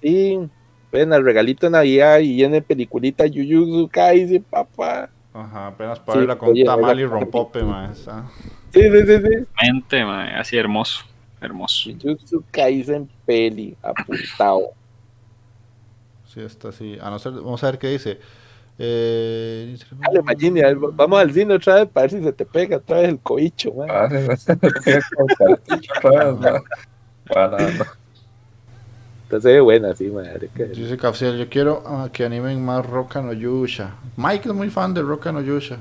sí. Ven al regalito de Navidad y viene peliculita Jujutsu Kaisen, papá. Ajá, apenas para Sí, verla con oye, tamal y rompope, está. Sí, sí, sí, sí. Mente, mae, así hermoso. Hermoso. Jujutsu Kaisen, peli apuntado. Sí, está así. A no ser, vamos a ver qué dice. Eh, Dale, Magini, vamos al cine otra vez para ver si se te pega otra vez el coicho, man. Ah, otra vez. Entonces buena, sí, madre. que- Dice Capsiel, yo quiero que animen más Roca no Yusha. Mike es muy fan de Roca no Yusha.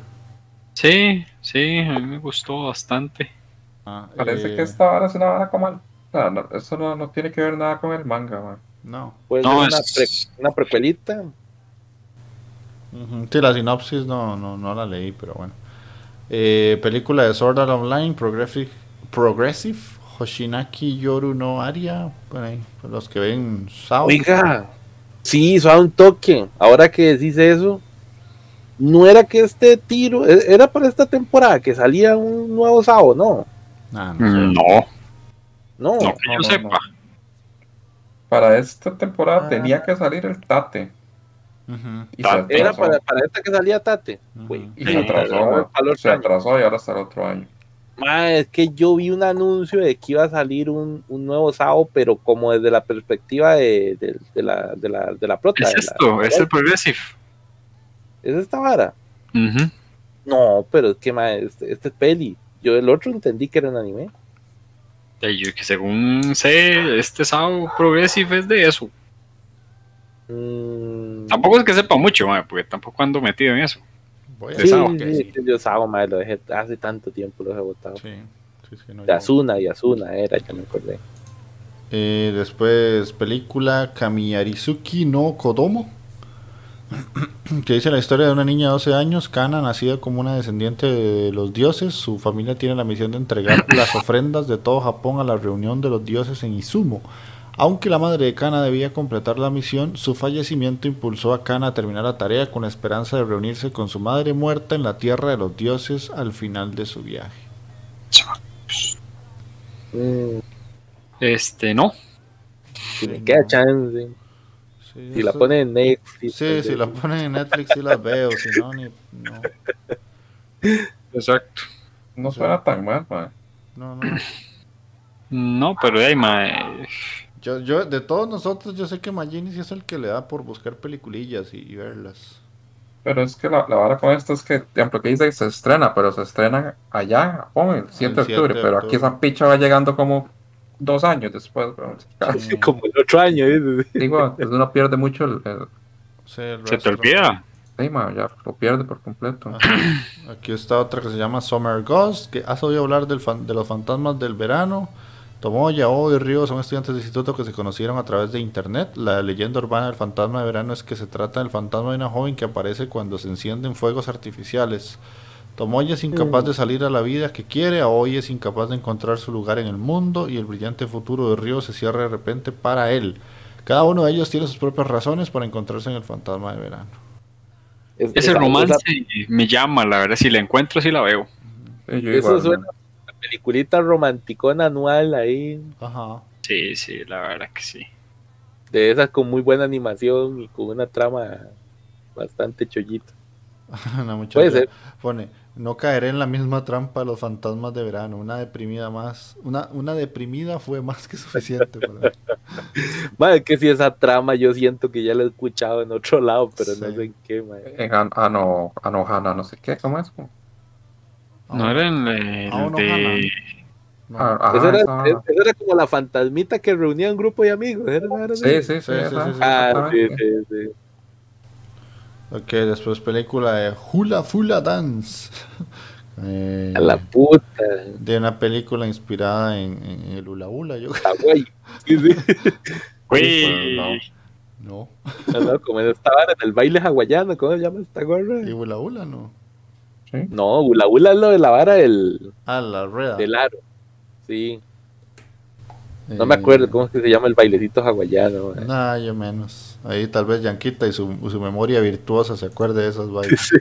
Sí, sí, a mí me gustó bastante. Ah, Parece eh, que esta vara es una vara como el... no, no, eso no, no tiene que ver nada con el manga, man. No. Puede No, ser una, es- pre- una precuelita. Ujú, Sí, la sinopsis no, no, no la leí, pero bueno. Eh, película de Sword Art Online, Progressive, Progressive Hoshinaki Yoru no Aria. Por ahí, por los que ven Sao. Oiga, sí, suave un toque. Ahora que decís eso, no era que este tiro, e- era para esta temporada que salía un nuevo Sao, ¿no? Ah, no sé. No, No, no que yo no, sepa. Para esta temporada Ah. tenía que salir el Tate. Y era para, para esta que salía Tate. Güey, Y Sí, se atrasó, Se atrasó y ahora hasta el otro año. Ma, es que yo vi un anuncio de que iba a salir un, un nuevo Sao, pero como desde la perspectiva de, de- de la, de, la, de la prota. Es de la- esto, es el Progressive. ¿Es esta vara? No, pero es que ma, este, este es peli. Yo el otro entendí que era un anime. Y yo que según sé, este SAO Progressive es de eso. Mm, Tampoco es que sepa mucho, porque tampoco ando metido en eso. Voy a de sí, Sao, que sí, sí, yo Sao, ma, lo dejé hace tanto tiempo, lo he votado. Sí, sí, sí, no, De Asuna y Asuna era, ya me acordé. Eh, después, película Kamiyarizuki no Kodomo. Que dice la historia de una niña de 12 años, Kana, nacida como una descendiente de los dioses. Su familia tiene la misión de entregar las ofrendas de todo Japón a la reunión de los dioses en Izumo. Aunque la madre de Kana debía completar la misión, su fallecimiento impulsó a Kana a terminar la tarea con la esperanza de reunirse con su madre muerta en la tierra de los dioses al final de su viaje. Este, no. si me queda chance. Sí, Si la eso- pone en Netflix. Sí, pues, si la ponen en Netflix sí las veo, si no, ni... No, Exacto. No suena tan mal, man. no, no. No, pero ahí, mae. Yo, yo, de todos nosotros, yo sé que Magini sí es el que le da por buscar peliculillas y, y verlas. Pero es que la, la vara con esto es que, por ejemplo, que dice que se estrena, pero se estrena allá en Japón el 7 de El 7 octubre. de Pero octubre. aquí esa picha va llegando como dos años después. weón. Sí. Como el otro año. ¿eh? Digo, uno pierde mucho el. el Sí, el Se te olvida. sí, man, ya lo pierde por completo. Ajá. Aquí está otra que se llama Summer Ghost, que has oído hablar del fan- de los fantasmas del verano. Tomoya, O y Ryo son estudiantes de instituto que se conocieron a través de internet. La leyenda urbana del fantasma de verano es que se trata del fantasma de una joven que aparece cuando se encienden fuegos artificiales. Tomoya es incapaz de salir a la vida que quiere, Aoi es incapaz de encontrar su lugar en el mundo y el brillante futuro de Ryo se cierra de repente para él. Cada uno de ellos tiene sus propias razones para encontrarse en el fantasma de verano. Es- Ese esa- romance esa- me llama, la verdad. Si la encuentro, sí la veo. Sí, yo Eso igual, suena a peliculita romanticona anual ahí. Ajá. Sí, sí, la verdad que sí. De esas con muy buena animación y con una trama bastante chollita. Una muchacha Puede ser. Pone, no caeré en la misma trampa de los fantasmas de verano. Una deprimida más, una, una deprimida fue más que suficiente para mí. Madre, que si esa trama yo siento que ya la he escuchado en otro lado, pero no sé en qué, madre. En An- Ano, Anohana, no sé qué, ¿cómo es? No era el, el Ah, no, de. Hannah. No. Ah, ajá, esa, era, esa- esa era como la fantasmita que reunía un grupo de amigos. ¿era? Sí, sí, sí. Sí, sí, sí, sí. Ah, sí, sí, sí. Ok, después película de Hula Fula Dance. Eh, A la puta. de una película inspirada en, en el Hula Hula, yo Ah, güey. Sí, sí. Uy, no. No, no, como en esta vara, en el baile hawaiano, ¿cómo se llama esta gorra? Y Hula Hula no. Sí. No, hula hula es lo de la vara del, Ah, la rueda. del aro. Sí, no me Eh, acuerdo cómo es que se llama el bailecito hawaiano. Nah, yo menos. Ahí tal vez Yanquita y su, su memoria virtuosa se acuerde de esas vainas.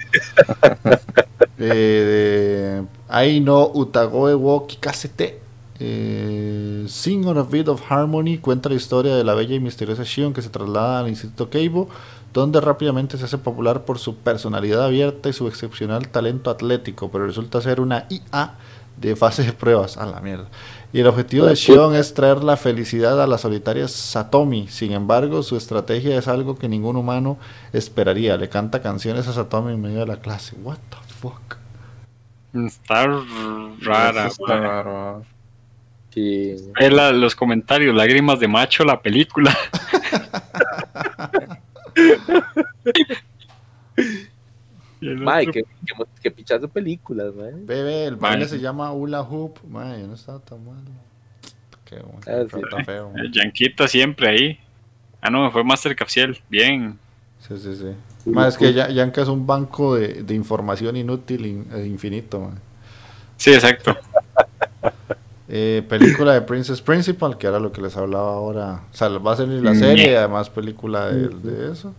eh, de Ai no Utagoe wo Kikasete. Eh, Sing on a Bit of Harmony cuenta la historia de la bella y misteriosa Shion que se traslada al Instituto Keibo, donde rápidamente se hace popular por su personalidad abierta y su excepcional talento atlético, pero resulta ser una IA de fase de pruebas. A la mierda. Y el objetivo de Shion es traer la felicidad a la solitaria Satomi. Sin embargo, su estrategia es algo que ningún humano esperaría. Le canta canciones a Satomi en medio de la clase. What the fuck? Está rara. Está raro. Sí. La- los comentarios, lágrimas de macho, la película. Mae, otro- que, que, que pichazo de películas, mae. Bebé, el baile se llama Hula Hoop. Mae, no estaba tan mal. Qué bueno, Ah, sí. está feo. el Yanquita siempre ahí. Ah, no, fue Master Capciel. Bien. Sí, sí, sí. Mae, es que Ya- Yanka es un banco de, de información inútil in- e infinito. mae. Sí, exacto. Eh, película de Princess Principal, que era lo que les hablaba ahora. O sea, va a salir la serie y además película de, de eso.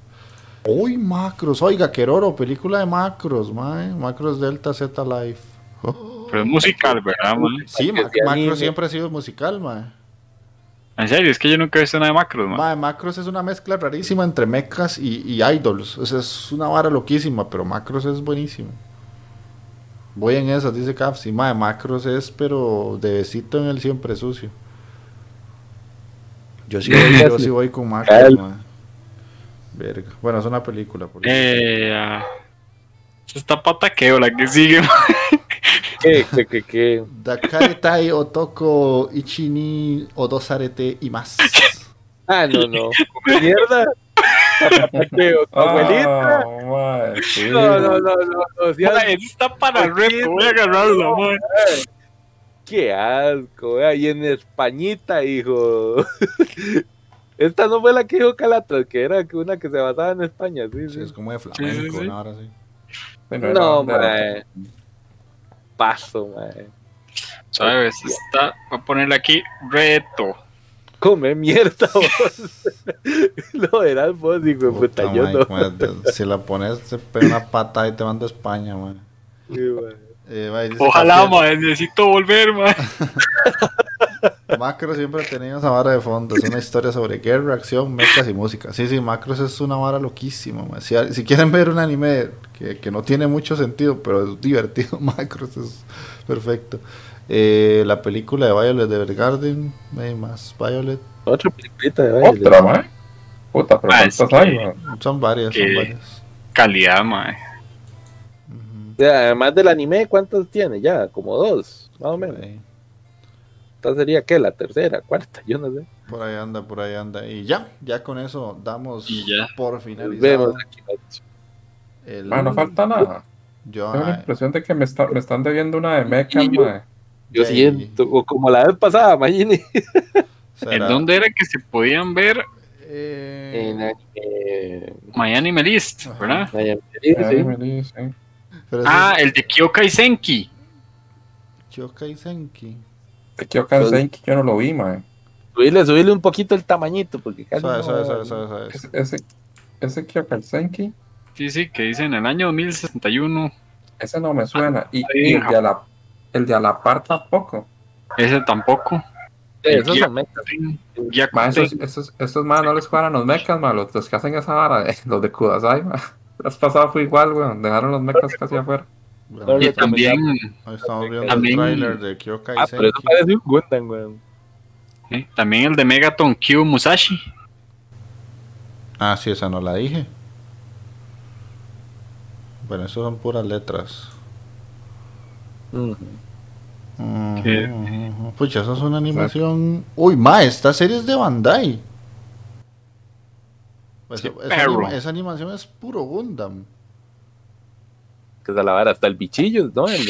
Uy, Macros, oiga, Queroro, película de Macros, mae. Macros Delta Z Life. Oh. Pero es musical, ¿verdad, mae? Sí. Macros siempre ha sido musical, mae. En serio, es que yo nunca he visto nada de macros, mae. Mae, Macros es una mezcla rarísima entre mechas y, y idols. O sea, es una vara loquísima, pero Macros es buenísimo. Voy en esas, dice Caps. Sí, mae, Macros es, pero de besito en el siempre sucio. Yo sí voy, yo sí voy con Macros, mae. Verga. Bueno, es una película. Por Eh, ah, está pataqueo la que sigue. ¿Qué, qué, qué, qué? Dakaretai Otoko Ichini Odosarete y más. Ah, no, no. ¿Qué mierda? ¿Qué, tu abuelita? Mae, sí. No, no, no, no, no. eso está para el reto, voy a agarrarlo, mae. Qué asco, vea, y en Españita, hijo. Esta no fue la que dijo Calatras, que era una que se basaba en España, sí, Sí, sí. es como de sí, flamenco, sí. ¿no? Ahora sí. Era No, mae. Paso, mae. ¿Sabes? Está, voy a ponerle aquí reto. Come mierda, vos. Lo verás vos, hijo de puta, yo no. si la pones, te pega una patada y te mando a España, man. Sí, mae. Eh, Ojalá, mae, necesito volver, mae. Macros siempre ha tenido esa vara de fondo. Es una historia sobre guerra, acción, mechas y música. Sí, sí, Macros es una vara loquísima. Si, si quieren ver un anime que, que no tiene mucho sentido, pero es divertido, Macros es perfecto. Eh, la película de Violet de Evergarden, hay más Violet. Otra peliculita de baile. Otra, mae. Puta, pero Ah, ¿cuántas es que- hay? Son varias, son varias. Calidad, O sea, además del anime, ¿cuántos tiene? Ya, como dos, más o menos. Esta sería, ¿qué? La tercera, cuarta, yo no sé. Por ahí anda, por ahí anda. Y ya, ya con eso damos Y ya. por finalizado. vemos aquí. el- Mae, no falta nada. Yo, Tengo la impresión de que me, está- me están debiendo una de mechas, mae. Yo ahí, siento, o como la vez pasada, imagínate. ¿En dónde era que se podían ver eh, En anime. My Anime List, Ajá. verdad? Miami, sí, Ay, sí. me dice. pero ese Ah, el de Kyokai Senki. Es Yokai Senki. De Kyokan Senki yo no lo vi, mae. Subirle, subirle un poquito el tamañito, porque casi Sabe, no- sabe, sabe, sabe, sabe. Ese, ese, ese Sí, sí, que dice en el año 2061. ese no me suena. Y, sí, y el, de a la, el de a la par tampoco. Ese tampoco. Sí, esos Guía- son mechas. Ya Mae, esos, esos, esos mae no les cuadran los mechas, mae. Los, los que hacen esa vara, eh, los de Kudasai, mae. La vez pasada fue igual, weón. Dejaron los mechas casi afuera. Bueno, Y ahí también, estamos viendo también- el trailer de Kyokai Ah, pero eso parece un Gundam, weón. eh, también el de Megaton Q Musashi. Ah, sí, esa no la dije. Bueno, eso son puras letras. ¿Qué? ujú. Pucha, eso es una animación. Uy, ma, esta serie es de Bandai. Pues, Sí, esa, perro. anima- esa animación es puro Gundam. Que se la vara hasta el bichillo, ¿no? El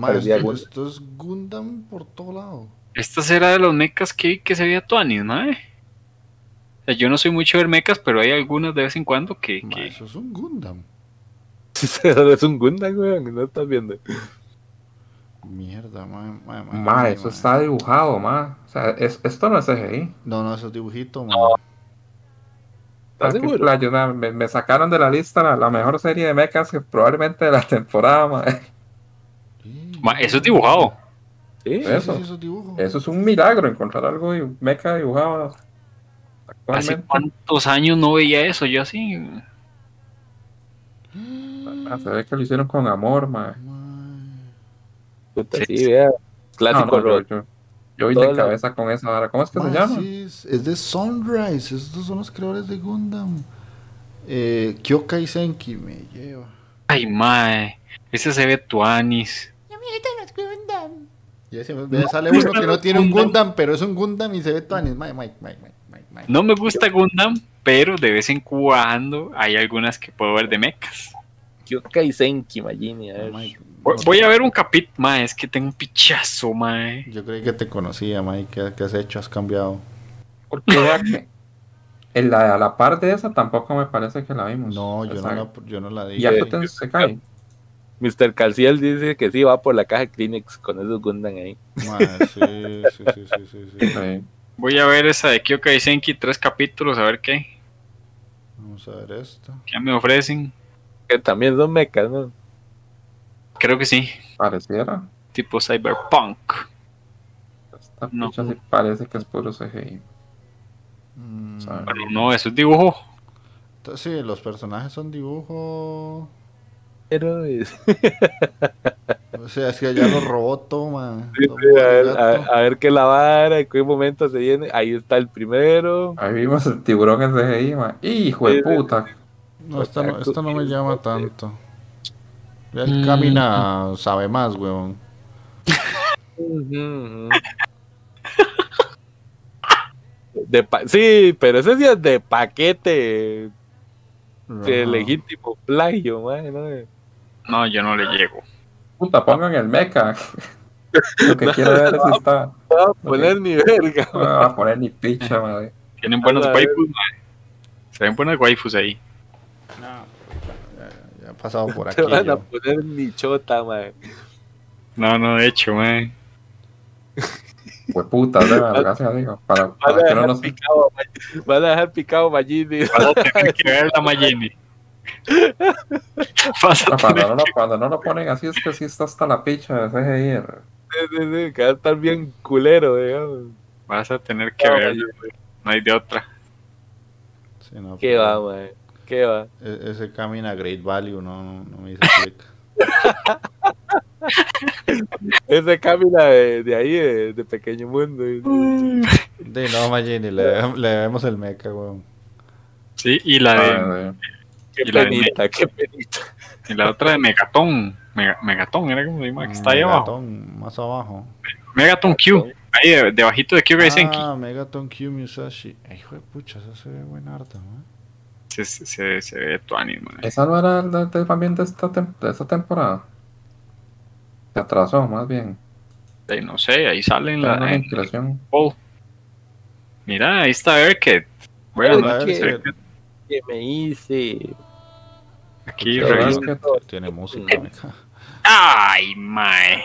parecía esto, Gundam. esto es Gundam por todo lado. Esta será de los mechas que que se veía Tuanis, ¿no? O sea, yo no soy mucho de ver mechas, pero hay algunas de vez en cuando que. Que- eso es un Gundam. es un Gundam, weón, no estás viendo. Mierda, ma, ma, ma, Ma, ma, eso ma. está dibujado, ma. O sea, es- esto no es CGI. No, no, eso es dibujito, ma. ¿Estás qué seguro? playo, ma, me, me sacaron de la lista la, la mejor serie de mechas que probablemente de la temporada, ma. Ma, eso es dibujado. Sí, Sí, sí, eso. sí, eso es dibujo. Eso es un milagro, encontrar algo de mecha dibujado ¿Hace cuántos años no veía eso? Yo así. Ah, se ve que lo hicieron con amor, ma. Ma. puta, Sí, vea. clásico No, no, yo, rock. yo, yo voy de la- cabeza con esa vara. ¿Cómo es que Ma, se llama? sí, es, de Sunrise. Estos son los creadores de Gundam. Eh, Kyokai Senki me lleva. Ay, mae. Ese se ve tuanis. Y ese me sale uno que no tiene un Gundam, pero es un Gundam y se ve Tuanis. Mike, Mike, Mike, Mike. No me gusta Gundam, pero de vez en cuando hay algunas que puedo ver de mechas. Kyokai Senki, Magini, a ver. Mike, Voy- a ver un capítulo, mae. Es que tengo un pichazo, mae. Yo creí que te conocía, Mike. ¿Qué, qué has hecho? ¿Has cambiado? Porque vea que en la, a la par de esa tampoco me parece que la vimos. No, yo no la, yo no la Y dije. Akuten se cae. Mr. Calciel dice que sí va por la caja Kleenex con esos Gundam ahí. Ma, sí, sí, sí, sí, sí, sí. Sí. Voy a ver esa de Kyokai Senki, tres capítulos, a ver qué. Vamos a ver esto. ¿Qué me ofrecen? Que también son mecas, ¿no? Creo que sí. Pareciera. Tipo Cyberpunk. Esta No. sí parece que es puro CGI. Mm, no, eso es dibujo. entonces, sí, los personajes son dibujo. Pero es- O sea, es que ya los robó. Sí, sí, a, ver, gato. a- a ver qué la vara, en qué momento se viene. Ahí está el primero. Ahí vimos el tiburón en CGI, man. ¡Hijo de Sí, sí. puta! No, esta no, esta no me llama tanto. Ya el camina sabe más, weón. De pa- sí, pero ese sí es de paquete de legítimo plagio, man, ¿no? No, yo no le llego. Puta, pongan el mecha. Lo que quiero ver es si está. No va a poner ni verga. No va a poner ni picha, madre. Tienen buenos waifus, mae. Se ven buenas waifus ahí. Pasado por aquí. te van a yo. poner ni chota, man. No, no, de hecho, mae. Pues puta, de verdad, gracias, digo. Para, Van a para que no dejar nos. picado, a van a dejar picado a Magini. Vas a tener que ver la a No, tener cuando, no, lo- cuando no lo ponen así es que sí está hasta la picha de CGI. Sí, sí, sí, que va a estar bien culero, digamos. Vas a tener que No, verla. No hay de otra. Sí, no, ¿Qué pero va, man? ¿Qué va? e- Ese camina Great Value, no, no, no me dice click. Ese camina de, de ahí, de, de Pequeño Mundo. De no, Magini, le, le vemos el mecha, weón. Sí, y la de, Ah, Qué Y la de penita, qué penita. y la otra de Megatón. Mega- Megatón, era como se llama, que está ahí abajo. Megaton, más abajo. Megaton Q. Ahí de- debajito de Kyokai Senki. Ah, Megaton Q Musashi. Hijo de pucha, eso se ve buen arte, ¿no? Se, se, se, se ve tuanis, mae. Esa no era el de- de- también de esta, tem- de esta temporada. Se atrasó, más bien. Ahí no sé, ahí sale en la en inspiración. Paul. Mira, ahí está Erket. Buenas noches, Erket. ¿Qué me hice? Aquí, Tiene música. Ay, mae.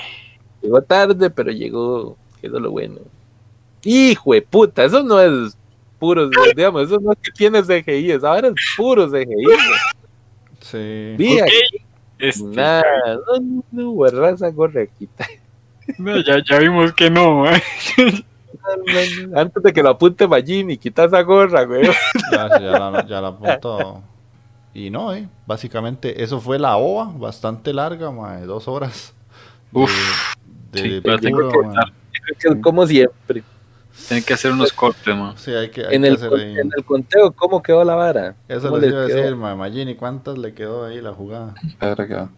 Llegó tarde, pero llegó. Que es lo bueno. Hijo de puta, eso no es puro, digamos, eso no es que tiene CGI, ahora es puro CGI. Sí. Vi Ok. aquí, Este, nada, no, no, no, guarda esa correcta. no, ya, ya vimos que no. Antes de que lo apunte Magini, quita esa gorra, güey. Ya, ya la, ya la apuntó. Y no, eh. Básicamente, eso fue la OVA, bastante larga, ma, de dos horas. De- Uf, de, sí, de la tengo puro, que. Como siempre. Tienen que hacer unos cortes, mae. Sí, hay que, hay En que el, hacer ahí. en el conteo, ¿cómo quedó la vara? Eso ¿Cómo les les iba a decir, ma, Magini, ¿cuántas le quedó ahí la jugada? Verga.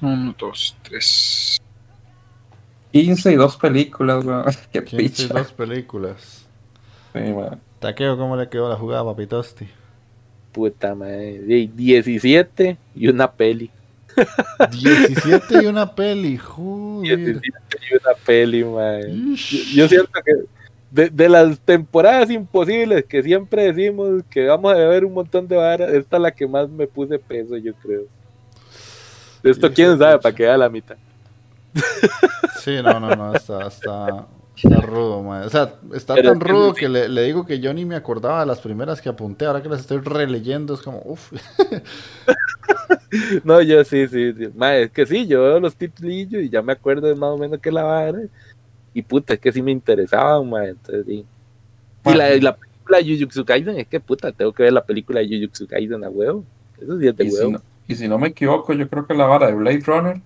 Uno, dos, tres. 15 y dos películas, weón. Qué 15 picha. dos películas. Sí, weón. Taqueo, ¿cómo le quedó la jugada, papitosti? Puta madre. Sí, 17 y una peli. 17 y una peli, joder. 17 y una peli. Ish. Yo, yo siento que de, de las temporadas imposibles que siempre decimos que vamos a ver un montón de varas, esta es la que más me puse peso, yo creo. Esto, quién sabe, para que vea la mitad. Sí, no, no, no, está, está, está rudo, ma. O sea, está Pero tan es rudo que le, le digo que yo ni me acordaba de las primeras que apunté. Ahora que las estoy releyendo, es como, uff. No, yo sí, sí, sí. Ma, es que sí, yo veo los titulillos y ya me acuerdo de más o menos que la vara. Y puta, es que sí me interesaban, ma, entonces sí. Y la, la película de Jujutsu Kaisen, es que puta, tengo que ver la película de Jujutsu Kaisen a huevo. Eso sí es de Y si, huevo. no, y si no me equivoco, yo creo que la vara de Blade Runner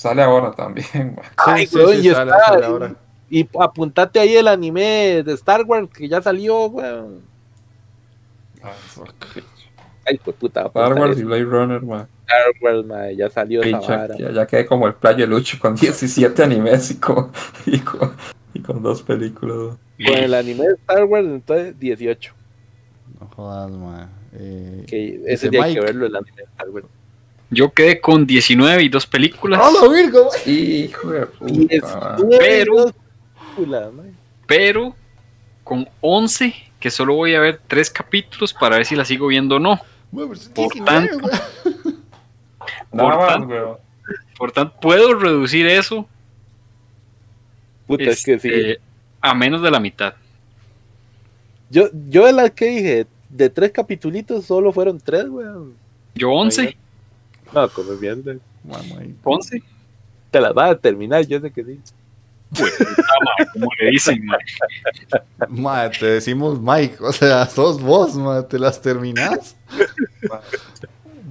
Sale ahora también. Ay, sí, weón, sí, y sale- está- sale ahora. Y apuntate ahí el anime de Star Wars que ya salió, weón. Ay, pues puta. Star Wars y. Blade Runner, ma. Star Wars, mae, ya salió Ay, esa ya, vara. ya, ya quedé como el playo Lucho con 17 animes y con, y con, y con dos películas. Con el anime de Star Wars, entonces 18. No jodas, ma. Eh, Que ese día hay que verlo, el anime de Star Wars. Yo quedé con 19 y dos películas. ¡Hola, Virgo! Hijo de Y puta. Pero- pero con 11 que solo voy a ver tres capítulos para ver si la sigo viendo o no. Ma, pero es Por 19, tanto. más, tanto. weón. Por tanto, puedo reducir eso Puta, es que sí. este, a menos de la mitad. Yo, yo de las que dije, de tres capitulitos solo fueron tres, weón. Yo 11, No, como mierda. Ma, ma, 11. Te las vas a terminar, yo sé que sí. Pues, como le dicen. Ma, te decimos Mike, o sea, sos vos, ma, te las terminás.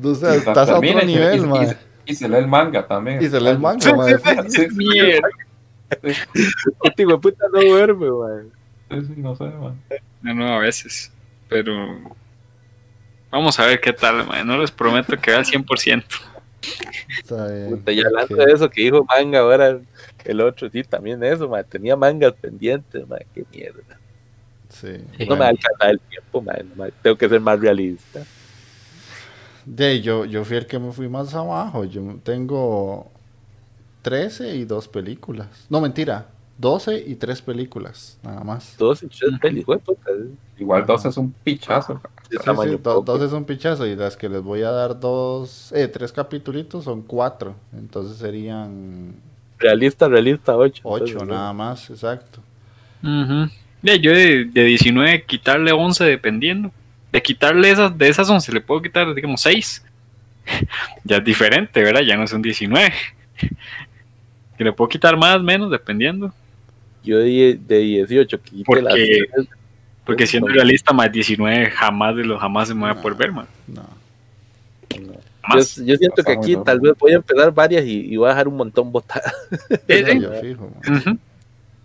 O sea, Y la estás a otro nivel, y- ma. y- Y se lee el manga también. Y se lee el manga, ma. Este puta no duerme, sí, no sé, ma. No, no, a veces. Pero vamos a ver qué tal. No les prometo que vea al 100%. Está bien, Puta, y hablando de eso que dijo manga ahora, el otro sí, también eso, man. Tenía mangas pendientes, man. Qué mierda. Sí, No me bueno. alcanza el tiempo, man. me- Tengo que ser más realista. De, yo, yo fui el que me fui más abajo. Yo tengo 13 y dos películas. No, mentira. 12 y tres películas, nada más. Dos y tres pelis, güey, puta. Igual dos es un pichazo. De Sí, sí, poco. dos es un pichazo y las que les voy a dar dos, eh, tres capitulitos son cuatro. Entonces serían Realista, realista, ocho. ocho Entonces, nada más, exacto. Ujú. Ya, yo de, de 19 quitarle 11 dependiendo. De quitarle esas, de esas 11 le puedo quitar, digamos, 6. ya es diferente, ¿verdad? Ya no son 19. que le puedo quitar más, menos, dependiendo. Yo de, de 18, quité Porque- las. Porque Uf, siendo no. realista, más 19 jamás de los jamás se me va a poder ver, man. No. Yo, siento que aquí tal vez voy a empezar varias y, y voy a dejar un montón botadas. Man. Ujú.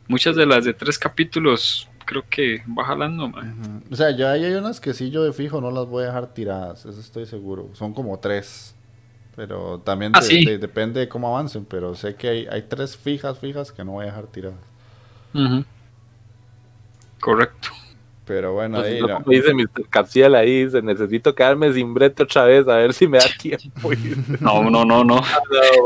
Muchas de las de tres capítulos creo que va jalando, man. O sea, ya hay unas que sí yo de fijo no las voy a dejar tiradas, eso estoy seguro. Son como tres. Pero también Ah, de- sí. de- depende de cómo avancen, pero sé que hay, hay tres fijas, fijas que no voy a dejar tiradas. Correcto. Pero bueno, Pues, ahí no, la- como dice Mr. Capsiel ahí, dice, necesito quedarme sin brete otra vez a ver si me da tiempo. Y- No, no, no, no. no,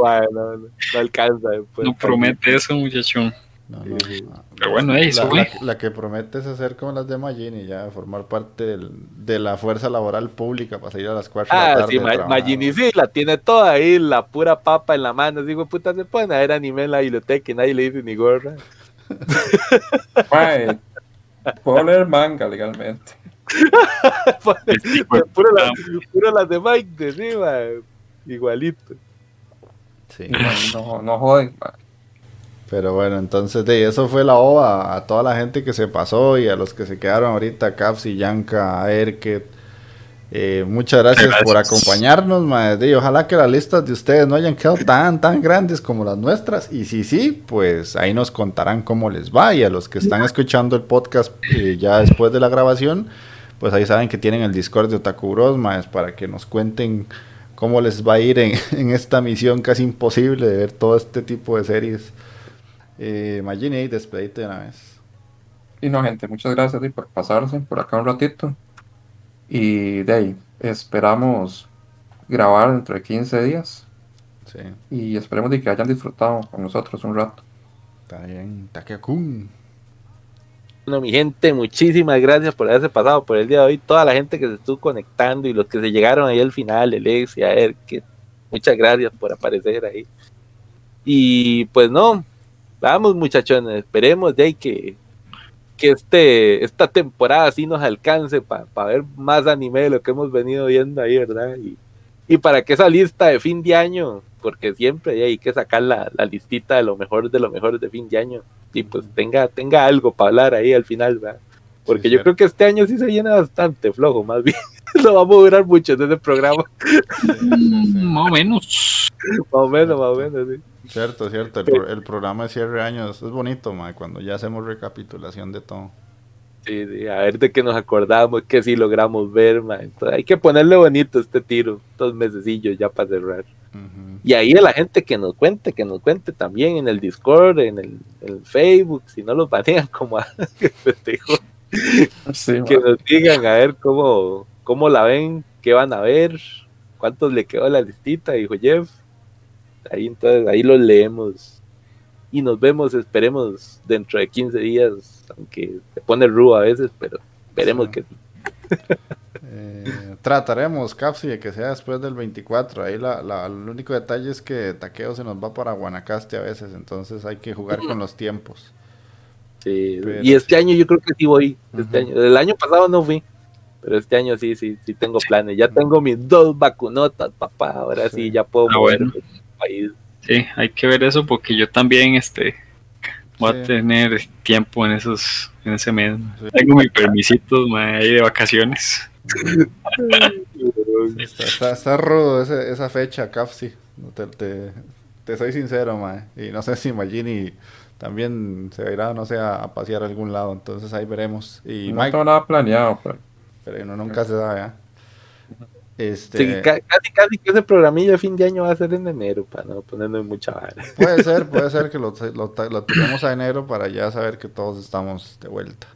man, no, no, no alcanza. después. No promete eso, muchachón. no, no, no. Pero bueno, ahí, eso la, la- la que promete es hacer como las de Magini, ya formar parte del- de la fuerza laboral pública para salir a las 4 de la Ah, tarde. sí, a Ma- trabajar. Magini sí, la tiene toda ahí, la pura papa en la mano. Digo, puta, se pueden ver anime en la biblioteca y nadie le dice ni gorra. Mae, puedo leer manga legalmente. Puro, puta. las, puro las de Mike de arriba, igualito. Sí. No, no joden. mae. Pero bueno, entonces de eso fue la OVA a toda la gente que se pasó y a los que se quedaron ahorita, Capsi, Yanka, Erket. Eh, muchas gracias, Gracias. por acompañarnos, mae. De, ojalá que las listas de ustedes no hayan quedado tan, tan grandes como las nuestras. Y si sí, pues ahí nos contarán cómo les va. Y a los que están escuchando el podcast eh, ya después de la grabación, pues ahí saben que tienen el Discord de Otaku Bros, maes, para que nos cuenten cómo les va a ir en, en esta misión casi imposible de ver todo este tipo de series. Eh, Magini, despedite de una vez. Y no, gente, muchas gracias por pasarse por acá un ratito. Y de ahí, esperamos grabar dentro de 15 días. Sí, Y esperemos de que hayan disfrutado con nosotros un rato. está bien. Takea-kun. Bueno, mi gente, muchísimas gracias por haberse pasado por el día de hoy. Toda la gente que se estuvo conectando y los que se llegaron ahí al final, Alexia, que muchas gracias por aparecer ahí. Y pues no, vamos muchachones, esperemos de ahí que, que este, esta temporada sí nos alcance para ver más anime de lo que hemos venido viendo ahí, ¿verdad? Y, y para que esa lista de fin de año, porque siempre hay que sacar la, la listita de lo mejor de lo mejor de fin de año y pues tenga, tenga algo para hablar ahí al final, ¿verdad? Porque Sí, yo creo que este año sí se viene bastante flojo, más bien. no vamos a durar mucho en ese programa, Mm, Más o menos. más o menos, más o menos, sí. Cierto, cierto. El, pro- el programa de cierre de años es bonito, mae, cuando ya hacemos recapitulación de todo. Sí, sí, a ver de qué nos acordamos, que sí logramos ver, ma. Entonces, hay que ponerle bonito este tiro, dos mesecillos ya para cerrar. Y ahí a la gente que nos cuente, que nos cuente también en el Discord, en el, en el Facebook, si no los banean como a Sí, que ma. nos digan a ver cómo, cómo la ven, qué van a ver, cuántos le quedó la listita, dijo Jeff. Ahí entonces, ahí los leemos. Y nos vemos, esperemos, dentro de 15 días, aunque se pone rudo a veces, pero veremos Sí. que Eh, trataremos, Capsi, de que sea después del 24. Ahí la, la- el único detalle es que Taqueo se nos va para Guanacaste a veces, entonces hay que jugar con los tiempos. Sí, Pero y este sí. año yo creo que sí voy. Este año, el año pasado no fui, pero este año sí, sí, sí tengo planes. Ya tengo mis dos vacunotas, papá. Ahora sí, Sí. ya puedo Ah, mover bueno. País. Sí, hay que ver eso porque yo también este voy Sí. a tener tiempo en esos en ese mes. Sí. Tengo mi permisito mae, ahí de vacaciones. Está, está, está rudo ese- esa fecha, Capsi. Te, te, te soy sincero, mae. Y no sé si Magini también se irá, no sé, a, a pasear a algún lado. Entonces ahí veremos. Y No Mike, tengo nada planeado, pero pero uno nunca se sabe, ¿ah? Este, Sí, casi, casi que ese programilla de fin de año va a ser en enero, para no ponerme mucha vara. Puede ser, puede ser que lo, lo, lo tiremos a enero para ya saber que todos estamos de vuelta.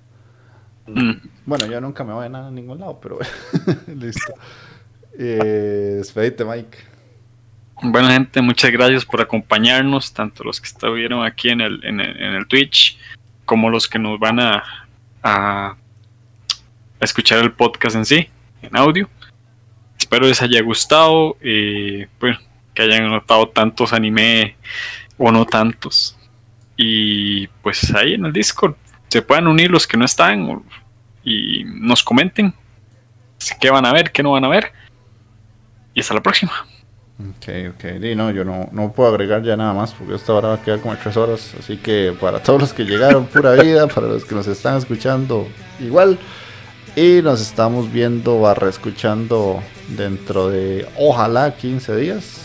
Mm. Bueno, yo nunca me voy a nada a ningún lado, pero listo. Eh, despedite, Mike. Bueno, gente, muchas gracias por acompañarnos, tanto los que estuvieron aquí en el, en el, en el Twitch, como los que nos van a, a escuchar el podcast en sí, en audio. Espero les haya gustado y pues, que hayan notado tantos anime o no tantos. Y pues ahí en el Discord se puedan unir los que no están y nos comenten qué van a ver, qué no van a ver. Y hasta la próxima. Ok, ok. Y no, yo no, no puedo agregar ya nada más porque esta hora va a quedar como tres horas. Así que para todos los que llegaron, pura vida. Para los que nos están escuchando, igual. Y nos estamos viendo, barra escuchando dentro de, ojalá, 15 días.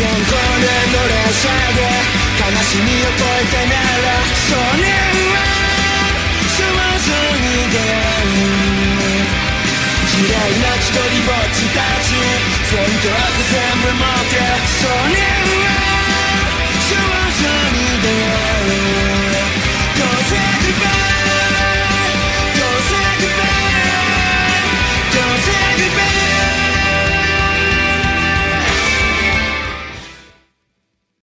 前後での列車で悲しみを超えたならそれは済まずに出会う時代の一人ぼっちたち。全曲全部持ってそれは済まずに出会う